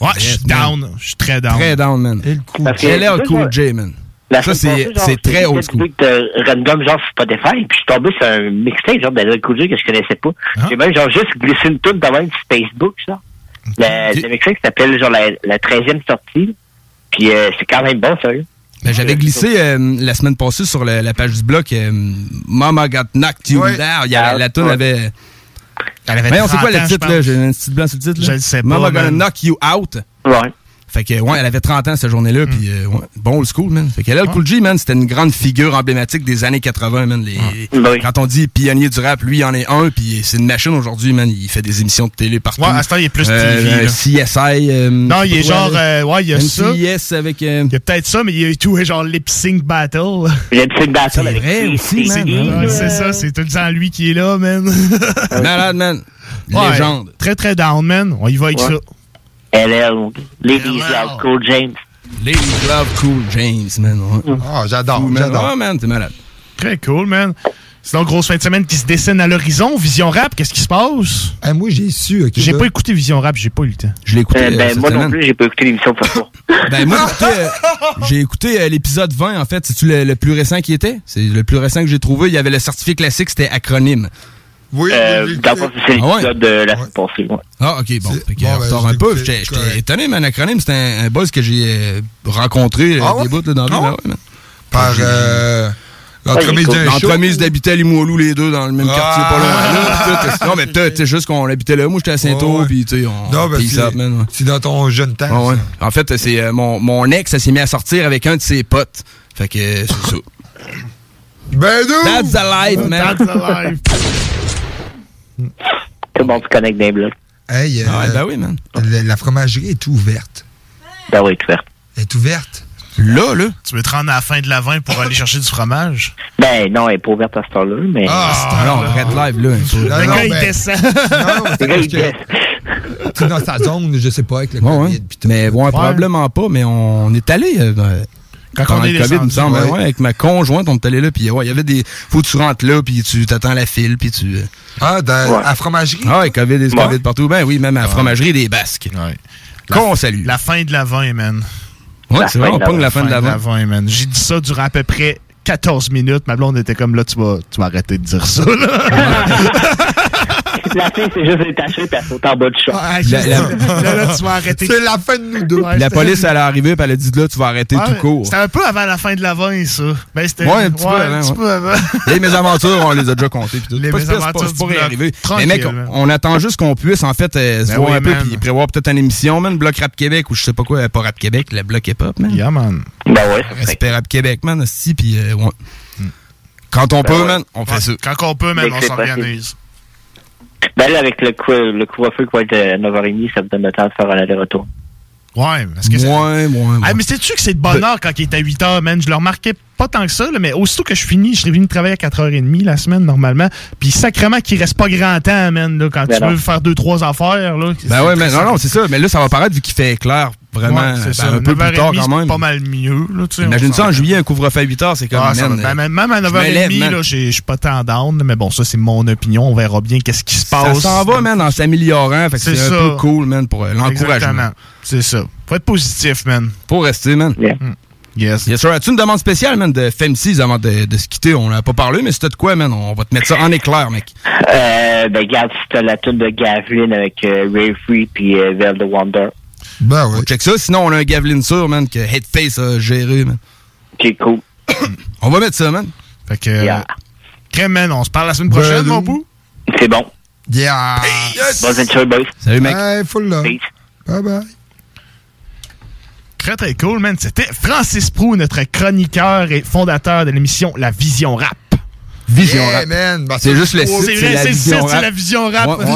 Ouais, je suis down. Je suis très down. Très down, man. LL Cool. J, man. La Ça, c'est- passée, genre, c'est très j'ai old school. de random genre sur Spotify, puis je suis tombé sur un mixtape genre Cool J que je connaissais pas. Ah. J'ai même genre juste glissé une tune de même sur Facebook, genre. Le, le mixtape s'appelle genre la, la 13e sortie. Puis euh, c'est quand même bon, sérieux. Ben, J'avais glissé euh, la semaine passée sur le- la page du bloc euh, Mama Got Knocked You Ouais. Down. Il y Ah, la tune ouais. avait. Elle avait Voyons, c'est 30 quoi le titre, là? J'ai un petit blanc sur le titre, là. Je le sais pas, Mama Gonna man. Knock You Out. Ouais. Fait que, ouais, elle avait 30 ans cette journée-là, puis euh, ouais, bon old school, man. Fait qu'elle, Cool G, man, c'était une grande figure emblématique des années 80, man. Les- Quand on dit pionnier du rap, lui, il en est un, puis c'est une machine aujourd'hui, man. Il fait des émissions de télé partout. Ouais, à ce temps, il est plus Euh, TV, euh, là. CSI. euh, Non, il est genre, euh, ouais, il y a ça. NCIS avec... euh, Il y a peut-être ça, mais il y a tout genre lip sync battle. Lip sync battle C'est vrai aussi, man. Là. c'est ça, c'est tout le temps lui qui est là, man. Malade, man. Légende. Très, très down, man. On y va avec ça. LL, Ladies Love Cool James. Ladies Love Cool James, man. ouais. Ah, j'adore, j'adore. Ouais, man, t'es malade. Très cool, man. Sinon, grosse fin de semaine qui se dessine à l'horizon. Vision Rap, qu'est-ce qui se passe? Eh, moi, j'ai su. ok, J'ai pas écouté Vision Rap, j'ai pas eu le temps. Je l'ai écouté Euh, euh, ben, cette moi non plus, j'ai pas écouté l'émission de toute façon. Ben, moi, j'ai écouté, euh, j'ai écouté euh, l'épisode 20, en fait. C'est-tu le, le plus récent qui était? C'est le plus récent que j'ai trouvé. Il y avait le certificat classique, c'était acronyme. Oui, Euh, dans le c'est Ah ouais? l'épisode de la semaine passée. ouais. Ah, ok, bon. Fait que, bon, on ben, je un peu. J'étais étonné, mais un acronyme, c'était un, un buzz que j'ai euh, rencontré euh, Ah ouais? des bouts là, dans la Ah vie. ouais? Par euh, l'entremise d'habiter à Limoilou, les deux, dans le même Ah! quartier, pas loin. Tout, Non, mais peut-être, c'est juste qu'on habitait là. Moi, j'étais à ouais. puis tu sais, on. Non, ben, c'est c'est dans ton jeune temps. Ah. En fait, c'est euh, mon, ex, elle s'est mis à sortir avec un de ses potes. Fait que c'est ça. Ben, nous! That's the life, man. That's Tout le monde se connecte dans les blocs. Hey, euh, Ah ouais, ben oui, man. la, la fromagerie est ouverte. Ben oui, tout ouvert. Elle est ouverte? Là, là. Tu veux te rendre à la fin de la 20 pour aller chercher du fromage? Ben non, elle est pas ouverte à cette heure-là, mais. Ah, Ah non, Red Live, là. Non, Le non, gars, il ben- descend. Non, c'est Le gars, il es dans sa zone, je sais pas, avec le Ouais, COVID. Mais bon, probablement pas, mais on est allé. euh, pendant on est le COVID, il me semble. ouais. ouais, avec ma conjointe, on est allé là, puis ouais, il y avait des. Faut que tu rentres là, puis tu t'attends la file, puis tu. euh, Ah, dans, Ouais. à la fromagerie? Ah ouais, COVID, des Ouais. COVID partout. Ben oui, même à la fromagerie des Basques. Ouais. Qu'on salue. La fin de la 20, man. Ouais, c'est vrai, on de la pogne la fin de la vente. 20, man. J'ai dit ça durant à peu près 14 minutes. Ma blonde était comme là, tu vas, tu vas arrêter de dire ça. Là, La fille, c'est juste détaché puis elle saute en bas du chat. Ah, La- juste- la- là, là, tu vas arrêter. C'est la fin de nous deux. Ouais, La police, elle est arrivée, puis elle a dit là, tu vas arrêter Ouais, tout court. C'était un peu avant la fin de la 20, ça. Ben, c'était Ouais, un petit peu un petit ouais. peu avant. Les mésaventures, on les a déjà comptées. puis tout. Les mésaventures c'est pas réarriver. Mais mec, on, on attend juste qu'on puisse, en fait, euh, se Ben voir oui, un peu, puis prévoir peut-être une émission, man, Bloc Rap Québec, ou je sais pas quoi, euh, pas Rap Québec, le Bloc Hip-Hop, man. Yeah, man. Ben ouais. Respect Rap Québec, man, aussi, puis euh, ouais. Quand on Ben peut, ouais. man, on fait ça. Quand on peut, man, on s'organise. Ben là, avec le, cou- le couvre-feu qui va être à 9h30, ça me donne le temps de faire un aller-retour. Ouais, parce que c'est- Ouais, ouais, ouais. Ah, mais sais-tu que c'est de bonne heure quand il est à 8 h, man? Je le remarquais pas tant que ça, là, mais aussitôt que je finis, je serais venu travailler à 4h30 la semaine, normalement. Puis sacrément qu'il reste pas grand temps, man, là, quand Ben tu non. veux faire deux, trois affaires, là. Ben ouais, mais non, non, c'est ça. Mais là, ça va paraître vu qu'il fait clair, vraiment, Ouais, c'est ben, ça. un peu plus 9h30, tard quand c'est même. pas mal mieux, là, tu sais. Imagine ça en juillet, un couvre-feu à 8 heures, c'est comme, Ah, ça man, va. euh, Ben, même à je me 9h30, lève, man. là, j'ai- je suis pas tant down, mais bon, ça, c'est mon opinion. On verra bien qu'est-ce qui se Ça passe. s'en va, man, en s'améliorant. Fait que C'est un ça. peu cool, man, pour euh, l'encouragement. Exactement. C'est ça. Faut être positif, man. Faut rester, man. Yeah. Yes. Yes, sir. As-tu une demande spéciale, man, de Femsis avant de, de se quitter? On n'a pas parlé, mais c'était de quoi, man? On va te mettre ça en éclair, mec. Euh, ben, regarde, si t'as la tune de Gavlin avec euh, Ray Free puis euh, Vel the Wonder. Ben oui. On check ça. Sinon, on a un Gavelin sur, man, que Headface a géré, man. Ok, cool. On va mettre ça, man. Fait que, Yeah. crème, man, on se parle la semaine prochaine, Ben, mon bout. C'est bon. Yeah. Bonne aventure, boys. Salut, mec. Hey, full love. Peace. Bye bye. Très, très cool, man. C'était Francis Prou, notre chroniqueur et fondateur de l'émission La Vision Rap. Vision Yeah, Rap. Ben, C'est juste le site, C'est c'est vrai, la c'est le site, c'est Rap. la Vision Rap. Ouais, ouais.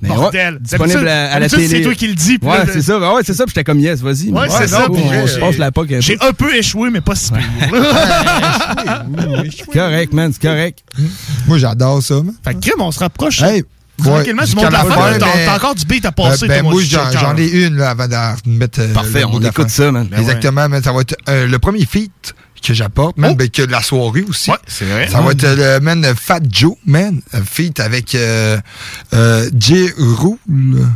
Mais ouais, Bordel. disponible D'habitude- à, à la télé. c'est toi qui le dis. Ouais, c'est ça. Ben ouais, c'est ça. Puis j'étais comme yes, vas-y. Ouais, c'est ça, non, puis on j'ai- se passe la POC un J'ai peu. un peu échoué, mais pas si pire. Correct, man, c'est correct. Moi, j'adore ça, man. Fait que, crème, on se rapproche. Hey, Tranquillement, ouais, tu montes la fin. T'as mais- encore du beat à passer. Euh, ben, moi, du j'en ai une là, avant de mettre. euh, Parfait, on écoute ça, man. Ben Exactement, man. Ça va être euh, le premier feat que j'apporte, man, Oh. ben, que de la soirée aussi. Ouais, c'est vrai. Ça va être euh, le man Fat Joe, man. Un feat avec euh, euh, J. Rule.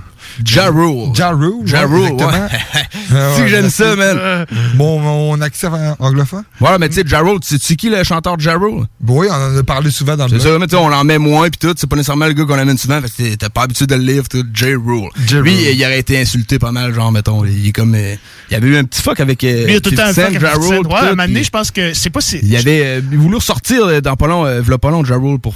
Ja Rule. Ja Rule. Ja Rule, exactement. ouais. Si j'aime ça, man. Mon, mon accent anglophone. Ouais, mais tu sais, Ja Rule, tu sais qui le chanteur de Ja Rule? Oui, on en a parlé souvent dans le C'est ça, mais tu sais, on en met moins pis tout. C'est pas nécessairement le gars qu'on amène souvent, fait que t'es- t'as pas habitué de le lire, tout. J. Rule. Lui, il aurait été insulté pas mal, genre, mettons. Il est comme. euh, il avait eu un petit fuck avec. Euh, il a tout le temps un 50 fuck Ja 50 Rule, Ouais, à un tout, moment donné, puis je pense que c'est pas si. Il avait euh, voulu ressortir euh, dans pas long, euh, pas long, Ja Rule pour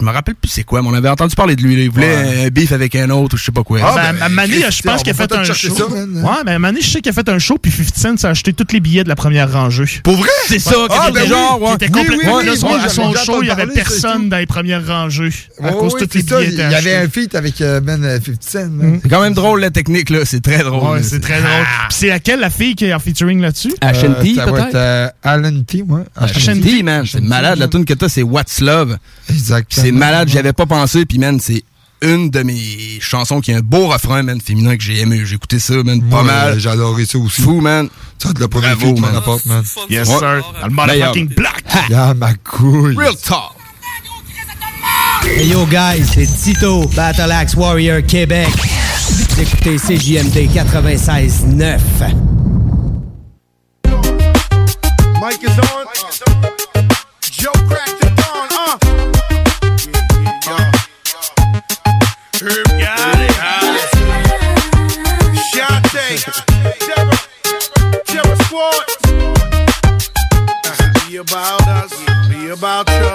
je me rappelle plus c'est quoi, mais on avait entendu parler de lui. là. Il voulait un beef avec un autre, ou je sais pas quoi. Ah, ben, à Mané, je pense qu'il a fait un show. ouais, mais Mané, je sais qu'il a fait un show, puis 50 Cent s'est acheté tous les billets de la première rangée. Pour vrai? C'est ça, Ouais. Ah, ben genre, oui, était complètement oui, oui, à son déjà show, il y avait personne dans les premières rangées. À cause de tous les billets Il y avait un feat avec euh, Ben euh, 50 Cent. là. C'est quand même drôle la technique, là. C'est très drôle. Ouais, c'est très drôle. Puis c'est laquelle la fille qui est en featuring là-dessus? Ashanti, Euh, peut-être? être euh, Alan T, ouais. Ashanti, man. C'est malade. La tune que t'as, c'est What's Love. Exactement. C'est malade. J'y avais pas pensé. Puis, man, c'est une de mes chansons qui a un beau refrain, man, féminin que j'ai aimé. J'ai écouté ça, man, pas mal. J'ai adoré ça aussi. Fou, man. Ça, de la première Bravo, fille qui m'en man. apporte, man. Yes, Ouais. sir. Le motherfucking black. Yeah, ma couille. Real talk. Hey yo guys, c'est Tito, Battle Axe Warrior Québec. Vous écoutez CJMD 96.9. Mike is on. Joe cracked the dawn. Uh. Herb got it. Shantae. Terror. Terror Squad. Be about us. Be about you.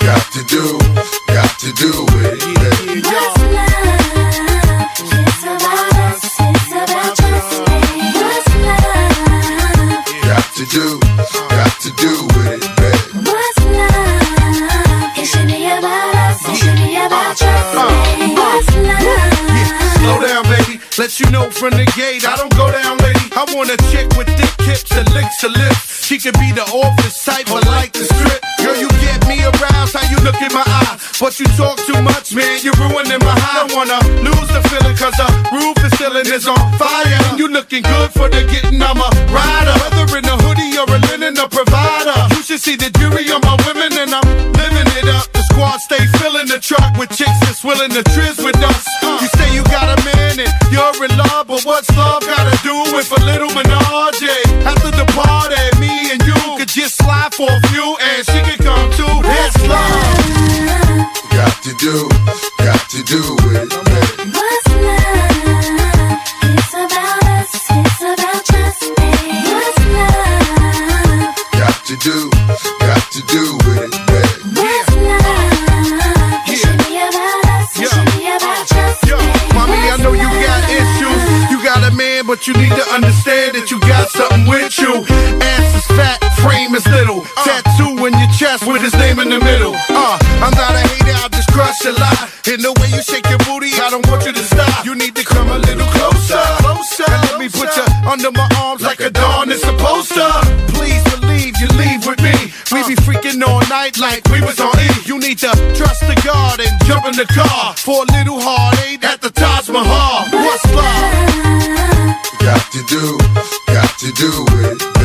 Got to do, got to do with it. Got to do, got to do with it, Let you know from the gate. I don't go down, lady. I want a chick with thick hips and licks her lips. She could be the office type, but like the strip. Girl, you get me aroused. How you look in my eye. But you talk too much, man. You're ruining my high. I wanna lose the feeling, cause the roof is ceiling is on fire. And you looking good for the getting. I'm a rider. Whether in a hoodie or a linen, a provider. You should see the jury on my women, and I'm living it up. The squad stay filling the truck with chicks that's willing to trizz with us. With a little menage? After the party, me and you could just slide for a few, and she could come too. It's love. Got to do, got to do but you need to understand that you got something with you. Ass is fat, frame is little. Tattoo in your chest with his name in the middle. Uh, I'm not a hater, I just crush a lot. In the way you shake your booty, I don't want you to stop. You need to come a little closer, closer. And let me put you under my arms like a dawn is supposed to. Please believe you leave with me. We be freaking all night like we was on E. You need to trust the God and jump in the car for a little heartache at the Taj Mahal. Do, got to do it,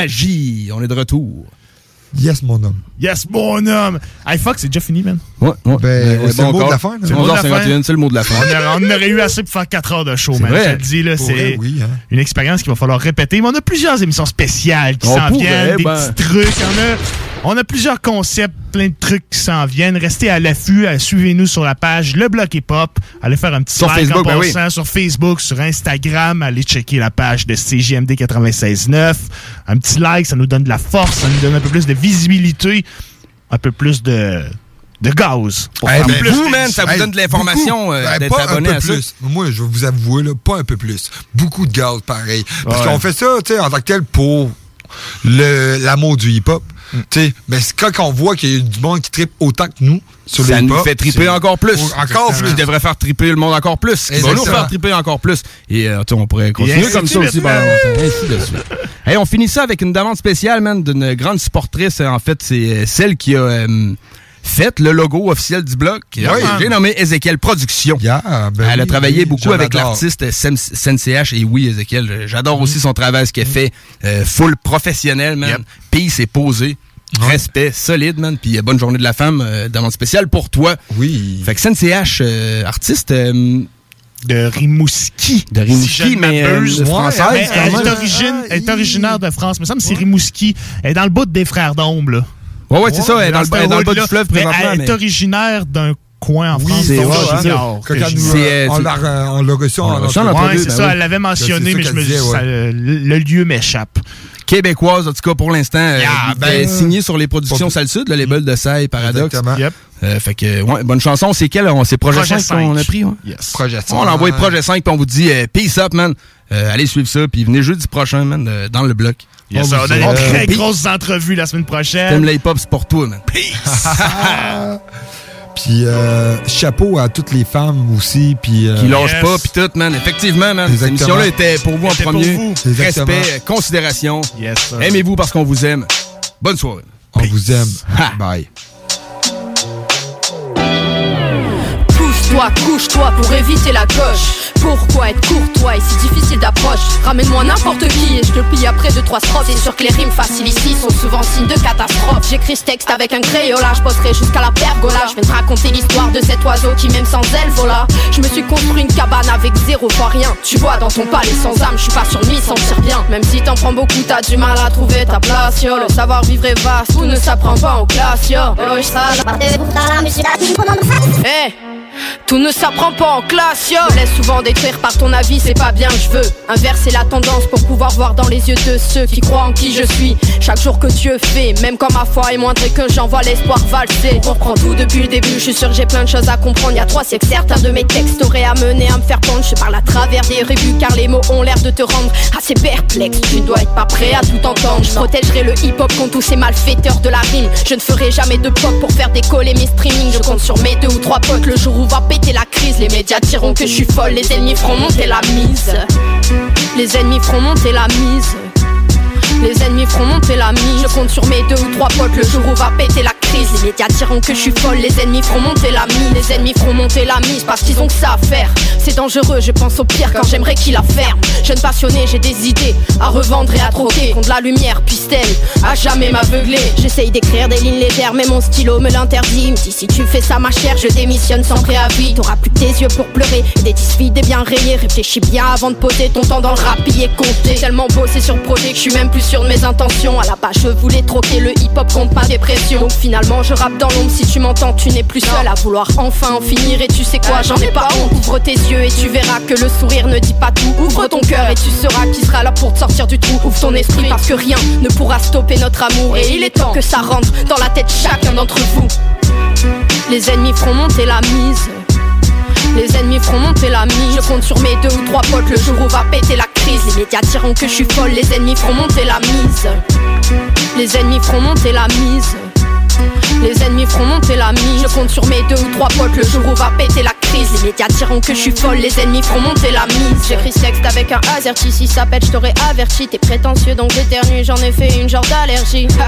magie. On est de retour. Yes, mon homme. Yes, mon homme! Hey, fuck, c'est déjà fini, man. Ouais, ouais. Ben, Euh, c'est le mot de la fin, là. C'est le mot de la fin. 11h51, c'est le mot de la fin. On aurait, eu assez pour faire 4 heures de show, man. vrai. Je te le dis, là, c'est oui, hein. une expérience qu'il va falloir répéter. Mais on a plusieurs émissions spéciales qui s'en viennent, des ben. petits trucs. On a, on a plusieurs concepts, plein de trucs qui s'en viennent. Restez à l'affût, suivez-nous sur la page Le Bloc Hip Hop. Allez faire un petit Sur like Facebook, en ben oui. sur Facebook, sur Instagram. Allez checker la page de CGMD 96.9. Un petit like, ça nous donne de la force, ça nous donne un peu plus de visibilité, un peu plus de, de gaz. pour ben, plus vous, man, ça vous Hey, donne de l'information euh, Ben, d'être un peu à ça. plus. Moi, je vais vous avouer, là, pas un peu plus. Beaucoup de gaz, pareil. Parce Ouais. qu'on fait ça, tu sais, en tant que tel, pour le- l'amour du hip-hop. Mm. Tu sais, mais c'est quand on voit qu'il y a du monde qui tripe autant que nous sur ça nous fait triper encore plus. Encore plus. Qui devrait faire triper le monde encore plus. Qui va nous faire triper encore plus. Et euh, tu sais, on pourrait continuer comme ça aussi. Ainsi de suite. Hey, on finit ça avec une demande spéciale, man, d'une grande supportrice. En fait, c'est euh, celle qui a euh, fait le logo officiel du bloc. Oui. J'ai nommé Ezekiel Productions. Yeah, ben Elle a travaillé oui, beaucoup avec l'artiste SenCH et oui, Ezekiel. euh, J'adore aussi son travail, ce qu'elle fait. Euh, full professionnel, man. Yep. Puis c'est posé. Respect, solide, man. Puis euh, bonne journée de la femme, euh, demande spéciale pour toi. Oui. Fait que SenCH, euh, artiste euh, de Rimouski. de Rimouski, Si je mais euh, française Mais elle, est origine- elle est originaire de France. Il me semble que c'est Rimouski. Elle est dans le bout des frères d'ombre, là. Ouais, ouais, c'est ça. Elle est dans le, dans le bas du fleuve Mais présentement. Elle mais- est originaire d'un coin en Oui, France. c'est on l'a reçu On en l'a reçu en entrevue. c'est ben ça, oui. elle l'avait mentionné, mais je me dis, le, lieu m'échappe. Québécoise, en tout cas, pour l'instant. euh, Yeah, ben, signée sur les productions pour- Salle Sud, le label de Saï, Paradox. Exactement. Yep. Euh, fait que, ouais, bonne chanson. C'est quelle? on- C'est Projet, Projet 5 qu'on 5. a pris, ouais. Yes. Projet On envoie Projet 5 puis on vous dit euh, peace up, man. Euh, allez suivre ça, puis venez jeudi prochain, man, euh, dans le bloc. Yes, On on a des très Puis- grosses entrevues la semaine T'aimes prochaine. le hip-hop, c'est pour toi, man. Puis euh, chapeau à toutes les femmes aussi. Puis, euh, Qui lâche Yes. pas, puis tout, man. Effectivement, man. Cette Exactement. émission-là était pour vous en premier. vous. Respect, considération. Yes, sir. Aimez-vous parce qu'on vous aime. Bonne soirée. on vous aime. Ha. Bye. Pousse-toi, couche-toi pour éviter la gauche. Pourquoi être courtois et si difficile d'approche Ramène-moi n'importe qui et je te plie après deux trois strophes. C'est sûr que les rimes faciles ici sont souvent signes de catastrophe. J'écris ce texte avec un crayon là, je poserai jusqu'à la pergola. Je vais te raconter l'histoire de cet oiseau qui même sans aile vola. Je me suis construit une cabane avec zéro fois rien. Tu vois dans ton palais sans âme, je suis pas sûr de m'y sentir bien. Même si t'en prends beaucoup, t'as du mal à trouver ta place. Yo. Le savoir vivre est vaste, tout ne s'apprend pas en classe. Yo. Eh, tout ne s'apprend pas en classe, yo. Laisse souvent détruire par ton avis, c'est pas bien, je veux inverser la tendance pour pouvoir voir dans les yeux de ceux qui croient en qui je suis. Chaque jour que Dieu fait, même quand ma foi est moindre et que j'envoie l'espoir valser. On reprend tout depuis le début, je suis sûr que j'ai plein de choses à comprendre. Y a trois siècles, certains de mes textes auraient amené à me faire pendre. Je parle à travers des revues car les mots ont l'air de te rendre assez perplexe. Tu dois être pas prêt à tout entendre. Je protégerai le hip-hop contre tous ces malfaiteurs de la rime. Je ne ferai jamais de pop pour faire décoller mes streamings. Je compte sur mes deux ou trois potes. Le jour où va péter la crise, les médias diront que je suis folle. Les ennemis feront monter la mise. Les ennemis feront monter la mise. Les ennemis feront monter la mise. Je compte sur mes deux ou trois potes. Le jour où va péter la les médias diront que je suis folle. Les ennemis feront monter la mise. Les ennemis feront monter la mise parce qu'ils ont que ça à faire. C'est dangereux, je pense au pire quand j'aimerais qu'il la ferme. Jeune passionné, j'ai des idées à revendre et à troquer. Contre la lumière, puisse-t-elle à jamais m'aveugler. J'essaye d'écrire des lignes légères, mais mon stylo me l'interdit. Dit si tu fais ça, ma chère, je démissionne sans préavis. T'auras plus tes yeux pour pleurer des vides et bien rayés. Réfléchis bien avant de poser ton temps dans le rap et compter. Tellement bossé sur le projet que je suis même plus sûr de mes intentions. À la base, je voulais troquer le hip-hop contre ma dépression. Finalement, je rappe dans l'ombre. Si tu m'entends, tu n'es plus seul à vouloir enfin en finir. Et tu sais quoi, j'en ai pas honte. Ouvre tes yeux et tu verras que le sourire ne dit pas tout. Ouvre ton cœur et tu sauras qui sera là pour te sortir du trou. Ouvre ton esprit parce que rien ne pourra stopper notre amour. Et il est temps que ça rentre dans la tête chacun d'entre vous. Les ennemis feront monter la mise. Les ennemis feront monter la mise. Je compte sur mes deux ou trois potes le jour où va péter la crise. Les médias diront que je suis folle. Les ennemis feront monter la mise. Les ennemis feront monter la mise. Les ennemis feront monter la mise. Je compte sur mes deux ou trois potes le jour où va péter la crise. Les médias diront que je suis folle. Les ennemis feront monter la mise. J'écris texte avec un azerty. Si ça pète, je averti. T'es prétentieux donc j'éternue. J'en ai fait une genre d'allergie.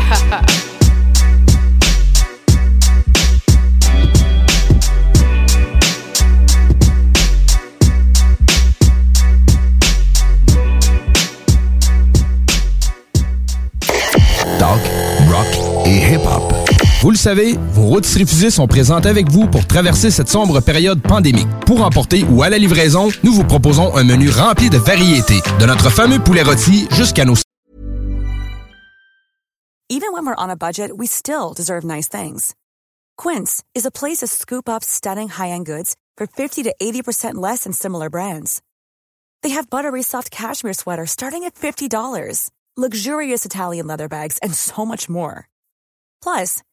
Rock et hip-hop. Vous le savez, vos routes refusées sont présentes avec vous pour traverser cette sombre période pandémique. Pour emporter ou à la livraison, nous vous proposons un menu rempli de variétés, de notre fameux poulet rôti jusqu'à nos Even when we're on a budget, we still deserve nice things. Quince is a place to scoop up stunning high-end goods for 50 to 80% less than similar brands. They have buttery soft cashmere sweaters starting at $50, luxurious Italian leather bags, and so much more. Plus,